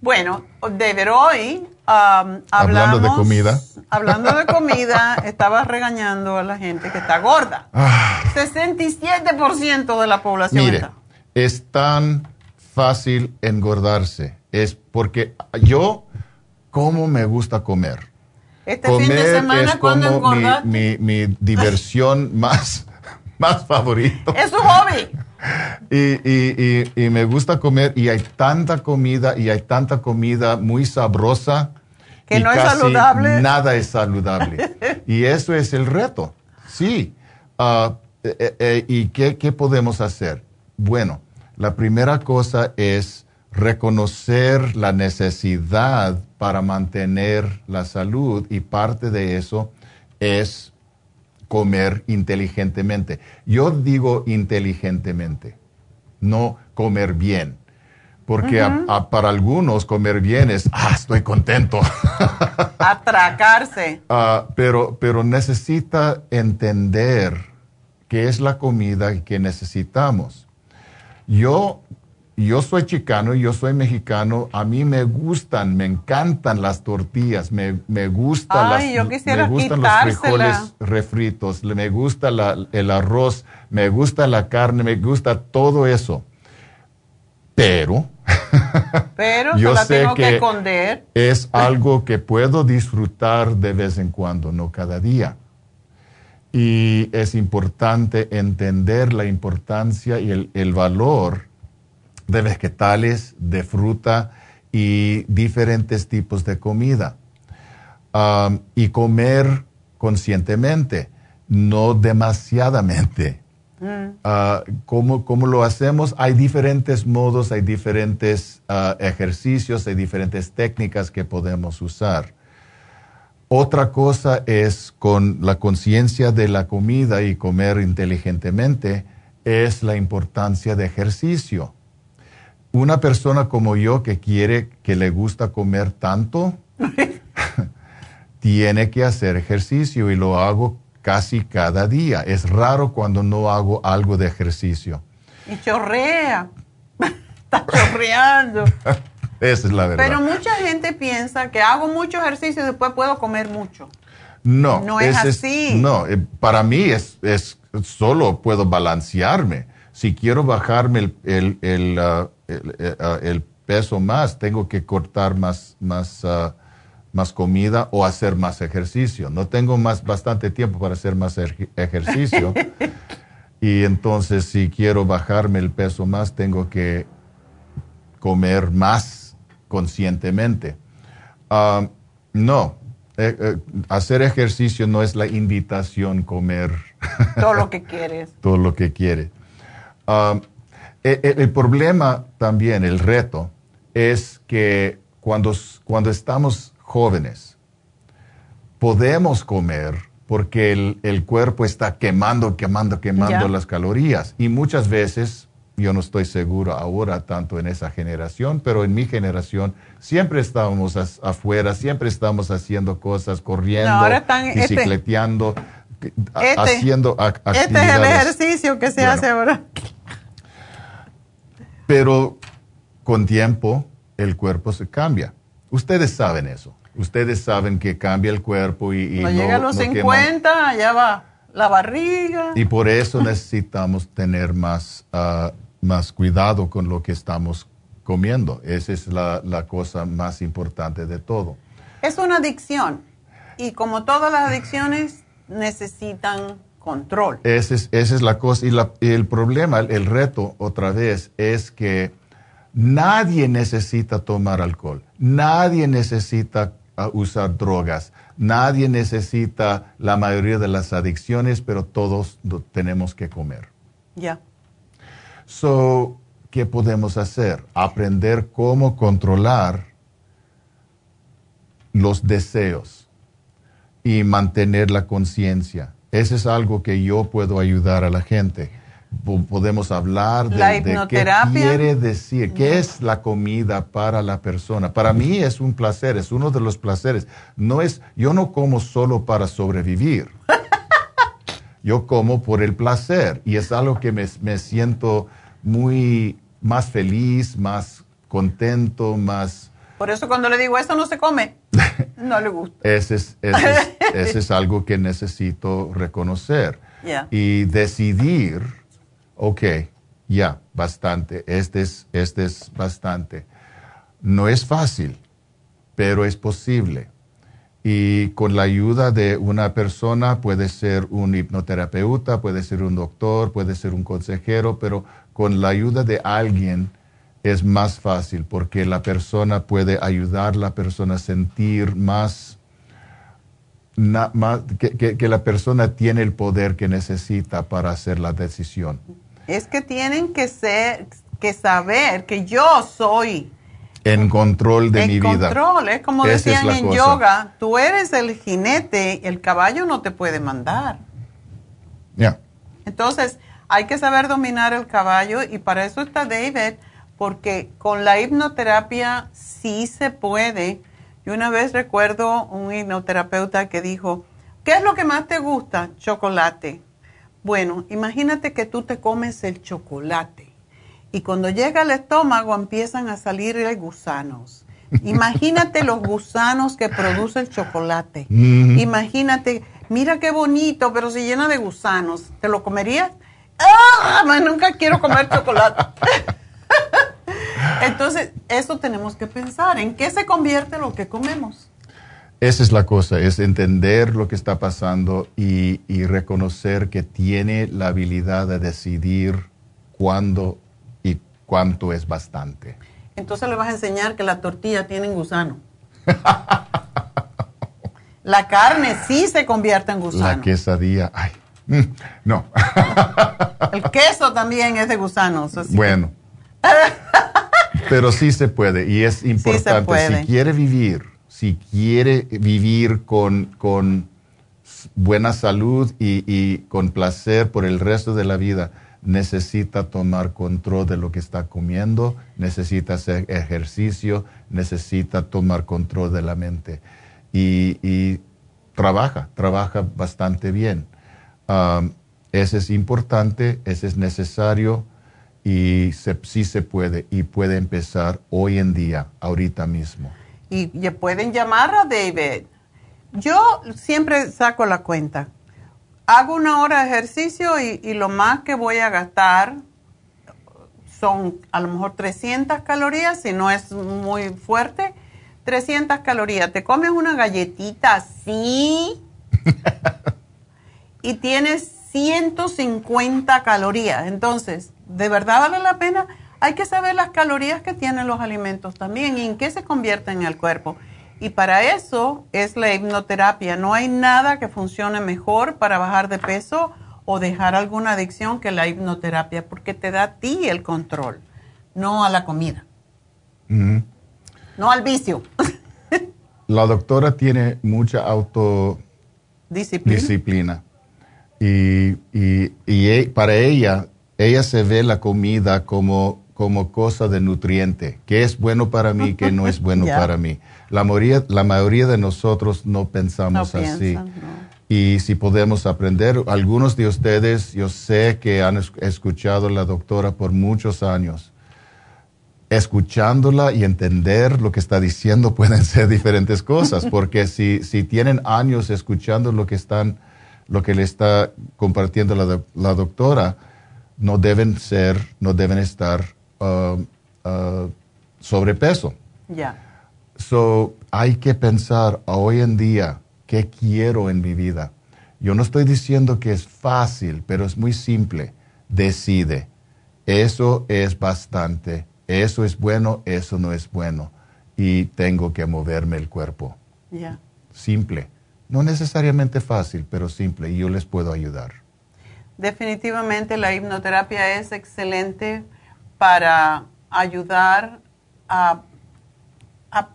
bueno, David, hoy um, hablando de comida. Hablando de comida, [LAUGHS] estaba regañando a la gente que está gorda. 67% ah. de la población Mire, Es tan fácil engordarse. Es porque yo, ¿cómo me gusta comer? Este fin de semana, es como mi, mi, diversión [LAUGHS] más, más favorito. Es su hobby. Y, y, y, me gusta comer y hay tanta comida y hay tanta comida muy sabrosa que no es saludable. Nada es saludable. y eso es el reto. Sí. Ah, eh, eh, eh, ¿Y qué, qué podemos hacer? Bueno, la primera cosa es reconocer la necesidad para mantener la salud y parte de eso es comer inteligentemente. Yo digo inteligentemente, no comer bien. Porque para algunos comer bien es, ah, estoy contento. [LAUGHS] Atracarse. Ah, pero, pero necesita entender qué es la comida que necesitamos. Yo, yo soy chicano, yo soy mexicano, a mí me gustan, me encantan las tortillas, me, me, gustan, las, me gustan los frijoles refritos, me gusta el arroz, me gusta la carne, me gusta todo eso. Pero [LAUGHS] Pero yo sé tengo que, esconder. Es algo que puedo disfrutar de vez en cuando, no cada día. Y es importante entender la importancia y el, valor de vegetales, de fruta y diferentes tipos de comida. Um, y comer conscientemente, no demasiadamente. Uh, ¿cómo, lo hacemos? Hay diferentes modos, hay diferentes ah, ejercicios, hay diferentes técnicas que podemos usar. Otra cosa es con la conciencia de la comida y comer inteligentemente, es la importancia de ejercicio. Una persona como yo que quiere, que le gusta comer tanto, [LAUGHS] tiene que hacer ejercicio y lo hago casi cada día. Es raro cuando no hago algo de ejercicio. Y chorrea. [LAUGHS] Está chorreando. [LAUGHS] Esa es la verdad. Pero mucha gente piensa que hago mucho ejercicio y después puedo comer mucho. No. No es, así. no, eh, para mí es, es, solo puedo balancearme. Si quiero bajarme el, el, uh, eh, uh, peso más, tengo que cortar más, más uh, más comida o hacer más ejercicio. No tengo más bastante tiempo para hacer más ejercicio. [LAUGHS] y entonces si quiero bajarme el peso más, tengo que comer más conscientemente. Ah, no, eh, eh, hacer ejercicio no es la invitación comer. Todo lo que [LAUGHS] quieres. Todo lo que quieres. Ah, e, el, problema también, el reto, es que cuando, cuando estamos jóvenes, podemos comer porque el, cuerpo está quemando, quemando, quemando las calorías y muchas veces yo no estoy seguro ahora tanto en esa generación, pero en mi generación siempre estábamos afuera, siempre estamos haciendo cosas, corriendo, este. bicicleteando, este, haciendo actividades. Este es el ejercicio que se hace ahora. Pero con tiempo el cuerpo se cambia. Ustedes saben eso. Ustedes saben que cambia el cuerpo y... no, llega a los 50, ya va la barriga. Y por eso necesitamos tener más, ah, más cuidado con lo que estamos comiendo. Esa es la, cosa más importante de todo. Es una adicción. Y como todas las adicciones, necesitan control. Esa es, esa es la cosa. Y, y el problema, el reto otra vez, es que nadie necesita tomar alcohol. Nadie necesita usar drogas. Nadie necesita la mayoría de las adicciones, pero todos tenemos que comer. Ya. So, ¿qué podemos hacer? Aprender cómo controlar los deseos y mantener la conciencia. Eso es algo que yo puedo ayudar a la gente podemos hablar de, qué quiere decir, qué es la comida para la persona. Para mí es un placer, es uno de los placeres. No es, yo no como solo para sobrevivir. [LAUGHS] yo como por el placer y es algo que me, siento muy más feliz, más contento, más... Por eso cuando le digo eso no se come, [LAUGHS] no le gusta. ese, es, ese, es, [LAUGHS] algo que necesito reconocer y decidir ok, ya, bastante, este es, este es bastante. No es fácil, pero es posible. Y con la ayuda de una persona, puede ser un hipnoterapeuta, puede ser un doctor, puede ser un consejero, pero con la ayuda de alguien es más fácil porque la persona puede ayudar a la persona a sentir más, que, que la persona tiene el poder que necesita para hacer la decisión. Es que tienen que ser, que saber que yo soy en control de mi vida. En control, es como decían en yoga, tú eres el jinete, el caballo no te puede mandar. Ya. Entonces, hay que saber dominar el caballo y para eso está David, porque con la hipnoterapia sí se puede. Yo una vez recuerdo un hipnoterapeuta que dijo, ¿qué es lo que más te gusta? Chocolate. Bueno, imagínate que tú te comes el chocolate y cuando llega al estómago empiezan a salir gusanos. Imagínate los gusanos que produce el chocolate. Imagínate, mira qué bonito, pero se llena de gusanos. ¿Te lo comerías? ¡Ah! Nunca quiero comer chocolate. [LAUGHS] Entonces, eso tenemos que pensar. ¿En qué se convierte lo que comemos? Esa es la cosa, es entender lo que está pasando y, reconocer que tiene la habilidad de decidir cuándo y cuánto es bastante. Entonces le vas a enseñar que la tortilla tiene gusano. [LAUGHS] la carne sí se convierte en gusano. La quesadilla, ay, mm, no. El queso también es de gusanos. Bueno. [LAUGHS] Pero sí se puede y es importante. Si quiere vivir si quiere vivir con, buena salud y, con placer por el resto de la vida, necesita tomar control de lo que está comiendo, necesita hacer ejercicio, necesita tomar control de la mente. Y, trabaja, trabaja bastante bien. Um, ese es importante, ese es necesario y sí se puede y puede empezar hoy en día, ahorita mismo y, pueden llamar a David. Yo siempre saco la cuenta. Hago una hora de ejercicio y, y, lo más que voy a gastar son a lo mejor 300 calorías, si no es muy fuerte, 300 calorías. Te comes una galletita así [LAUGHS] y tienes 150 calorías. Entonces, ¿de verdad vale la pena? hay que saber las calorías que tienen los alimentos también y en qué se convierten en el cuerpo. Y para eso es la hipnoterapia. No hay nada que funcione mejor para bajar de peso o dejar alguna adicción que la hipnoterapia, porque te da a ti el control, no a la comida. No al vicio. [LAUGHS] la doctora tiene mucha autodisciplina. Y, y, y, para ella ella se ve la comida como, como cosa de nutriente, que es bueno para mí, que no es bueno [LAUGHS] para mí. La mayoría, la mayoría de nosotros no pensamos así. Y si podemos aprender, algunos de ustedes, yo sé que han escuchado a la doctora por muchos años escuchándola y entender lo que está diciendo [LAUGHS] pueden ser diferentes cosas, porque [LAUGHS] si, si tienen años escuchando lo que están, lo que le está compartiendo la, doctora, no deben ser, no deben estar uh, uh, sobrepeso. Ya. So, hay que pensar hoy en día qué quiero en mi vida. Yo no estoy diciendo que es fácil, pero es muy simple. Decide. Eso es bastante eso es bueno, eso no es bueno. Y tengo que moverme el cuerpo. Simple. No necesariamente fácil, pero simple. Y yo les puedo ayudar. Definitivamente la hipnoterapia es excelente para ayudar a,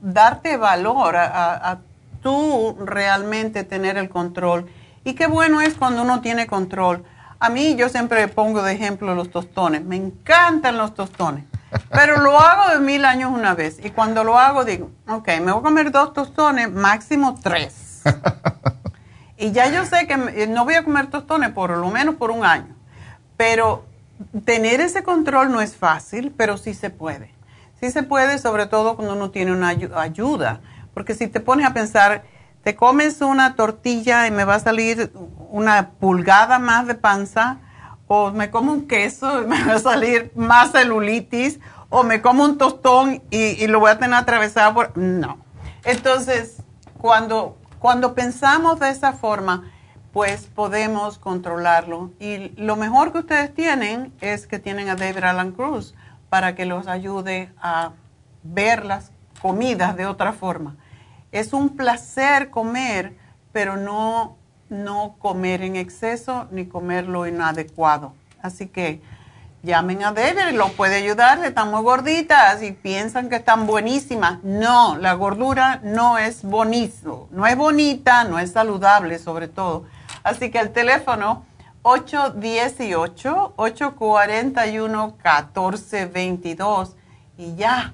darte valor, a, a tú realmente tener el control. Y qué bueno es cuando uno tiene control. A mí yo siempre pongo de ejemplo los tostones. Me encantan los tostones. Pero lo hago de mil años una vez. Y cuando lo hago, digo, ok, me voy a comer dos tostones, máximo tres. [LAUGHS] y ya yo sé que no voy a comer tostones por lo menos por un año. Pero tener ese control no es fácil, pero sí se puede. Sí se puede, sobre todo cuando uno tiene una ayuda. Porque si te pones a pensar, te comes una tortilla y me va a salir una pulgada más de panza o me como un queso y [LAUGHS] me va a salir más celulitis, o me como un tostón y, lo voy a tener atravesado por... No. Entonces, cuando, cuando pensamos de esa forma, pues podemos controlarlo. Y lo mejor que ustedes tienen es que tienen a David Alan Cruz para que los ayude a ver las comidas de otra forma. Es un placer comer, pero no no comer en exceso ni comer lo inadecuado. Así que llamen a David, lo puede ayudar, están muy gorditas y piensan que están buenísimas. No, la gordura no es bonito, no es bonita, no es saludable sobre todo. Así que el teléfono 818-841-1422 y ya,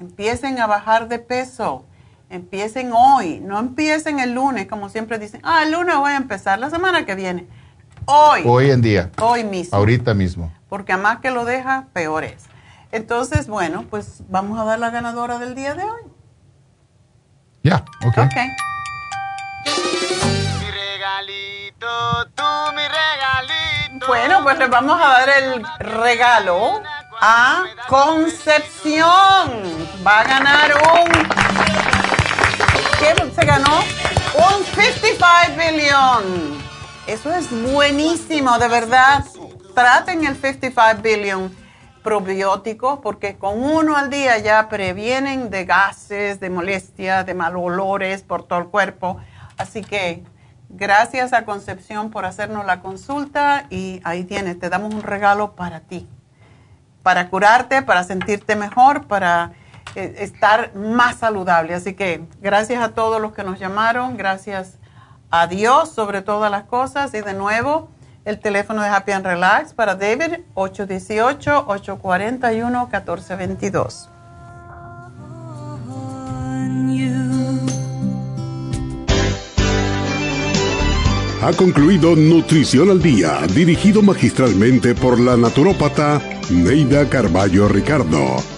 empiecen a bajar de peso Empiecen hoy, no empiecen el lunes, como siempre dicen, ah, el lunes voy a empezar, la semana que viene. Hoy. Hoy en día. Hoy mismo. Ahorita mismo. Porque a más que lo deja, peor es. Entonces, bueno, pues vamos a dar la ganadora del día de hoy. Ya, ok. Ok. Mi regalito, tú mi regalito. Bueno, pues les vamos a dar el regalo a Concepción. Va a ganar un ¿Qué se ganó? Un 55 billion. Eso es buenísimo, de verdad. Traten el 55 billion probiótico porque con uno al día ya previenen de gases, de molestias, de mal olores por todo el cuerpo. Así que gracias a Concepción por hacernos la consulta y ahí tienes, te damos un regalo para ti, para curarte, para sentirte mejor, para eh, estar más saludable. Así que gracias a todos los que nos llamaron, gracias a Dios sobre todas las cosas y de nuevo el teléfono de Happy and Relax para David 818-841-1422. Ha concluido Nutrición al Día, dirigido magistralmente por la naturópata Neida Carballo Ricardo.